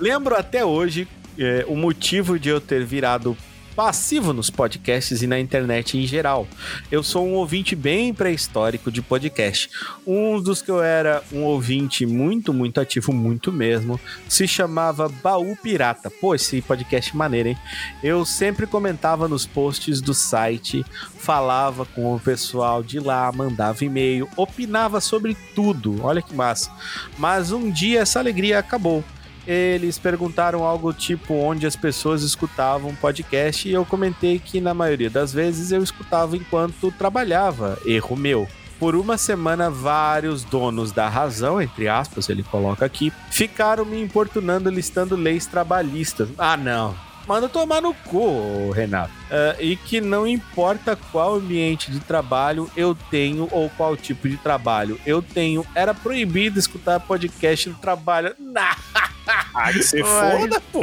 Lembro até hoje é, o motivo de eu ter virado passivo nos podcasts e na internet em geral. Eu sou um ouvinte bem pré-histórico de podcast. Um dos que eu era um ouvinte muito, muito ativo, muito mesmo, se chamava Baú Pirata. Pô, esse podcast maneiro, hein? Eu sempre comentava nos posts do site, falava com o pessoal de lá, mandava e-mail, opinava sobre tudo. Olha que massa. Mas um dia essa alegria acabou. Eles perguntaram algo tipo onde as pessoas escutavam podcast e eu comentei que na maioria das vezes eu escutava enquanto trabalhava. Erro meu. Por uma semana, vários donos da razão, entre aspas, ele coloca aqui, ficaram me importunando listando leis trabalhistas. Ah, não. Manda tomar no cu, Renato. Ah, e que não importa qual ambiente de trabalho eu tenho ou qual tipo de trabalho eu tenho, era proibido escutar podcast no trabalho. [laughs] Ah, que você foda, pô.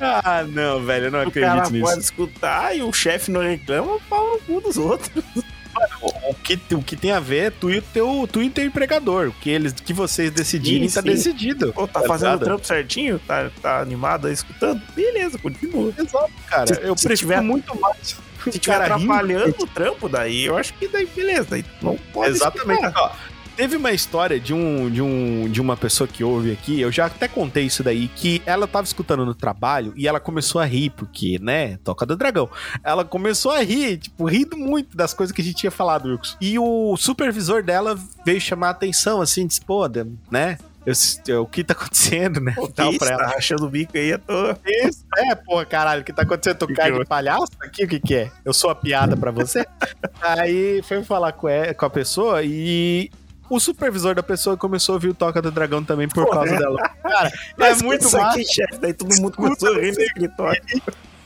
Ah, não, velho, eu não O cara acredito nisso. pode escutar e o chefe não reclama, pau no cu dos outros. O que, o que tem a ver é tu e o teu, tu e teu empregador. O que, eles, que vocês decidirem Sim, tá sim. decidido. Pô, tá Tá fazendo o trampo certinho? Tá, tá animado aí escutando? Beleza, continua. Exato, cara. Se- eu se prefiro tiver- muito mais. Se tiver cara rindo. atrapalhando o trampo, daí eu acho que daí beleza. Daí não pode Exatamente. Ó, teve uma história de um, de um de uma pessoa que ouve aqui, eu já até contei isso daí, que ela tava escutando no trabalho e ela começou a rir, porque, né, toca do dragão. Ela começou a rir, tipo, rindo muito das coisas que a gente tinha falado, Wilkes. E o supervisor dela veio chamar a atenção, assim, disse, pô, né? eu- eu- o que tá acontecendo, né? [laughs] Pô, Tal pra ela. tá rachando o bico aí à toa. Isso, é, porra, caralho, o que tá acontecendo? Tu cai de palhaço aqui? O que que é? Eu sou a piada pra você? [laughs] Aí foi falar com a pessoa e o supervisor da pessoa começou a ouvir o Toca do Dragão também por Porra. causa dela. [laughs] Cara, é muito isso aqui, chefe. Daí todo mundo começou a rir no escritório.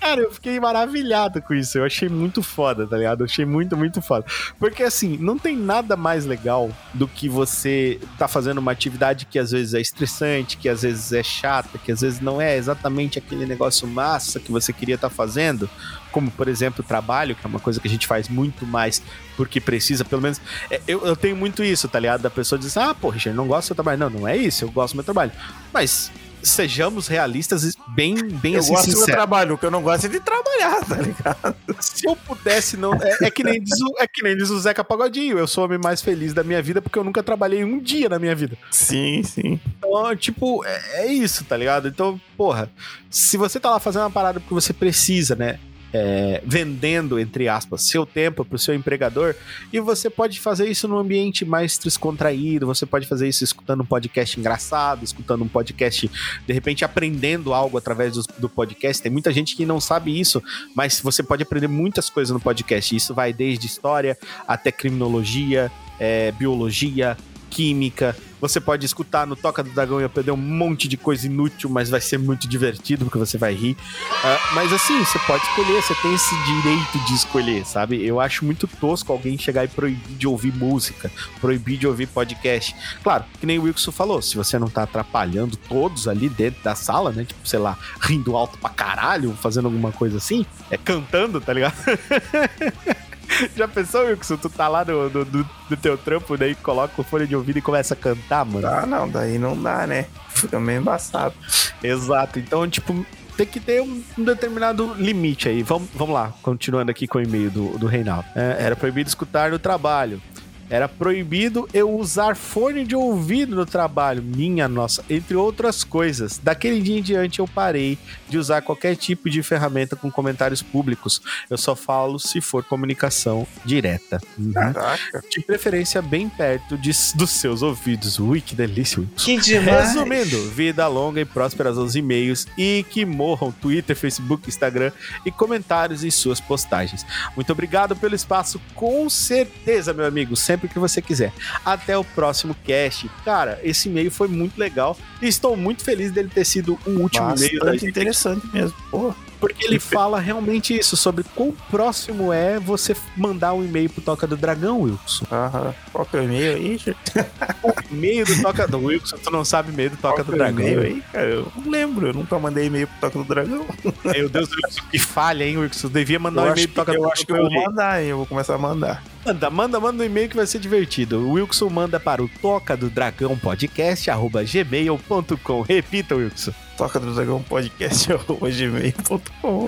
Cara, eu fiquei maravilhado com isso. Eu achei muito foda, tá ligado? Eu achei muito, muito foda. Porque assim, não tem nada mais legal do que você tá fazendo uma atividade que às vezes é estressante, que às vezes é chata, que às vezes não é exatamente aquele negócio massa que você queria estar fazendo. Como, por exemplo, o trabalho, que é uma coisa que a gente faz muito mais porque precisa, pelo menos. é, eu, eu tenho muito isso, tá ligado? Da pessoa diz, ah, pô, Richard, não gosto do seu trabalho. Não, não é isso, eu gosto do meu trabalho. Mas sejamos realistas e bem, bem Eu assim, gosto do meu trabalho, o que eu não gosto é de trabalhar, tá ligado? Se eu pudesse, não. É, é que nem diz o, é que nem diz o Zeca Pagodinho. Eu sou o homem mais feliz da minha vida porque eu nunca trabalhei um dia na minha vida. Sim, sim. Então, tipo, é, é isso, tá ligado? Então, porra, se você tá lá fazendo uma parada porque você precisa, né? É, vendendo, entre aspas, seu tempo para o seu empregador. E você pode fazer isso num ambiente mais descontraído, você pode fazer isso escutando um podcast engraçado, escutando um podcast, de repente, aprendendo algo através do, do podcast. Tem muita gente que não sabe isso, mas você pode aprender muitas coisas no podcast. Isso vai desde história até criminologia, é, biologia, química. Você pode escutar no Toca do Dragão e aprender um monte de coisa inútil, mas vai ser muito divertido porque você vai rir. Ah, mas assim, você pode escolher, você tem esse direito de escolher, sabe? Eu acho muito tosco alguém chegar e proibir de ouvir música, proibir de ouvir podcast. Claro, que nem o Wilson falou, se você não tá atrapalhando todos ali dentro da sala, né? Tipo, sei lá, rindo alto pra caralho, fazendo alguma coisa assim, é cantando, tá ligado? [laughs] [laughs] Já pensou, Wilson? Tu tá lá no, no, no- teu trampo, daí coloca o fone de ouvido e começa a cantar, mano. Ah, não, daí não dá, né? Fica meio embaçado. Exato. Então, tipo, tem que ter um, um determinado limite aí. Vamos, vamos lá, continuando aqui com o e-mail do, do Reinaldo. É, era proibido escutar no trabalho. Era proibido eu usar fone de ouvido no trabalho. Minha nossa, entre outras coisas. Daquele dia em diante eu parei de usar qualquer tipo de ferramenta com comentários públicos. Eu só falo se for comunicação direta. Uhum. Caraca. De preferência bem perto de- dos seus ouvidos. Ui, que delícia. Que demais. Resumindo, vida longa e próspera aos e-mails e que morram Twitter, Facebook, Instagram e comentários em suas postagens. Muito obrigado pelo espaço, com certeza, meu amigo, sempre que você quiser. Até o próximo cast. Cara, esse e-mail foi muito legal e estou muito feliz dele ter sido o último e-mail da Bastante gente, interessante mesmo. Pô, porque ele fala realmente isso, sobre quão próximo é você mandar um e-mail pro Toca do Dragão, Wilson. aham. Qual que é o e-mail aí, gente? [laughs] O e-mail do Toca do Wilson, tu não sabe e-mail do Toca Qual do é Dragão. e-mail aí, cara? Eu não lembro. Eu nunca mandei e-mail pro Toca do Dragão. [laughs] Meu Deus, Wilson, que falha, hein, Wilson? Devia mandar Eu um e-mail pro Toca do eu Dragão acho que eu vou mandar, hein? Eu vou começar a mandar. Manda, manda, manda um e-mail que vai ser divertido. O Wilson manda para o toca do dragão podcast arroba gmail.com. Repita, Wilson. Toca do Dragão Podcast. [laughs]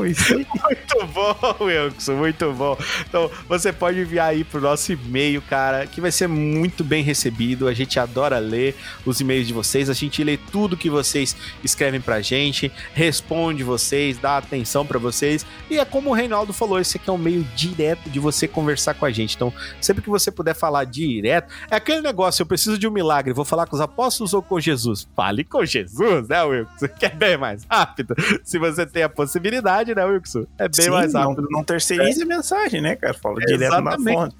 Isso aí. Muito bom, Wilson, muito bom. Então, você pode enviar aí pro nosso e-mail, cara, que vai ser muito bem recebido. A gente adora ler os e-mails de vocês, a gente lê tudo que vocês escrevem pra gente, responde vocês, dá atenção pra vocês. E é como o Reinaldo falou, esse aqui é um meio direto de você conversar com a gente. Então, sempre que você puder falar direto, é aquele negócio, eu preciso de um milagre, vou falar com os apóstolos ou com Jesus? Fale com Jesus, né, Wilson? Que é bem mais rápido. Se você tem a possibilidade, né, Wilson? É bem Sim, mais não, rápido. não terceirize a mensagem, né, cara? Fala direto na Exatamente. fonte.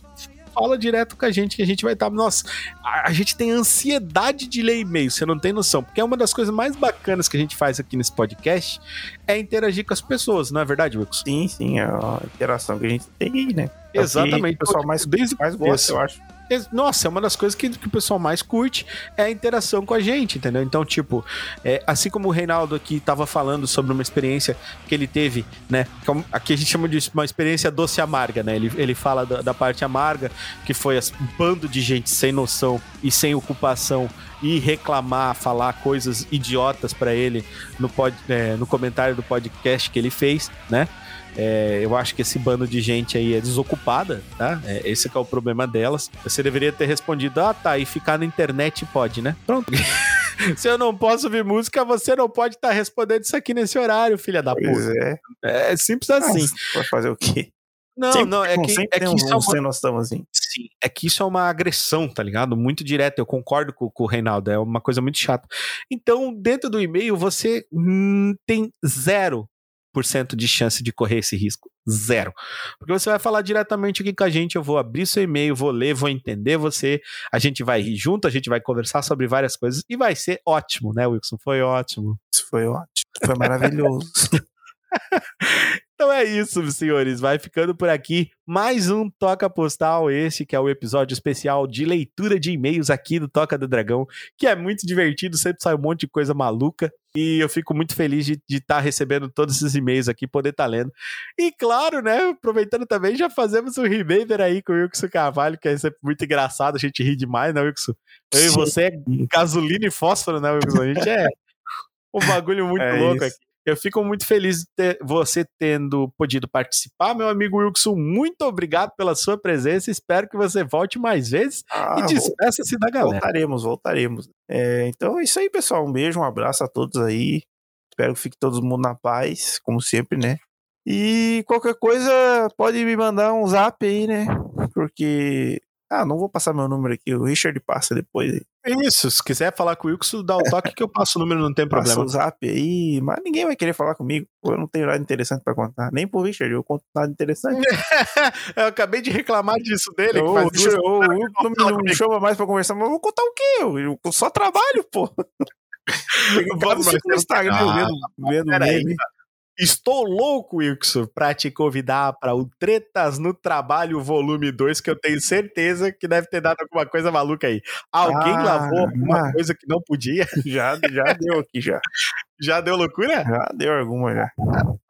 Fala direto com a gente que a gente vai estar. Nossa, a, a gente tem ansiedade de ler e-mail, você não tem noção. Porque é uma das coisas mais bacanas que a gente faz aqui nesse podcast é interagir com as pessoas, não é verdade, Wilson? Sim, sim, é a interação que a gente tem aí, né? É o Exatamente. O pessoal mais, Desde mais gosta, eu acho. Nossa, é uma das coisas que, que o pessoal mais curte é a interação com a gente, entendeu? Então, tipo, é, assim como o Reinaldo aqui tava falando sobre uma experiência que ele teve, né? Aqui a gente chama de uma experiência doce amarga, né? Ele, ele fala da, da parte amarga, que foi um bando de gente sem noção e sem ocupação e reclamar, falar coisas idiotas pra ele no, pod, é, no comentário do podcast que ele fez, né? É, eu acho que esse bando de gente aí é desocupada, tá? É, esse que é o problema delas. Você deveria ter respondido, ah, tá, e ficar na internet pode, né? Pronto. [laughs] Se eu não posso ouvir música, você não pode estar respondendo isso aqui nesse horário, filha da Pois puta. é. É simples assim. Mas Vai fazer o quê? Não, Sempre não, é que, é que um, isso é um uma assim. Sim, é que isso é uma agressão, tá ligado? Muito direta. Eu concordo com, com o Reinaldo, é uma coisa muito chata. Então, dentro do e-mail, você hum, tem 0% de chance de correr esse risco. Zero. Porque você vai falar diretamente aqui com a gente, eu vou abrir seu e-mail, vou ler, vou entender você, a gente vai rir junto, a gente vai conversar sobre várias coisas e vai ser ótimo, né, Wilson? Foi ótimo. Isso foi ótimo. Foi maravilhoso. [laughs] Então é isso, senhores. Vai ficando por aqui mais um Toca Postal, esse que é o episódio especial de leitura de e-mails aqui do Toca do Dragão, que é muito divertido, sempre sai um monte de coisa maluca. E eu fico muito feliz de estar recebendo todos esses e-mails aqui, poder estar lendo. E claro, né, aproveitando também, já fazemos um remember aí com o Wilson Carvalho, que é sempre muito engraçado, a gente ri demais, né, Wilson? Eu e Sim. você é gasolina e fósforo, né, Wilson? A gente é um bagulho muito É louco isso. aqui. Eu fico muito feliz de ter você tendo podido participar, meu amigo Wilson. Muito obrigado pela sua presença. Espero que você volte mais vezes Ah, e despeça-se da galera. voltaremos, voltaremos. É, então é isso aí, pessoal. Um beijo, um abraço a todos aí. Espero que fique todo mundo na paz, como sempre, né? E qualquer coisa, pode me mandar um zap aí, né? Porque. Ah, não vou passar meu número aqui, o Richard passa depois. aí. Isso, se quiser falar com o Wilson, dá o toque que eu passo o número, não tem Passa problema. o zap aí, mas ninguém vai querer falar comigo. Eu não tenho nada interessante pra contar. Nem pro Richard, eu conto nada interessante. [laughs] eu acabei de reclamar disso dele. faz o Richard, o não me, chama mais pra conversar, mas eu vou contar o quê? Eu, eu só trabalho, pô. [laughs] Eu Vamos, no Instagram Ah, vendo, vendo meme. Estou louco, Wilson, pra te convidar para o Tretas no Trabalho Volume 2, que eu tenho certeza que deve ter dado alguma coisa maluca aí. Alguém Ah, lavou alguma mas- coisa que não podia? [laughs] Já, já deu aqui, já. Já deu loucura? Já deu alguma, já.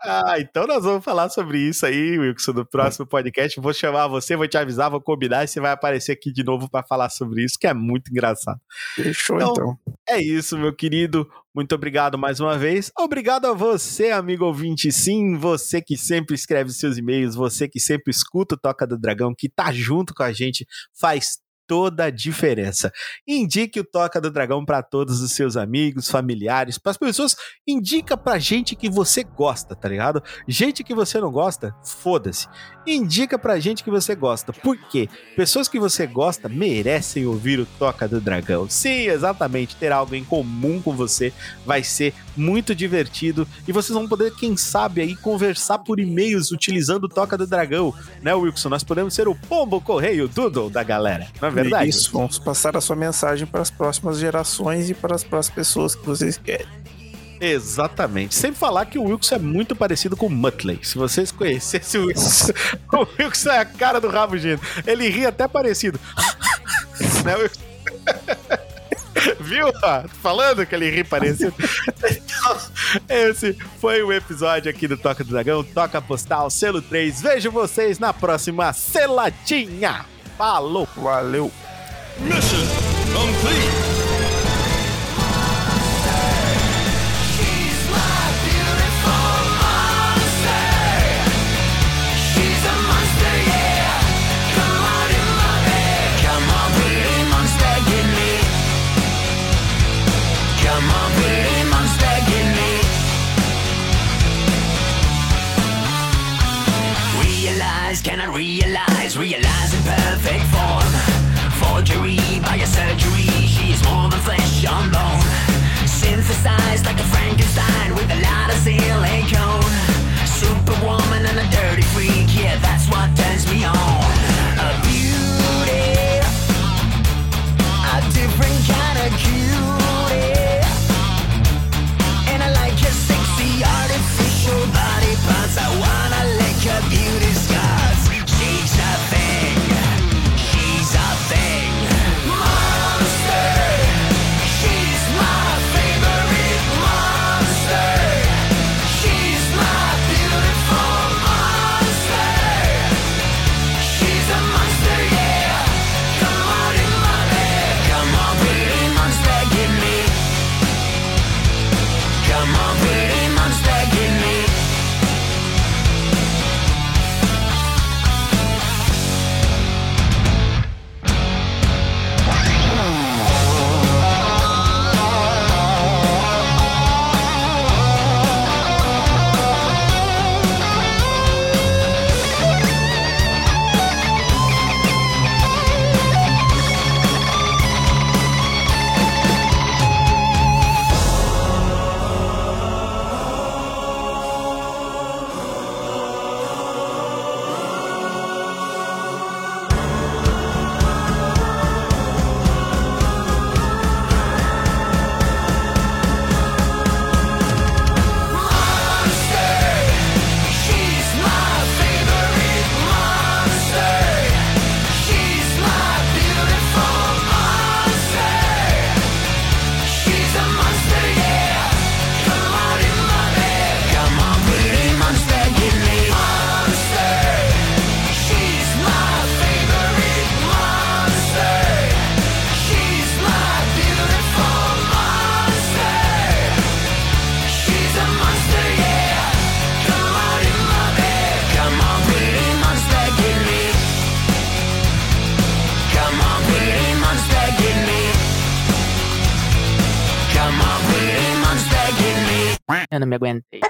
Ah, então nós vamos falar sobre isso aí, Wilson, no próximo podcast. Vou chamar você, vou te avisar, vou combinar e você vai aparecer aqui de novo para falar sobre isso, que é muito engraçado. Fechou, Então, então. É isso, meu querido. Muito obrigado mais uma vez. Obrigado a você, amigo ouvinte. Sim, você que sempre escreve seus e-mails, você que sempre escuta o Toca do Dragão, que tá junto com a gente, faz toda a diferença. Indique o Toca do Dragão para todos os seus amigos, familiares, para as pessoas. Indica pra gente que você gosta, tá ligado? Gente que você não gosta, foda-se. Indica pra gente que você gosta. Por quê? Pessoas que você gosta merecem ouvir o Toca do Dragão. Sim, exatamente. Ter algo em comum com você vai ser muito divertido e vocês vão poder, quem sabe, aí conversar por e-mails utilizando o Toca do Dragão, né, Wilson? Nós podemos ser o pombo correio doodle da galera, não é verdade? Isso, vamos passar a sua mensagem para as próximas gerações e para as próximas pessoas que vocês querem. Exatamente. Sem falar que o Wilson é muito parecido com o Muttley. Se vocês conhecessem o Wilson, [laughs] o Wilson é a cara do Rabugino. Ele ri até parecido. [laughs] né? [laughs] Viu? ó? Falando que ele ri parecido. Então, esse foi o episódio aqui do Toca do Dragão, Toca Postal, selo 3. Vejo vocês na próxima seladinha. Falou! Valeu! Mission complete. Eu não me aguentei.